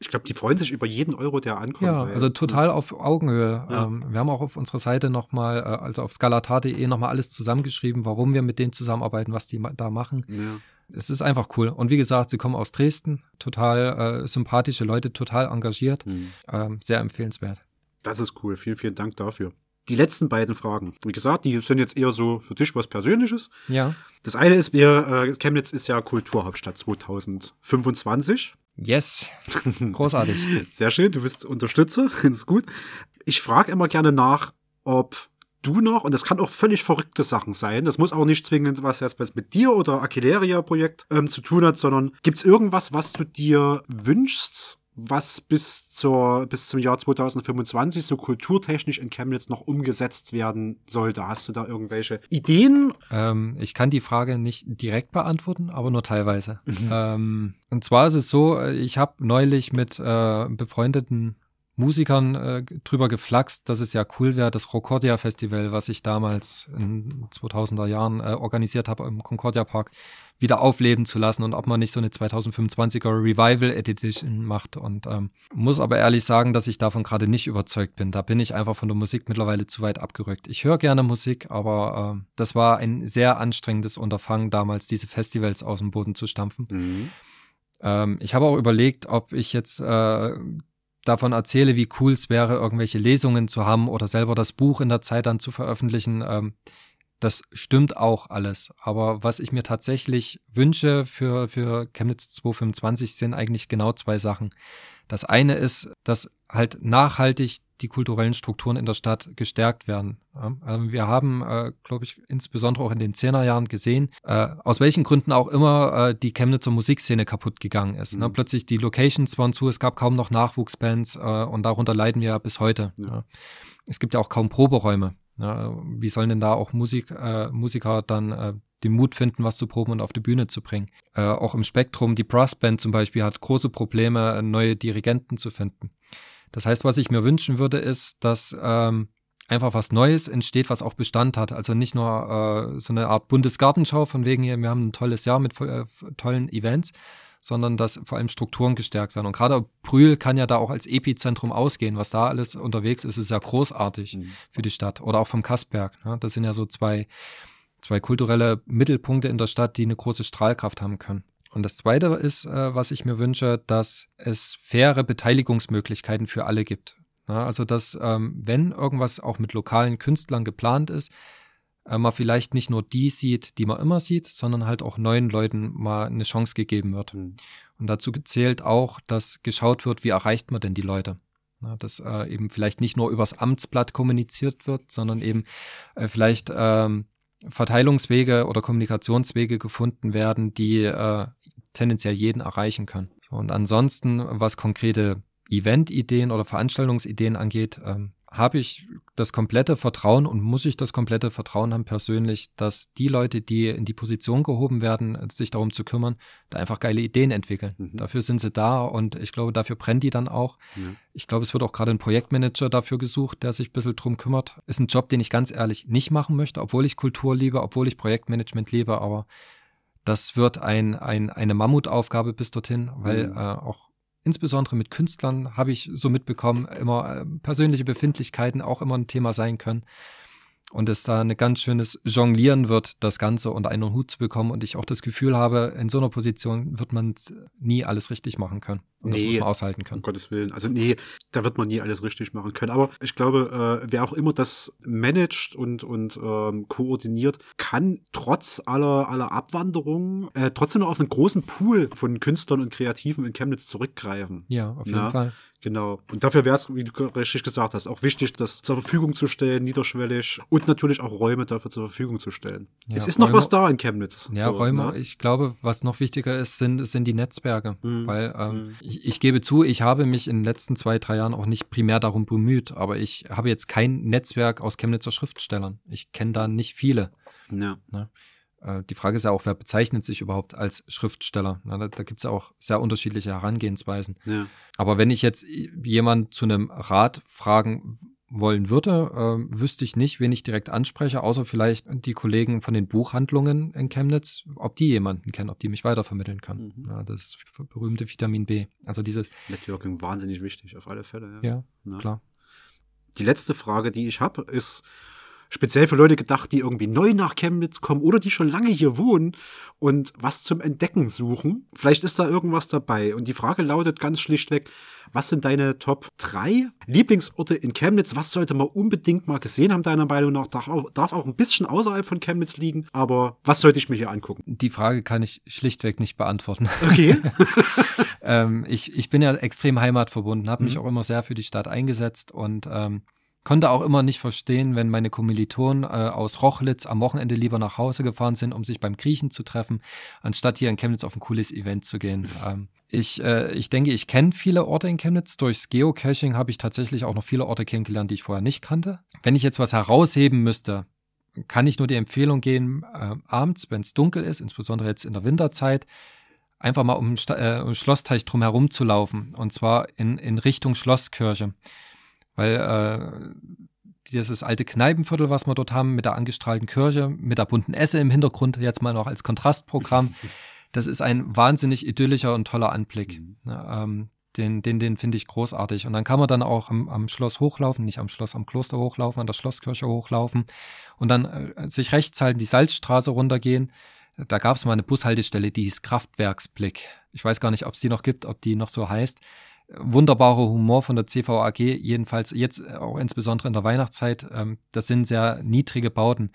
ich glaube, die freuen sich über jeden Euro, der ankommt. Ja, also total auf Augenhöhe. Ja. Ähm, wir haben auch auf unserer Seite nochmal, äh, also auf scalatar.de nochmal alles zusammengeschrieben, warum wir mit denen zusammenarbeiten, was die da machen. Ja. Es ist einfach cool. Und wie gesagt, sie kommen aus Dresden, total äh, sympathische Leute, total engagiert, mhm. ähm, sehr empfehlenswert. Das ist cool. Vielen, vielen Dank dafür. Die letzten beiden Fragen. Wie gesagt, die sind jetzt eher so für dich was Persönliches. Ja. Das eine ist, wir, äh, Chemnitz ist ja Kulturhauptstadt 2025. Yes. Großartig. Sehr schön, du bist Unterstützer, das ist gut. Ich frage immer gerne nach, ob du noch, und das kann auch völlig verrückte Sachen sein, das muss auch nicht zwingend was jetzt mit dir oder Aquileria-Projekt ähm, zu tun hat, sondern gibt es irgendwas, was du dir wünschst, was bis, zur, bis zum Jahr 2025 so kulturtechnisch in Chemnitz noch umgesetzt werden sollte. Hast du da irgendwelche Ideen? Ähm, ich kann die Frage nicht direkt beantworten, aber nur teilweise. Mhm. Ähm, und zwar ist es so, ich habe neulich mit äh, befreundeten Musikern äh, drüber geflaxt, dass es ja cool wäre, das Rocordia Festival, was ich damals in 2000er Jahren äh, organisiert habe im Concordia Park, wieder aufleben zu lassen und ob man nicht so eine 2025er Revival Edition macht. Und ähm, muss aber ehrlich sagen, dass ich davon gerade nicht überzeugt bin. Da bin ich einfach von der Musik mittlerweile zu weit abgerückt. Ich höre gerne Musik, aber äh, das war ein sehr anstrengendes Unterfangen, damals diese Festivals aus dem Boden zu stampfen. Mhm. Ähm, ich habe auch überlegt, ob ich jetzt äh, davon erzähle, wie cool es wäre, irgendwelche Lesungen zu haben oder selber das Buch in der Zeit dann zu veröffentlichen. Ähm, das stimmt auch alles. Aber was ich mir tatsächlich wünsche für, für Chemnitz 225 sind eigentlich genau zwei Sachen. Das eine ist, dass halt nachhaltig die kulturellen Strukturen in der Stadt gestärkt werden. Also wir haben, äh, glaube ich, insbesondere auch in den Zehnerjahren gesehen, äh, aus welchen Gründen auch immer äh, die Chemnitzer Musikszene kaputt gegangen ist. Ne? Mhm. Ne? Plötzlich die Locations waren zu, es gab kaum noch Nachwuchsbands äh, und darunter leiden wir ja bis heute. Ja. Ja. Es gibt ja auch kaum Proberäume. Ja, wie sollen denn da auch Musik, äh, Musiker dann äh, den Mut finden, was zu proben und auf die Bühne zu bringen. Äh, auch im Spektrum, die Brassband zum Beispiel hat große Probleme, neue Dirigenten zu finden. Das heißt, was ich mir wünschen würde, ist, dass ähm, einfach was Neues entsteht, was auch Bestand hat. Also nicht nur äh, so eine Art Bundesgartenschau von wegen wir haben ein tolles Jahr mit äh, tollen Events, sondern dass vor allem Strukturen gestärkt werden. Und gerade Brühl kann ja da auch als Epizentrum ausgehen. Was da alles unterwegs ist, ist ja großartig mhm. für die Stadt. Oder auch vom Kassberg. Ne? Das sind ja so zwei, zwei kulturelle Mittelpunkte in der Stadt, die eine große Strahlkraft haben können. Und das Zweite ist, äh, was ich mir wünsche, dass es faire Beteiligungsmöglichkeiten für alle gibt. Ja, also, dass, ähm, wenn irgendwas auch mit lokalen Künstlern geplant ist, man vielleicht nicht nur die sieht, die man immer sieht, sondern halt auch neuen Leuten mal eine Chance gegeben wird. Mhm. Und dazu zählt auch, dass geschaut wird, wie erreicht man denn die Leute. Ja, dass äh, eben vielleicht nicht nur übers Amtsblatt kommuniziert wird, sondern eben äh, vielleicht ähm, Verteilungswege oder Kommunikationswege gefunden werden, die äh, tendenziell jeden erreichen können. Und ansonsten, was konkrete Event-Ideen oder Veranstaltungsideen angeht, ähm, habe ich das komplette Vertrauen und muss ich das komplette Vertrauen haben persönlich, dass die Leute, die in die Position gehoben werden, sich darum zu kümmern, da einfach geile Ideen entwickeln. Mhm. Dafür sind sie da und ich glaube, dafür brennen die dann auch. Mhm. Ich glaube, es wird auch gerade ein Projektmanager dafür gesucht, der sich ein bisschen drum kümmert. Ist ein Job, den ich ganz ehrlich nicht machen möchte, obwohl ich Kultur liebe, obwohl ich Projektmanagement liebe, aber das wird ein, ein, eine Mammutaufgabe bis dorthin, weil mhm. äh, auch insbesondere mit Künstlern habe ich so mitbekommen, immer äh, persönliche Befindlichkeiten auch immer ein Thema sein können und es da ein ganz schönes Jonglieren wird, das Ganze unter einen Hut zu bekommen. Und ich auch das Gefühl habe, in so einer Position wird man nie alles richtig machen können. Und nee, das muss man aushalten können. Um Gottes Willen. Also nee, da wird man nie alles richtig machen können. Aber ich glaube, äh, wer auch immer das managt und, und ähm, koordiniert, kann trotz aller, aller Abwanderungen äh, trotzdem noch auf einen großen Pool von Künstlern und Kreativen in Chemnitz zurückgreifen. Ja, auf jeden ja? Fall. Genau. Und dafür wäre es, wie du richtig gesagt hast, auch wichtig, das zur Verfügung zu stellen, niederschwellig und natürlich auch Räume dafür zur Verfügung zu stellen. Ja, es ist Räume, noch was da in Chemnitz. Ja, so, Räume, ne? ich glaube, was noch wichtiger ist, sind, sind die Netzwerke. Mhm. Weil ähm, mhm. ich, ich gebe zu, ich habe mich in den letzten zwei, drei Jahren auch nicht primär darum bemüht, aber ich habe jetzt kein Netzwerk aus Chemnitzer Schriftstellern. Ich kenne da nicht viele. Ja. Ne? Äh, die Frage ist ja auch, wer bezeichnet sich überhaupt als Schriftsteller? Na, da da gibt es ja auch sehr unterschiedliche Herangehensweisen. Ja. Aber wenn ich jetzt jemand zu einem Rat fragen wollen würde, äh, wüsste ich nicht, wen ich direkt anspreche, außer vielleicht die Kollegen von den Buchhandlungen in Chemnitz, ob die jemanden kennen, ob die mich weitervermitteln können. Mhm. Ja, das berühmte Vitamin B. Also diese Networking wahnsinnig wichtig, auf alle Fälle. Ja, ja klar. Die letzte Frage, die ich habe, ist, speziell für Leute gedacht, die irgendwie neu nach Chemnitz kommen oder die schon lange hier wohnen und was zum Entdecken suchen. Vielleicht ist da irgendwas dabei. Und die Frage lautet ganz schlichtweg, was sind deine Top 3 Lieblingsorte in Chemnitz? Was sollte man unbedingt mal gesehen haben, deiner Meinung nach? Darf auch, darf auch ein bisschen außerhalb von Chemnitz liegen, aber was sollte ich mir hier angucken? Die Frage kann ich schlichtweg nicht beantworten. Okay. ähm, ich, ich bin ja extrem heimatverbunden, habe mhm. mich auch immer sehr für die Stadt eingesetzt und ähm, Konnte auch immer nicht verstehen, wenn meine Kommilitonen äh, aus Rochlitz am Wochenende lieber nach Hause gefahren sind, um sich beim Griechen zu treffen, anstatt hier in Chemnitz auf ein cooles Event zu gehen. Ähm, ich, äh, ich denke, ich kenne viele Orte in Chemnitz. Durchs Geocaching habe ich tatsächlich auch noch viele Orte kennengelernt, die ich vorher nicht kannte. Wenn ich jetzt was herausheben müsste, kann ich nur die Empfehlung gehen, äh, abends, wenn es dunkel ist, insbesondere jetzt in der Winterzeit, einfach mal um, äh, um Schlossteich drum herum zu laufen. Und zwar in, in Richtung Schlosskirche weil äh, dieses alte Kneipenviertel, was wir dort haben, mit der angestrahlten Kirche, mit der bunten Esse im Hintergrund, jetzt mal noch als Kontrastprogramm, das ist ein wahnsinnig idyllischer und toller Anblick. Mhm. Ja, ähm, den, den, den finde ich großartig. Und dann kann man dann auch am, am Schloss hochlaufen, nicht am Schloss, am Kloster hochlaufen, an der Schlosskirche hochlaufen und dann äh, sich rechts halten, die Salzstraße runtergehen. Da gab es mal eine Bushaltestelle, die hieß Kraftwerksblick. Ich weiß gar nicht, ob es die noch gibt, ob die noch so heißt wunderbarer Humor von der CVAG, jedenfalls jetzt auch insbesondere in der Weihnachtszeit. Ähm, das sind sehr niedrige Bauten.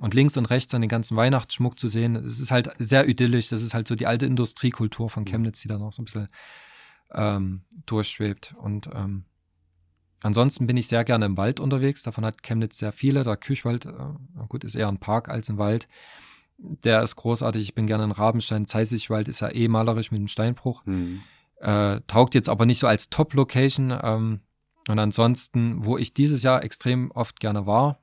Und links und rechts an den ganzen Weihnachtsschmuck zu sehen, es ist halt sehr idyllisch. Das ist halt so die alte Industriekultur von Chemnitz, die da noch so ein bisschen ähm, durchschwebt. Und ähm, ansonsten bin ich sehr gerne im Wald unterwegs. Davon hat Chemnitz sehr viele. Der Küchwald, äh, gut, ist eher ein Park als ein Wald. Der ist großartig. Ich bin gerne in Rabenstein. Zeisigwald ist ja eh malerisch mit dem Steinbruch. Mhm. Äh, taugt jetzt aber nicht so als Top-Location. Ähm, und ansonsten, wo ich dieses Jahr extrem oft gerne war,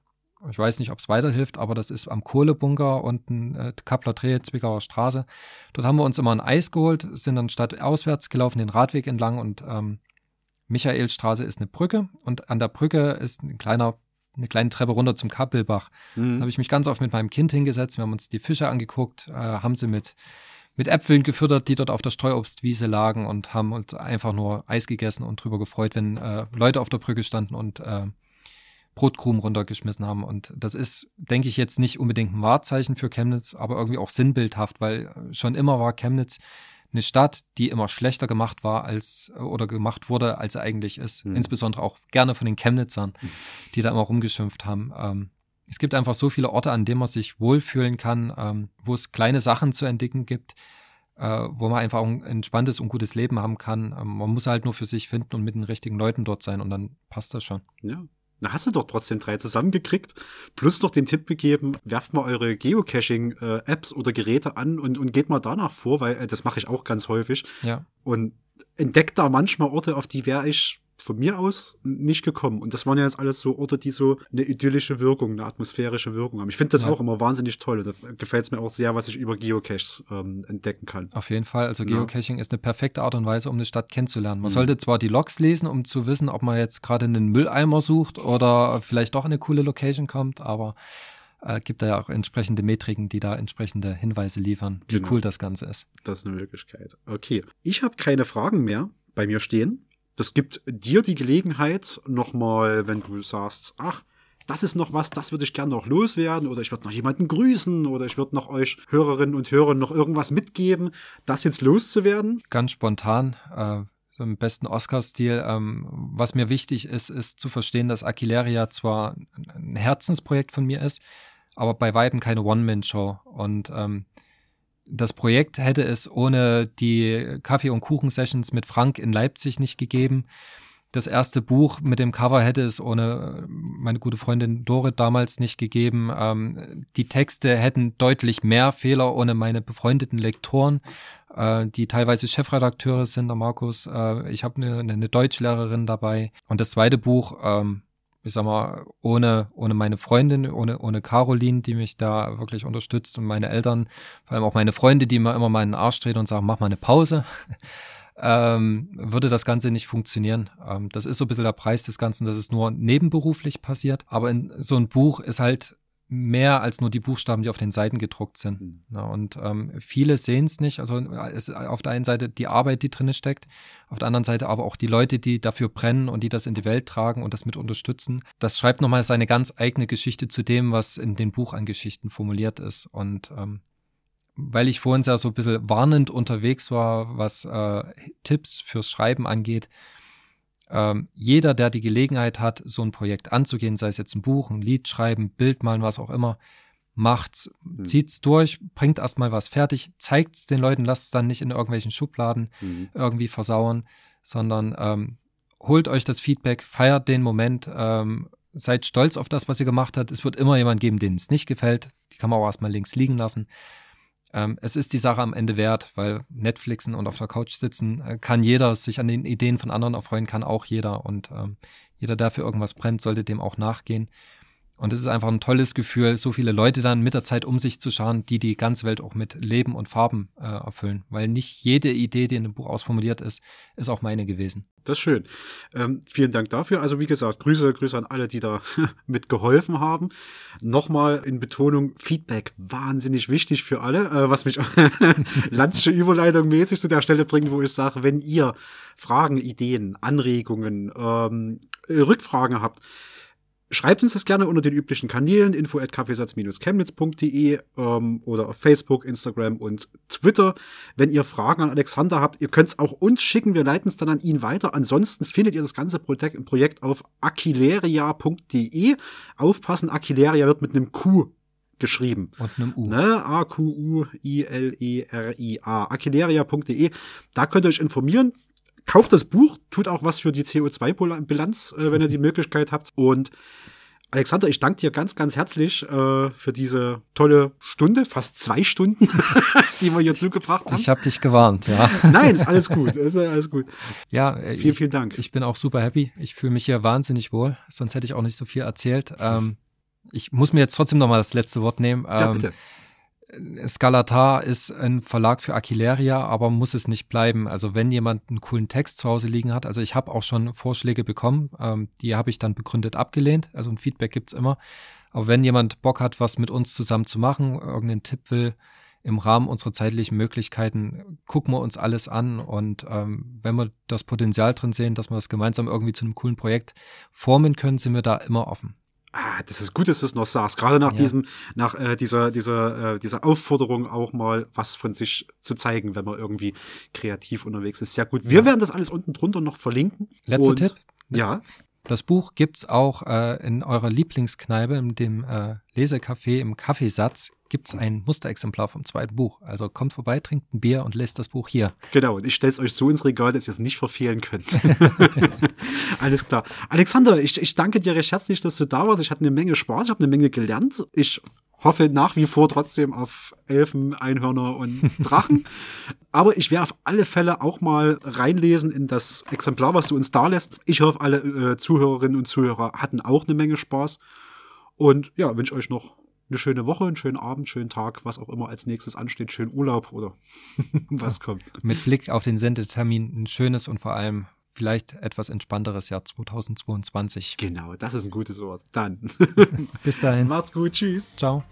Ich weiß nicht, ob es weiterhilft, aber das ist am Kohlebunker unten äh, Kappler Dreh, Zwickauer Straße. Dort haben wir uns immer ein Eis geholt, sind dann statt auswärts gelaufen den Radweg entlang und ähm, Michaelstraße ist eine Brücke und an der Brücke ist ein kleiner eine kleine Treppe runter zum Kappelbach. Mhm. Da habe ich mich ganz oft mit meinem Kind hingesetzt. Wir haben uns die Fische angeguckt, äh, haben sie mit, mit Äpfeln gefüttert, die dort auf der Streuobstwiese lagen und haben uns einfach nur Eis gegessen und drüber gefreut, wenn äh, Leute auf der Brücke standen und äh, Brotkrumen runtergeschmissen haben. Und das ist, denke ich, jetzt nicht unbedingt ein Wahrzeichen für Chemnitz, aber irgendwie auch sinnbildhaft, weil schon immer war Chemnitz eine Stadt, die immer schlechter gemacht war als oder gemacht wurde, als er eigentlich ist. Mhm. Insbesondere auch gerne von den Chemnitzern, die da immer rumgeschimpft haben. Ähm, es gibt einfach so viele Orte, an denen man sich wohlfühlen kann, ähm, wo es kleine Sachen zu entdecken gibt, äh, wo man einfach ein entspanntes und gutes Leben haben kann. Ähm, man muss halt nur für sich finden und mit den richtigen Leuten dort sein und dann passt das schon. Ja, na, hast du doch trotzdem drei zusammengekriegt. Plus noch den Tipp gegeben, werft mal eure Geocaching-Apps oder Geräte an und, und geht mal danach vor, weil äh, das mache ich auch ganz häufig. Ja. Und entdeckt da manchmal Orte, auf die wäre ich von mir aus nicht gekommen. Und das waren ja jetzt alles so Orte, die so eine idyllische Wirkung, eine atmosphärische Wirkung haben. Ich finde das ja. auch immer wahnsinnig toll. Da gefällt es mir auch sehr, was ich über Geocaches ähm, entdecken kann. Auf jeden Fall. Also Geocaching ja. ist eine perfekte Art und Weise, um eine Stadt kennenzulernen. Man mhm. sollte zwar die Logs lesen, um zu wissen, ob man jetzt gerade einen Mülleimer sucht oder vielleicht doch eine coole Location kommt, aber äh, gibt da ja auch entsprechende Metriken, die da entsprechende Hinweise liefern, wie genau. cool das Ganze ist. Das ist eine Möglichkeit. Okay. Ich habe keine Fragen mehr bei mir stehen das gibt dir die Gelegenheit, nochmal, wenn du sagst, ach, das ist noch was, das würde ich gerne noch loswerden oder ich würde noch jemanden grüßen oder ich würde noch euch Hörerinnen und Hörern noch irgendwas mitgeben, das jetzt loszuwerden? Ganz spontan, äh, so im besten Oscar-Stil. Ähm, was mir wichtig ist, ist zu verstehen, dass Aquileria zwar ein Herzensprojekt von mir ist, aber bei Weitem keine One-Man-Show und ähm, das Projekt hätte es ohne die Kaffee- und Kuchen-Sessions mit Frank in Leipzig nicht gegeben. Das erste Buch mit dem Cover hätte es ohne meine gute Freundin Dorit damals nicht gegeben. Ähm, die Texte hätten deutlich mehr Fehler ohne meine befreundeten Lektoren, äh, die teilweise Chefredakteure sind, der Markus. Äh, ich habe eine, eine Deutschlehrerin dabei. Und das zweite Buch, ähm, ich sag mal, ohne, ohne meine Freundin, ohne, ohne Caroline, die mich da wirklich unterstützt und meine Eltern, vor allem auch meine Freunde, die mir immer meinen Arsch treten und sagen, mach mal eine Pause, ähm, würde das Ganze nicht funktionieren. Ähm, das ist so ein bisschen der Preis des Ganzen, dass es nur nebenberuflich passiert. Aber in so ein Buch ist halt mehr als nur die Buchstaben, die auf den Seiten gedruckt sind. Mhm. Ja, und ähm, viele sehen es nicht. Also es auf der einen Seite die Arbeit, die drin steckt, auf der anderen Seite aber auch die Leute, die dafür brennen und die das in die Welt tragen und das mit unterstützen. Das schreibt nochmal seine ganz eigene Geschichte zu dem, was in dem Buch an Geschichten formuliert ist. Und ähm, weil ich vorhin ja so ein bisschen warnend unterwegs war, was äh, Tipps fürs Schreiben angeht, ähm, jeder, der die Gelegenheit hat, so ein Projekt anzugehen, sei es jetzt ein Buch, ein Lied schreiben, Bild malen, was auch immer, macht's, mhm. zieht's durch, bringt erstmal was fertig, zeigt's den Leuten, lasst es dann nicht in irgendwelchen Schubladen mhm. irgendwie versauern, sondern ähm, holt euch das Feedback, feiert den Moment, ähm, seid stolz auf das, was ihr gemacht habt. Es wird immer jemand geben, denen es nicht gefällt. Die kann man auch erstmal links liegen lassen. Ähm, es ist die Sache am Ende wert, weil Netflixen und auf der Couch sitzen äh, kann jeder, sich an den Ideen von anderen erfreuen kann auch jeder und ähm, jeder, der für irgendwas brennt, sollte dem auch nachgehen. Und es ist einfach ein tolles Gefühl, so viele Leute dann mit der Zeit um sich zu schauen, die die ganze Welt auch mit Leben und Farben äh, erfüllen. Weil nicht jede Idee, die in dem Buch ausformuliert ist, ist auch meine gewesen. Das ist schön. Ähm, vielen Dank dafür. Also wie gesagt, Grüße, Grüße an alle, die da mitgeholfen haben. Nochmal in Betonung, Feedback wahnsinnig wichtig für alle, äh, was mich landsche Überleitung mäßig zu der Stelle bringt, wo ich sage, wenn ihr Fragen, Ideen, Anregungen, ähm, Rückfragen habt, Schreibt uns das gerne unter den üblichen Kanälen, info at kaffeesatz-chemnitz.de ähm, oder auf Facebook, Instagram und Twitter. Wenn ihr Fragen an Alexander habt, ihr könnt es auch uns schicken, wir leiten es dann an ihn weiter. Ansonsten findet ihr das ganze Projekt, Projekt auf aquileria.de. Aufpassen, Aquileria wird mit einem Q geschrieben. Und einem U. Ne? A-Q-U-I-L-E-R-I-A. Aquileria.de. Da könnt ihr euch informieren kauft das Buch, tut auch was für die CO2-Bilanz, äh, wenn ihr die Möglichkeit habt. Und Alexander, ich danke dir ganz, ganz herzlich äh, für diese tolle Stunde, fast zwei Stunden, die wir hier zugebracht haben. Ich habe dich gewarnt, ja. Nein, ist alles gut, ist alles gut. Ja, vielen, ich, vielen Dank. Ich bin auch super happy. Ich fühle mich hier wahnsinnig wohl, sonst hätte ich auch nicht so viel erzählt. Ähm, ich muss mir jetzt trotzdem noch mal das letzte Wort nehmen. Ja, ähm, bitte. Skalatar ist ein Verlag für Aquileria, aber muss es nicht bleiben. Also wenn jemand einen coolen Text zu Hause liegen hat, also ich habe auch schon Vorschläge bekommen, ähm, die habe ich dann begründet abgelehnt. Also ein Feedback gibt's immer. Aber wenn jemand Bock hat, was mit uns zusammen zu machen, irgendeinen Tipp will, im Rahmen unserer zeitlichen Möglichkeiten gucken wir uns alles an und ähm, wenn wir das Potenzial drin sehen, dass wir das gemeinsam irgendwie zu einem coolen Projekt formen können, sind wir da immer offen. Ah, das ist gut, dass du es noch sagst. Gerade nach ja. diesem, nach äh, dieser, dieser, äh, dieser Aufforderung auch mal was von sich zu zeigen, wenn man irgendwie kreativ unterwegs ist. Sehr gut. Wir ja. werden das alles unten drunter noch verlinken. Letzter und, Tipp. Ja. Das Buch gibt's auch äh, in eurer Lieblingskneipe, in dem äh, Lesecafé im Kaffeesatz gibt's ein Musterexemplar vom zweiten Buch. Also kommt vorbei, trinkt ein Bier und lest das Buch hier. Genau, und ich stelle es euch so ins Regal, dass ihr es nicht verfehlen könnt. Alles klar. Alexander, ich, ich danke dir recht herzlich, dass du da warst. Ich hatte eine Menge Spaß, ich habe eine Menge gelernt. Ich hoffe nach wie vor trotzdem auf Elfen, Einhörner und Drachen. Aber ich werde auf alle Fälle auch mal reinlesen in das Exemplar, was du uns da lässt. Ich hoffe, alle äh, Zuhörerinnen und Zuhörer hatten auch eine Menge Spaß. Und ja, wünsche euch noch eine schöne Woche, einen schönen Abend, schönen Tag, was auch immer als nächstes ansteht, schönen Urlaub oder was kommt. Mit Blick auf den Sendetermin ein schönes und vor allem vielleicht etwas entspannteres Jahr 2022. Genau, das ist ein gutes Wort. Dann. Bis dahin. Macht's gut. Tschüss. Ciao.